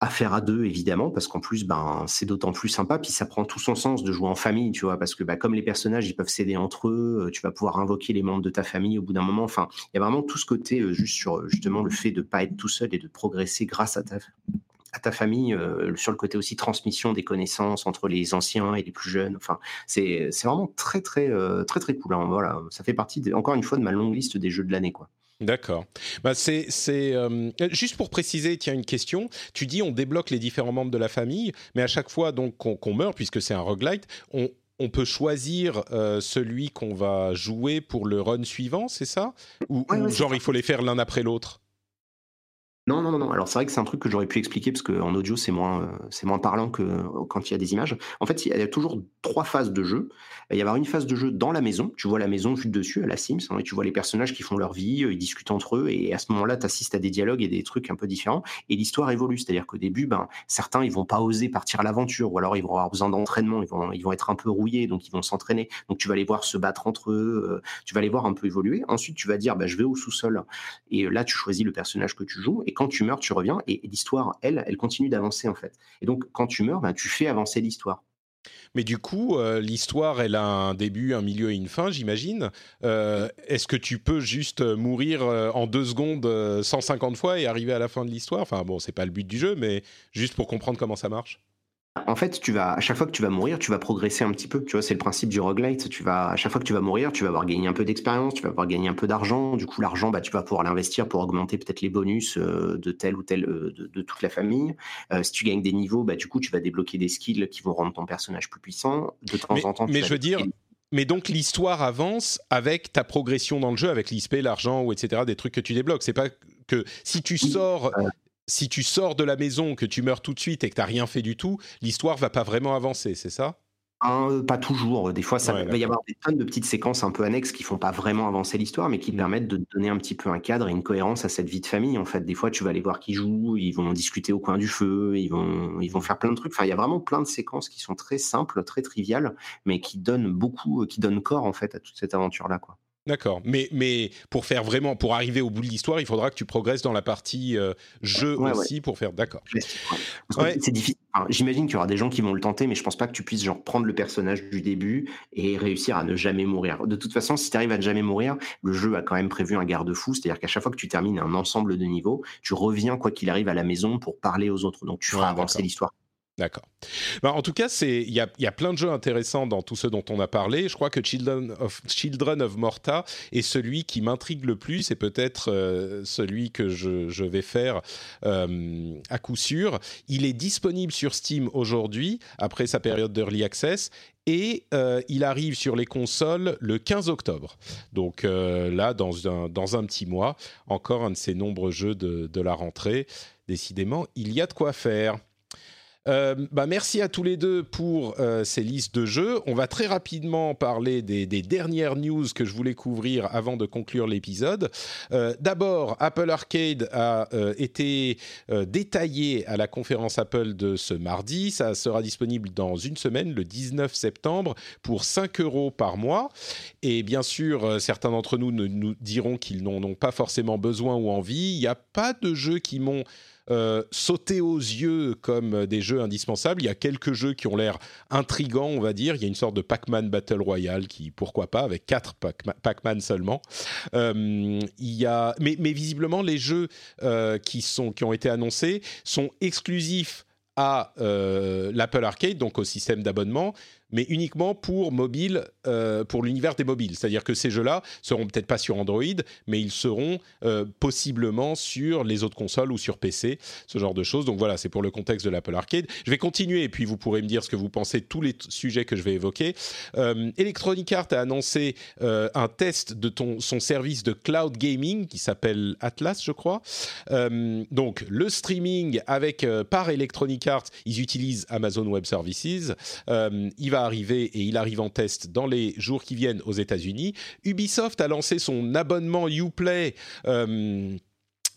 À à deux évidemment parce qu'en plus ben c'est d'autant plus sympa puis ça prend tout son sens de jouer en famille tu vois parce que bah, comme les personnages ils peuvent s'aider entre eux euh, tu vas pouvoir invoquer les membres de ta famille au bout d'un moment. Enfin il y a vraiment tout ce côté euh, juste sur euh, justement le fait de pas être tout seul et de progresser grâce à ta famille sur le côté aussi transmission des connaissances entre les anciens et les plus jeunes. Enfin c'est vraiment très très très très cool hein. ça fait partie encore une fois de ma longue liste des jeux de l'année quoi D'accord. Bah c'est euh, juste pour préciser, tiens une question. Tu dis on débloque les différents membres de la famille, mais à chaque fois donc qu'on meurt puisque c'est un roguelite, on on peut choisir euh, celui qu'on va jouer pour le run suivant, c'est ça? Ou, Ouais, ou ouais, c'est genre ça. il faut les faire l'un après l'autre? Non, non, non. Alors c'est vrai que c'est un truc que j'aurais pu expliquer parce qu'en audio c'est moins, euh, c'est moins parlant que euh, quand il y a des images. En fait, il y a toujours trois phases de jeu. Il y avoir une phase de jeu dans la maison. Tu vois la maison vue de dessus, à la Sims. hein, et tu vois les personnages qui font leur vie, euh, ils discutent entre eux. Et à ce moment-là, tu assistes à des dialogues et des trucs un peu différents. Et l'histoire évolue. C'est-à-dire qu'au début, ben, certains ils vont pas oser partir à l'aventure, ou alors ils vont avoir besoin d'entraînement. Ils vont, ils vont être un peu rouillés, donc ils vont s'entraîner. Donc tu vas les voir se battre entre eux. tu vas les voir un peu évoluer. Ensuite, tu vas dire, bah, je vais au sous-sol. Et là, tu choisis le personnage que tu joues. Quand tu meurs, tu reviens. Et, l'histoire, elle, elle continue d'avancer en fait. Et donc, quand tu meurs, ben, tu fais avancer l'histoire. Mais du coup, euh, l'histoire, elle a un début, un milieu et une fin, j'imagine. Euh, Est-ce que tu peux juste euh, mourir en deux secondes euh, 150 fois et arriver à la fin de l'histoire? Enfin bon, c'est pas le but du jeu, mais juste pour comprendre comment ça marche. En fait, tu vas à chaque fois que tu vas mourir, tu vas progresser un petit peu. Tu vois, c'est le principe du roguelite. Tu vas à chaque fois que tu vas mourir, tu vas avoir gagné un peu d'expérience, tu vas avoir gagné un peu d'argent. Du coup, l'argent, bah, tu vas pouvoir l'investir pour augmenter peut-être les bonus euh, de telle ou telle euh, de, de toute la famille. Euh, si tu gagnes des niveaux, bah, du coup, tu vas débloquer des skills qui vont rendre ton personnage plus puissant. De temps Mais, en temps, tu mais vas je veux dire, mais donc l'histoire avance avec ta progression dans le jeu, avec l'ISP, l'argent ou etc. Des trucs que tu débloques. C'est pas que si tu sors, euh. Si tu sors de la maison, que tu meurs tout de suite et que t'as rien fait du tout, l'histoire va pas vraiment avancer, c'est ça? Hein, pas toujours. Des fois, ça Ouais, va y avoir des tonnes de petites séquences un peu annexes qui font pas vraiment avancer l'histoire, mais qui te permettent de donner un petit peu un cadre et une cohérence à cette vie de famille. En fait, des fois, tu vas aller voir qui jouent, ils vont discuter au coin du feu, ils vont, ils vont faire plein de trucs. Enfin, il y a vraiment plein de séquences qui sont très simples, très triviales, mais qui donnent beaucoup, qui donnent corps en fait à toute cette aventure-là, quoi. D'accord. Mais, mais pour faire vraiment, pour arriver au bout de l'histoire, il faudra que tu progresses dans la partie euh, jeu Ouais, ouais. aussi pour faire. D'accord. Ouais. C'est difficile. J'imagine qu'il y aura des gens qui vont le tenter, mais je pense pas que tu puisses genre prendre le personnage du début et réussir à ne jamais mourir. De toute façon, si tu arrives à ne jamais mourir, le jeu a quand même prévu un garde-fou, c'est-à-dire qu'à chaque fois que tu termines un ensemble de niveaux, tu reviens quoi qu'il arrive à la maison pour parler aux autres. Donc tu feras avancer l'histoire. D'accord. Ben, en tout cas, il y a, plein de jeux intéressants dans tous ceux dont on a parlé. Je crois que Children of, Morta est celui qui m'intrigue le plus et peut-être euh, celui que je, vais faire euh, à coup sûr. Il est disponible sur Steam aujourd'hui après sa période d'early access. Et euh, il arrive sur les consoles le 15 octobre. Donc là, dans un, petit mois, encore un de ces nombreux jeux de la rentrée. Décidément, il y a de quoi faire. Euh, bah merci à tous les deux pour euh, ces listes de jeux. On va très rapidement parler des, dernières news que je voulais couvrir avant de conclure l'épisode. Euh, d'abord, Apple Arcade a été détaillé à la conférence Apple de ce mardi. Ça sera disponible dans une semaine, le 19 septembre, pour 5 euros par mois. Et bien sûr, certains d'entre nous nous diront qu'ils n'en ont pas forcément besoin ou envie. Il n'y a pas de jeux qui m'ont euh, sauter aux yeux comme des jeux indispensables. Il y a quelques jeux qui ont l'air intrigants, on va dire. Il y a une sorte de Pac-Man Battle Royale qui, pourquoi pas, avec quatre Pac-Man seulement. Euh, il y a, mais, visiblement, les jeux euh, qui, sont, qui ont été annoncés sont exclusifs à l'Apple Arcade, donc au système d'abonnement, mais uniquement pour mobile, euh, pour l'univers des mobiles. C'est-à-dire que ces jeux-là seront peut-être pas sur Android, mais ils seront euh, possiblement sur les autres consoles ou sur PC, ce genre de choses. Donc voilà, c'est pour le contexte de l'Apple Arcade. Je vais continuer et puis vous pourrez me dire ce que vous pensez de tous les sujets que je vais évoquer. Euh, Electronic Arts a annoncé un test de son service de cloud gaming qui s'appelle Atlas, je crois. donc le streaming avec par Electronic Arts, ils utilisent Amazon Web Services. Arriver et il arrive en test dans les jours qui viennent aux États-Unis. Ubisoft a lancé son abonnement Uplay. Euh,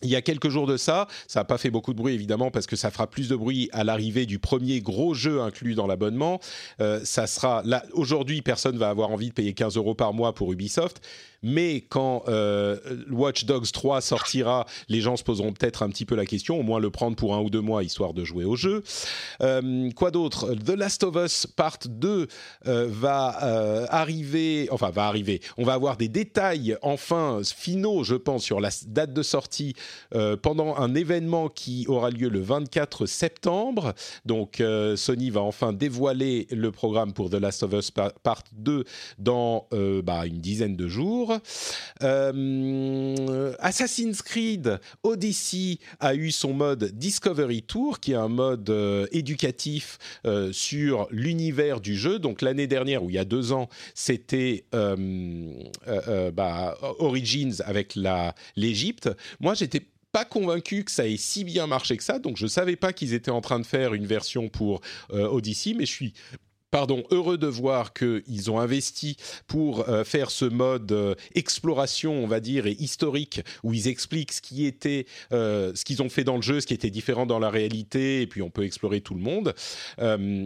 il y a quelques jours de ça, ça n'a pas fait beaucoup de bruit évidemment parce que ça fera plus de bruit à l'arrivée du premier gros jeu inclus dans l'abonnement. Euh, ça sera aujourd'hui, personne va avoir envie de payer 15 euros par mois pour Ubisoft, mais quand euh, Watch Dogs 3 sortira, les gens se poseront peut-être un petit peu la question, au moins le prendre pour un ou deux mois histoire de jouer au jeu. Euh, quoi d'autre? The Last of Us Part 2 euh, va arriver, enfin va arriver. On va avoir des détails enfin finaux, je pense, sur la date de sortie euh, pendant un événement qui aura lieu le 24 septembre. Donc Sony va enfin dévoiler le programme pour The Last of Us Part 2 dans bah, une dizaine de jours. Euh, Assassin's Creed Odyssey a eu son mode Discovery Tour, qui est un mode euh, éducatif euh, sur l'univers du jeu. Donc l'année dernière, ou il y a deux ans, c'était bah, Origins avec l'Égypte. Moi, j'étais pas convaincu que ça ait si bien marché que ça, donc je savais pas qu'ils étaient en train de faire une version pour Odyssey, mais je suis pardon, heureux de voir qu'ils ont investi pour euh, faire ce mode euh, exploration, on va dire, et historique, où ils expliquent ce qui était, euh, ce qu'ils ont fait dans le jeu, ce qui était différent dans la réalité, et puis on peut explorer tout le monde.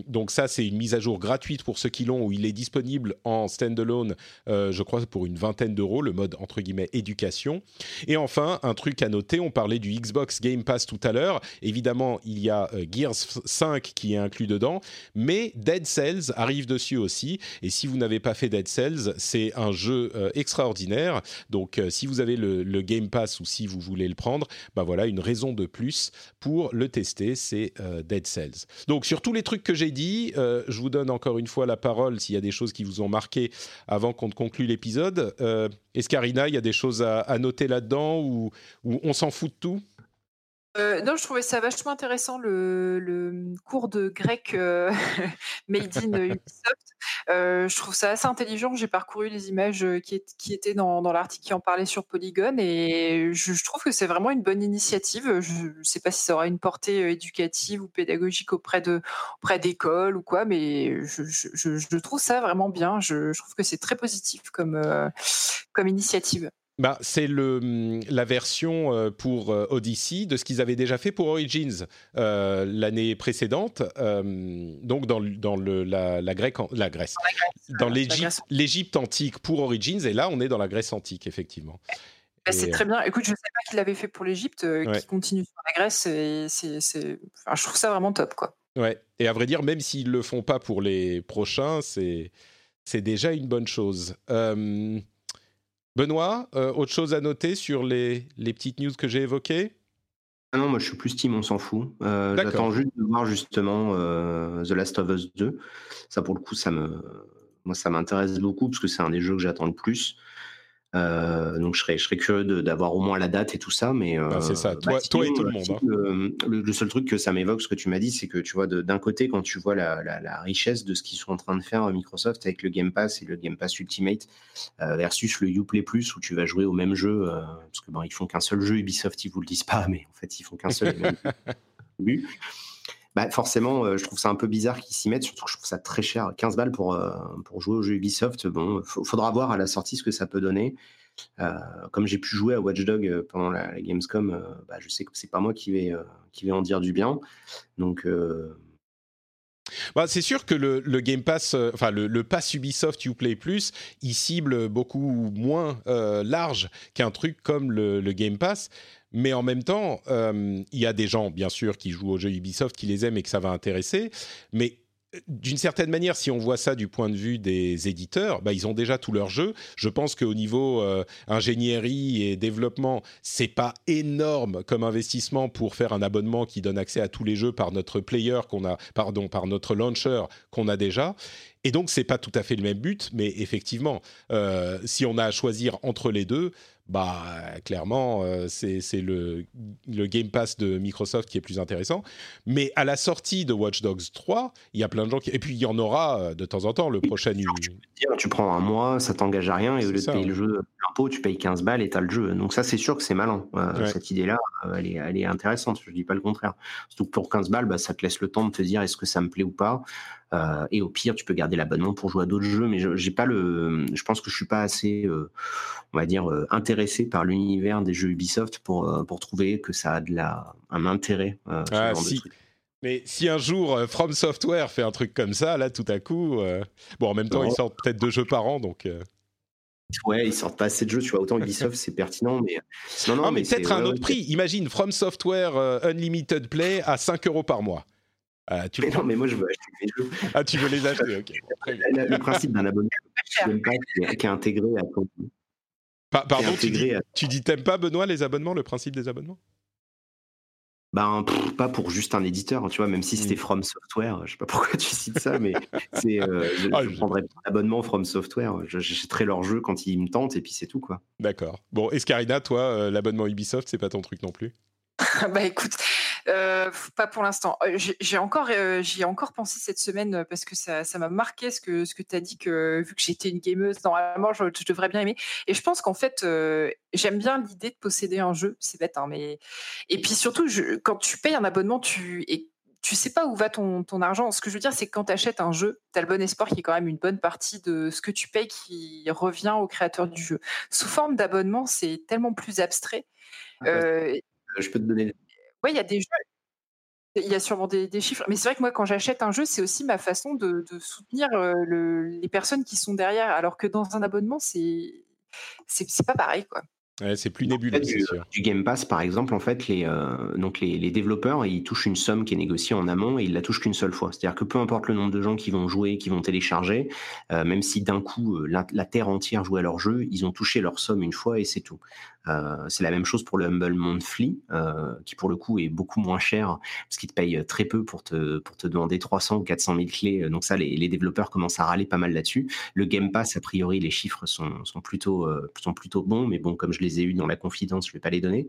donc ça, c'est une mise à jour gratuite pour ceux qui l'ont, où il est disponible en standalone, je crois, pour une vingtaine d'euros, le mode entre guillemets éducation. Et enfin, un truc à noter, on parlait du Xbox Game Pass tout à l'heure. Évidemment, il y a Gears 5 qui est inclus dedans, mais Dead Cells arrive dessus aussi. Et si vous n'avez pas fait Dead Cells, c'est un jeu euh, extraordinaire. Donc, euh, si vous avez le, Game Pass ou si vous voulez le prendre, bah voilà, une raison de plus pour le tester, c'est euh, Dead Cells. Donc, sur tous les trucs que j'ai dit, je vous donne encore une fois la parole s'il y a des choses qui vous ont marqué avant qu'on ne conclue l'épisode. Escarina, il y a des choses à, noter là-dedans ou on s'en fout de tout? Euh, non, je trouvais ça vachement intéressant le cours de grec, euh, made in Ubisoft. Euh, je trouve ça assez intelligent. J'ai parcouru les images, qui étaient dans l'article qui en parlait sur Polygon et je trouve que c'est vraiment une bonne initiative. Je ne sais pas si ça aura une portée, éducative ou pédagogique auprès d'écoles ou quoi, mais je trouve ça vraiment bien. Je trouve que c'est très positif comme initiative. Bah, c'est le, la version euh, pour euh, Odyssey de ce qu'ils avaient déjà fait pour Origins euh, l'année précédente, donc dans, dans le, la, la, Grèce, la Grèce, dans l'Égypte antique pour Origins, et là on est dans la Grèce antique, effectivement. Bah, c'est très bien. Écoute, je ne sais pas qu'il l'avait fait pour l'Égypte, qui continue sur la Grèce, et c'est, enfin, je trouve ça vraiment top. Quoi. Ouais, et à vrai dire, même s'ils ne le font pas pour les prochains, c'est, c'est déjà une bonne chose. Benoît, euh, autre chose à noter sur les, les petites news que j'ai évoquées? Ah non, moi je suis plus team, on s'en fout. Euh, j'attends juste de voir justement euh, The Last of Us 2. Ça pour le coup, ça me, moi ça m'intéresse beaucoup parce que c'est un des jeux que j'attends le plus. Euh, donc je serais, je serais curieux d'avoir au moins la date et tout ça, mais euh, bah, c'est ça. Toi, bah, toi, et tout le monde. Hein. Le, seul truc que ça m'évoque, ce que tu m'as dit, c'est que tu vois d'un côté quand tu vois la, la, la richesse de ce qu'ils sont en train de faire Microsoft avec le Game Pass et le Game Pass Ultimate euh, versus le Uplay Plus où tu vas jouer au même jeu euh, parce que bon ils font qu'un seul jeu Ubisoft ils vous le disent pas, mais en fait ils font qu'un seul. Bah, forcément, euh, je trouve ça un peu bizarre qu'ils s'y mettent, surtout que je trouve ça très cher. 15 balles pour, euh, pour jouer au jeu Ubisoft. Bon, faudra voir à la sortie ce que ça peut donner. Euh, comme j'ai pu jouer à Watch Dogs pendant la, Gamescom, bah, je sais que c'est pas moi qui vais, qui vais en dire du bien. Donc. Bah, c'est sûr que le, Game Pass, enfin le, Pass Ubisoft Uplay Plus, il cible beaucoup moins large qu'un truc comme le, Game Pass. Mais en même temps, euh, il y a des gens, bien sûr, qui jouent aux jeux Ubisoft, qui les aiment et que ça va intéresser. Mais euh, d'une certaine manière, si on voit ça du point de vue des éditeurs, bah, ils ont déjà tous leurs jeux. Je pense qu'au niveau euh, ingénierie et développement, c'est pas énorme comme investissement pour faire un abonnement qui donne accès à tous les jeux par notre player pardon, par notre launcher qu'on a déjà. Et donc, c'est pas tout à fait le même but, mais effectivement, si on a à choisir entre les deux, bah clairement euh, c'est le, le, Game Pass de Microsoft qui est plus intéressant. Mais à la sortie de Watch Dogs 3, il y a plein de gens qui... Et puis il y en aura euh, de temps en temps, le prochain... Tu, tu prends un mois, ça t'engage à rien, et au lieu de payer le jeu impôt, tu payes 15 balles et tu as le jeu. Donc ça c'est sûr que c'est malin. Euh, cette idée-là, elle, est, elle est intéressante, je dis pas le contraire. Surtout que pour 15 balles, bah, ça te laisse le temps de te dire est-ce que ça me plaît ou pas. Euh, et au pire, tu peux garder l'abonnement pour jouer à d'autres jeux. Mais j'ai pas le, je pense que je suis pas assez, euh, on va dire, euh, intéressé par l'univers des jeux Ubisoft pour pour trouver que ça a de la un intérêt. Ah, si. Mais si un jour From Software fait un truc comme ça, là, tout à coup, bon, en même temps, ils sortent peut-être deux jeux par an, donc. Ouais, ils sortent pas assez de jeux, tu vois. Autant Ubisoft, c'est pertinent, mais non, non, ah, mais, peut-être un autre prix. Imagine From Software Unlimited Play à 5 euros par mois. Ah, tu mais non, mais moi je veux acheter mes jeux. Ah, tu veux les acheter, ok. le, principe d'un abonnement qui est intégré à ton. pardon, tu dis, tu dis t'aimes pas, Benoît, les abonnements, le principe des abonnements? Ben, pas pour juste un éditeur, tu vois, même si c'était mmh. From Software, je sais pas pourquoi tu cites ça, mais c'est, euh, je, ah, prendrais un abonnement From Software, j'achèterai leur jeu quand ils me tentent et puis c'est tout, quoi. D'accord. Bon, Escarina, toi, euh, l'abonnement Ubisoft, c'est pas ton truc non plus? Bah écoute, euh, pas pour l'instant. Euh, j'ai encore, euh, j'y encore pensé cette semaine parce que ça, ça m'a marqué ce que ce que tu as dit que vu que j'étais une gameuse normalement, je, devrais bien aimer. Et je pense qu'en fait, j'aime bien l'idée de posséder un jeu. C'est bête, hein, mais et puis surtout, je, quand tu payes un abonnement, tu et tu sais pas où va ton, ton argent. Ce que je veux dire, c'est que quand tu achètes un jeu, tu as le bon espoir qu'il y ait quand même une bonne partie de ce que tu payes qui revient au créateur du jeu. Sous forme d'abonnement, c'est tellement plus abstrait. je peux te donner oui, il y a des jeux. Il y a sûrement des, chiffres, mais c'est vrai que moi, quand j'achète un jeu, c'est aussi ma façon de, soutenir les personnes qui sont derrière, alors que dans un abonnement, c'est c'est pas pareil, quoi c'est plus nébuleux. du, du, Game Pass, par exemple, en fait, les, euh, donc les, développeurs, ils touchent une somme qui est négociée en amont et ils la touchent qu'une seule fois. C'est-à-dire que peu importe le nombre de gens qui vont jouer, qui vont télécharger, euh, même si d'un coup euh, la, terre entière jouait à leur jeu, ils ont touché leur somme une fois et c'est tout. C'est la même chose pour le Humble Monthly, qui pour le coup est beaucoup moins cher parce qu'il te paye très peu pour te, pour te demander 300 ou 400 000 clés. Donc ça, les, développeurs commencent à râler pas mal là-dessus. Le Game Pass, a priori, les chiffres sont, sont, plutôt, sont plutôt bons, mais bon, comme je les ai eus dans la confidence, je vais pas les donner.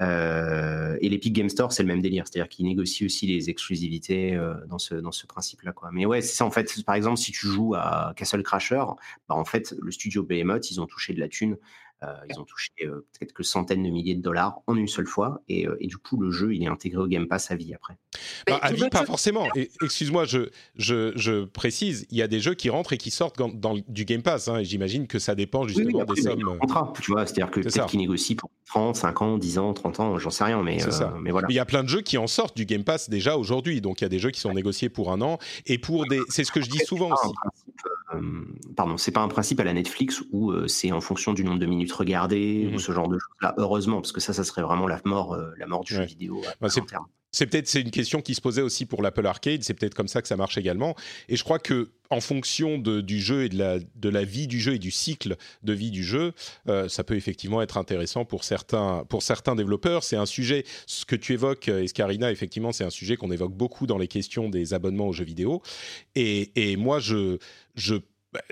Euh, et l'Epic Game Store, c'est le même délire, c'est-à-dire qu'ils négocient aussi les exclusivités euh, dans ce dans ce principe-là. Mais ouais, c'est ça en fait. Par exemple, si tu joues à Castle Crasher, bah, en fait, le studio Behemoth, ils ont touché de la thune euh, ils ont touché euh, peut-être que centaines de milliers de dollars en une seule fois. Et, euh, et, du coup, le jeu, il est intégré au Game Pass à vie après. Bah, à vie, pas forcément. Excuse-moi, je, je, je, précise, il y a des jeux qui rentrent et qui sortent dans, du Game Pass. Hein, j'imagine que ça dépend justement des sommes. Contrat, tu vois, c'est-à-dire que peut-être qu'ils négocient pour 30, 5 ans, 10 ans, 30 ans, j'en sais rien. Mais, mais voilà. Il y a plein de jeux qui en sortent du Game Pass déjà aujourd'hui. Donc il y a des jeux qui sont négociés pour un an. Et pour des. C'est ce que je dis souvent aussi. Pardon, c'est pas un principe à la Netflix où c'est en fonction du nombre de minutes regardées Mmh ce genre de choses-là. Heureusement, parce que ça, ça serait vraiment la mort, euh, la mort du jeu vidéo. Bah, c'est peut-être c'est une question qui se posait aussi pour l'Apple Arcade. C'est peut-être comme ça que ça marche également. Et je crois que en fonction de, du jeu et de la, de la vie du jeu et du cycle de vie du jeu, euh, ça peut effectivement être intéressant pour certains, pour certains développeurs. C'est un sujet, ce que tu évoques, euh, Escarina, effectivement, c'est un sujet qu'on évoque beaucoup dans les questions des abonnements aux jeux vidéo. Et, et moi, je, je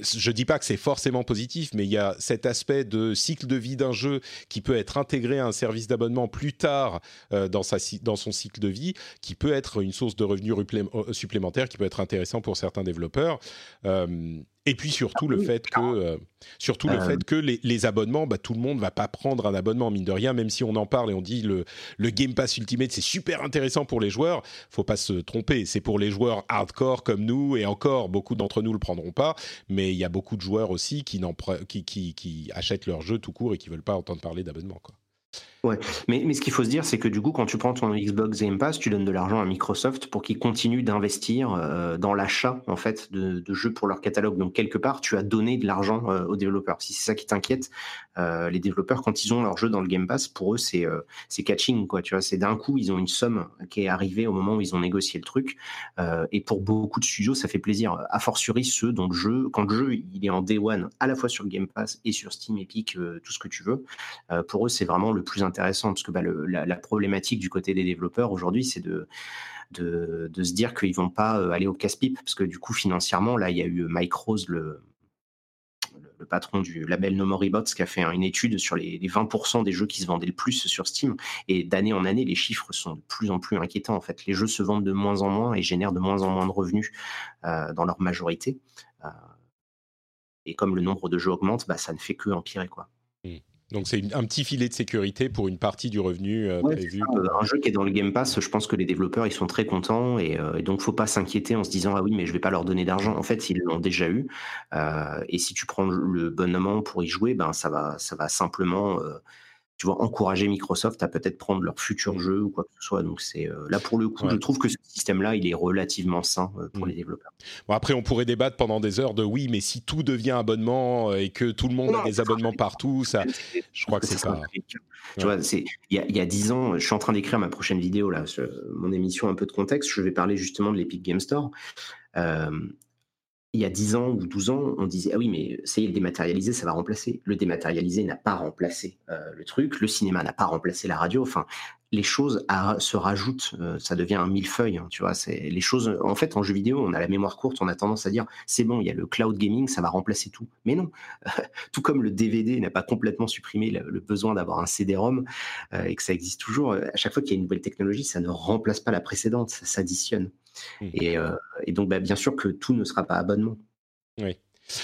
je dis pas que c'est forcément positif, mais il y a cet aspect de cycle de vie d'un jeu qui peut être intégré à un service d'abonnement plus tard euh, dans, sa, dans son cycle de vie, qui peut être une source de revenus euh, supplémentaires, qui peut être intéressant pour certains développeurs. Euh, Et puis surtout le fait que, euh, surtout le Euh, fait que les, les abonnements, bah, tout le monde va pas prendre un abonnement mine de rien, même si on en parle et on dit le, le Game Pass Ultimate c'est super intéressant pour les joueurs. Faut pas se tromper, c'est pour les joueurs hardcore comme nous et encore beaucoup d'entre nous le prendront pas, mais il y a beaucoup de joueurs aussi qui, n'en pre- qui, qui, qui achètent leur jeu tout court et qui veulent pas entendre parler d'abonnement quoi. Mais, mais ce qu'il faut se dire, c'est que du coup, quand tu prends ton Xbox Game Pass, tu donnes de l'argent à Microsoft pour qu'ils continuent d'investir euh, dans l'achat en fait de, jeux pour leur catalogue. Donc quelque part, tu as donné de l'argent euh, aux développeurs. Si c'est ça qui t'inquiète, euh, les développeurs quand ils ont leur jeu dans le Game Pass, pour eux c'est c'est catching quoi. Tu vois, c'est d'un coup ils ont une somme qui est arrivée au moment où ils ont négocié le truc. Et pour beaucoup de studios, ça fait plaisir. A fortiori ceux dont le jeu, quand le jeu il est en Day One, à la fois sur Game Pass et sur Steam, Epic, tout ce que tu veux. Pour eux, c'est vraiment le plus intéressant parce que bah, la, problématique du côté des développeurs aujourd'hui, c'est de, se dire qu'ils vont pas euh, aller au casse-pipe parce que du coup, financièrement, là, il y a eu Mike Rose, le, patron du label No More qui a fait une étude sur les, les 20% des jeux qui se vendaient le plus sur Steam. Et d'année en année, les chiffres sont de plus en plus inquiétants. En fait, les jeux se vendent de moins en moins et génèrent de moins en moins de revenus euh, dans leur majorité. Euh, et comme le nombre de jeux augmente, bah, ça ne fait que empirer, quoi. Donc c'est un petit filet de sécurité pour une partie du revenu euh, Ouais, prévu. Euh, Un jeu qui est dans le Game Pass, je pense que les développeurs ils sont très contents et, euh, et donc faut pas s'inquiéter en se disant ah oui mais je vais pas leur donner d'argent. En fait ils l'ont déjà eu Euh, et si tu prends le bon moment pour y jouer, ben ça va ça va simplement euh, tu vois encourager Microsoft à peut-être prendre leur futur jeu ou quoi que ce soit. Donc c'est euh, là pour le coup Ouais. je trouve que ce système là il est relativement sain euh, pour Mm. les développeurs. Bon, après, on pourrait débattre pendant des heures de oui, mais si tout devient abonnement euh, et que tout le monde a des abonnements partout, ça, je crois que c'est pas. Tu vois, c'est il y a, il y a 10 ans, je suis en train d'écrire ma prochaine vidéo là, sur mon émission un peu de contexte. Je vais parler justement de l'Epic Game Store. Euh, il y a 10 ans ou 12 ans, on disait ah oui mais ça y est le dématérialisé ça va remplacer. Le dématérialisé n'a pas remplacé euh, le truc. Le cinéma n'a pas remplacé la radio. Enfin les choses à- se rajoutent. euh, ça devient un millefeuille. hein, tu vois c'est les choses. En fait en jeu vidéo on a la mémoire courte. On a tendance à dire c'est bon il y a le cloud gaming ça va remplacer tout. Mais non tout comme le DVD n'a pas complètement supprimé le, le besoin d'avoir un CD-ROM euh, et que ça existe toujours, euh, à chaque fois qu'il y a une nouvelle technologie, ça ne remplace pas la précédente, ça s'additionne. Mhm. Et, euh, et donc, bah, bien sûr que tout ne sera pas abonnement.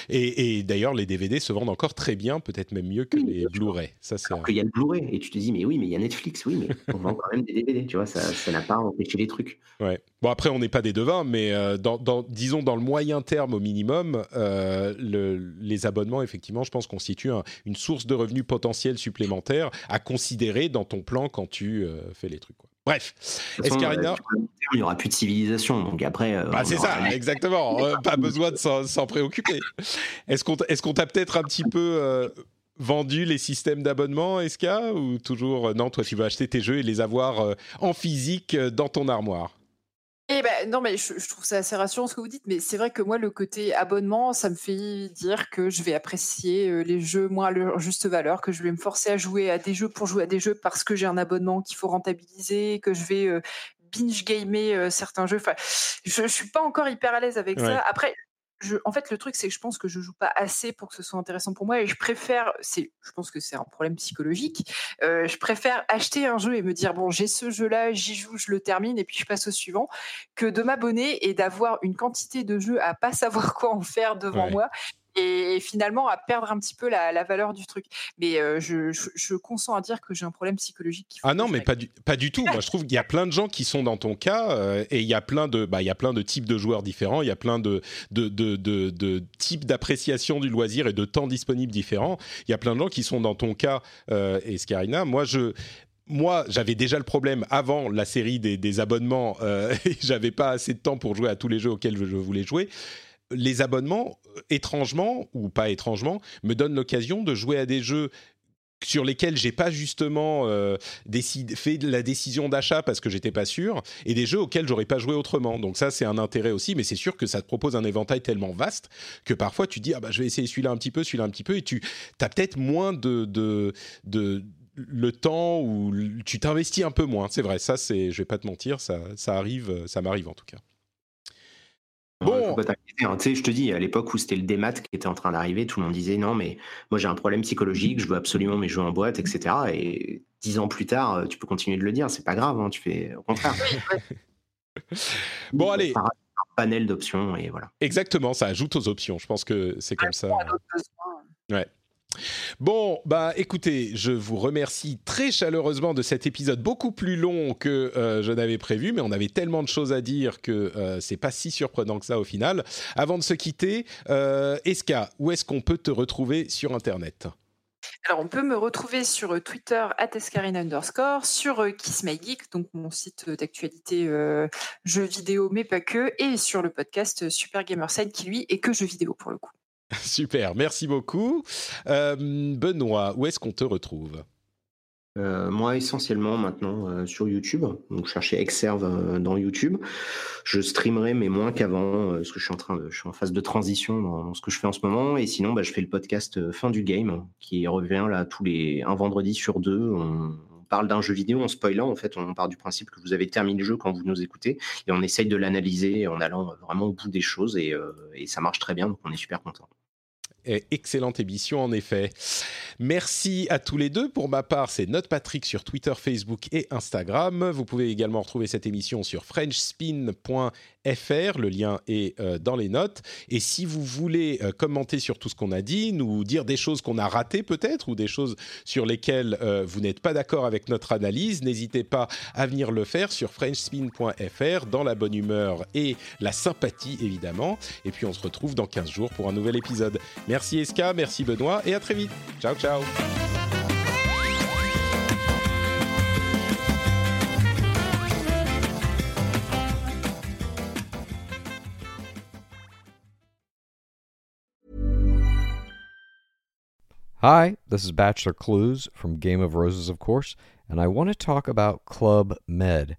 Et, et d'ailleurs, les DVD se vendent encore très bien, peut-être même mieux que Oui, les. Blu-ray. Ça, c'est. Qu'il y a le Blu-ray, et tu te dis, mais oui, mais il y a Netflix, oui, mais on vend quand même des DVD, tu vois, ça ça n'a pas empêché les trucs. Ouais. Bon, après, on n'est pas des devins, mais euh, dans, dans- disons dans le moyen terme au minimum, euh, le- les abonnements, effectivement, je pense, constituent un- une source de revenus potentiels supplémentaires à considérer dans ton plan quand tu euh, fais les trucs. Quoi. Bref, Escarina. euh, il n'y aura plus de civilisation, donc après. euh, Bah, on c'est aura- ça, exactement. Euh, pas besoin de s'en préoccuper. Est-ce qu'on t'a peut-être un petit peu euh, vendu les systèmes d'abonnement, Eska Ou toujours, non, toi, tu veux acheter tes jeux et les avoir euh, en physique dans ton armoire? Eh ben non, mais je, je trouve ça assez rassurant ce que vous dites, mais c'est vrai que moi, le côté abonnement, ça me fait dire que je vais apprécier euh, les jeux moins à leur juste valeur, que je vais me forcer à jouer à des jeux pour jouer à des jeux parce que j'ai un abonnement qu'il faut rentabiliser, que je vais euh, binge gamer euh, certains jeux. Enfin, je, je suis pas encore hyper à l'aise avec Ouais. ça. Après. Je, en fait, le truc, c'est que je pense que je joue pas assez pour que ce soit intéressant pour moi et je préfère, c'est, je pense que c'est un problème psychologique, euh, je préfère acheter un jeu et me dire bon j'ai ce jeu là j'y joue je le termine et puis je passe au suivant que de m'abonner et d'avoir une quantité de jeux à pas savoir quoi en faire devant Ouais. moi et finalement à perdre un petit peu la, la valeur du truc mais euh, je, je, je consens à dire que j'ai un problème psychologique Ah non, mais pas du, pas du tout. Moi, je trouve qu'il y a plein de gens qui sont dans ton cas euh, et il y a plein de, bah, il y a plein de types de joueurs différents. Il y a plein de, de, de, de, de types d'appréciation du loisir et de temps disponibles différents. Il y a plein de gens qui sont dans ton cas, euh, Escarina. Moi, je, moi, j'avais déjà le problème avant la série des, des abonnements. Euh, et j'avais pas assez de temps pour jouer à tous les jeux auxquels je voulais jouer. Les abonnements, euh, étrangement ou pas étrangement, me donnent l'occasion de jouer à des jeux sur lesquels j'ai pas justement euh, fait la décision d'achat parce que j'étais pas sûr, et des jeux auxquels j'aurais pas joué autrement. Donc ça, c'est un intérêt aussi, mais c'est sûr que ça te propose un éventail tellement vaste que parfois tu dis ah bah je vais essayer celui-là un petit peu, celui-là un petit peu, et tu as peut-être moins de, de, le temps ou l- tu t'investis un peu moins. C'est vrai, ça c'est, je vais pas te mentir, ça, ça arrive, ça m'arrive en tout cas. Bon. Je te dis, à l'époque où c'était le démat qui était en train d'arriver, tout le monde disait non, mais moi j'ai un problème psychologique, je veux absolument mes jeux en boîte, etc. Et dix ans plus tard, tu peux continuer de le dire, c'est pas grave, hein, tu fais au contraire. Bon allez, Par- panel d'options et voilà. Exactement, ça ajoute aux options. Je pense que c'est comme ça. Ouais. Bon, bah écoutez, je vous remercie très chaleureusement de cet épisode beaucoup plus long que euh, je n'avais prévu, mais on avait tellement de choses à dire que euh, c'est pas si surprenant que ça au final. Avant de se quitter, euh, Eska, où est-ce qu'on peut te retrouver sur Internet? Alors, on peut me retrouver sur Twitter, escarine underscore, sur Kiss My Geek, donc mon site d'actualité jeux vidéo, mais pas que, et sur le podcast Super Gamerside, qui lui est que jeux vidéo pour le coup. Super, merci beaucoup. Euh, Benoît, où est-ce qu'on te retrouve? Euh, moi, essentiellement maintenant euh, sur YouTube. Donc, cherchez Exerve dans YouTube. Je streamerai, mais moins qu'avant, parce que je suis en phase de transition dans, ce que je fais en ce moment. Et sinon, bah, je fais le podcast Fin du Game, qui revient là tous les un vendredi sur deux. Parle d'un jeu vidéo en spoilant. En fait, on part du principe que vous avez terminé le jeu quand vous nous écoutez, et on essaye de l'analyser en allant vraiment au bout des choses, et, et ça marche très bien. Donc, on est super content excellente émission en effet. Merci à tous les deux. Pour ma part, c'est Note Patrick sur Twitter, Facebook et Instagram. Vous pouvez également retrouver cette émission sur frenchspin.fr. Le lien est euh, dans les notes. Et si vous voulez euh, commenter sur tout ce qu'on a dit, nous dire des choses qu'on a ratées peut-être ou des choses sur lesquelles euh, vous n'êtes pas d'accord avec notre analyse, n'hésitez pas à venir le faire sur frenchspin.fr dans la bonne humeur et la sympathie évidemment. Et puis on se retrouve dans 15 jours pour un nouvel épisode. Merci Eska, merci Benoît et à très vite. Ciao ciao. Hi, this is Bachelor Clues from Game of Roses, of course, and I want to talk about Club Med.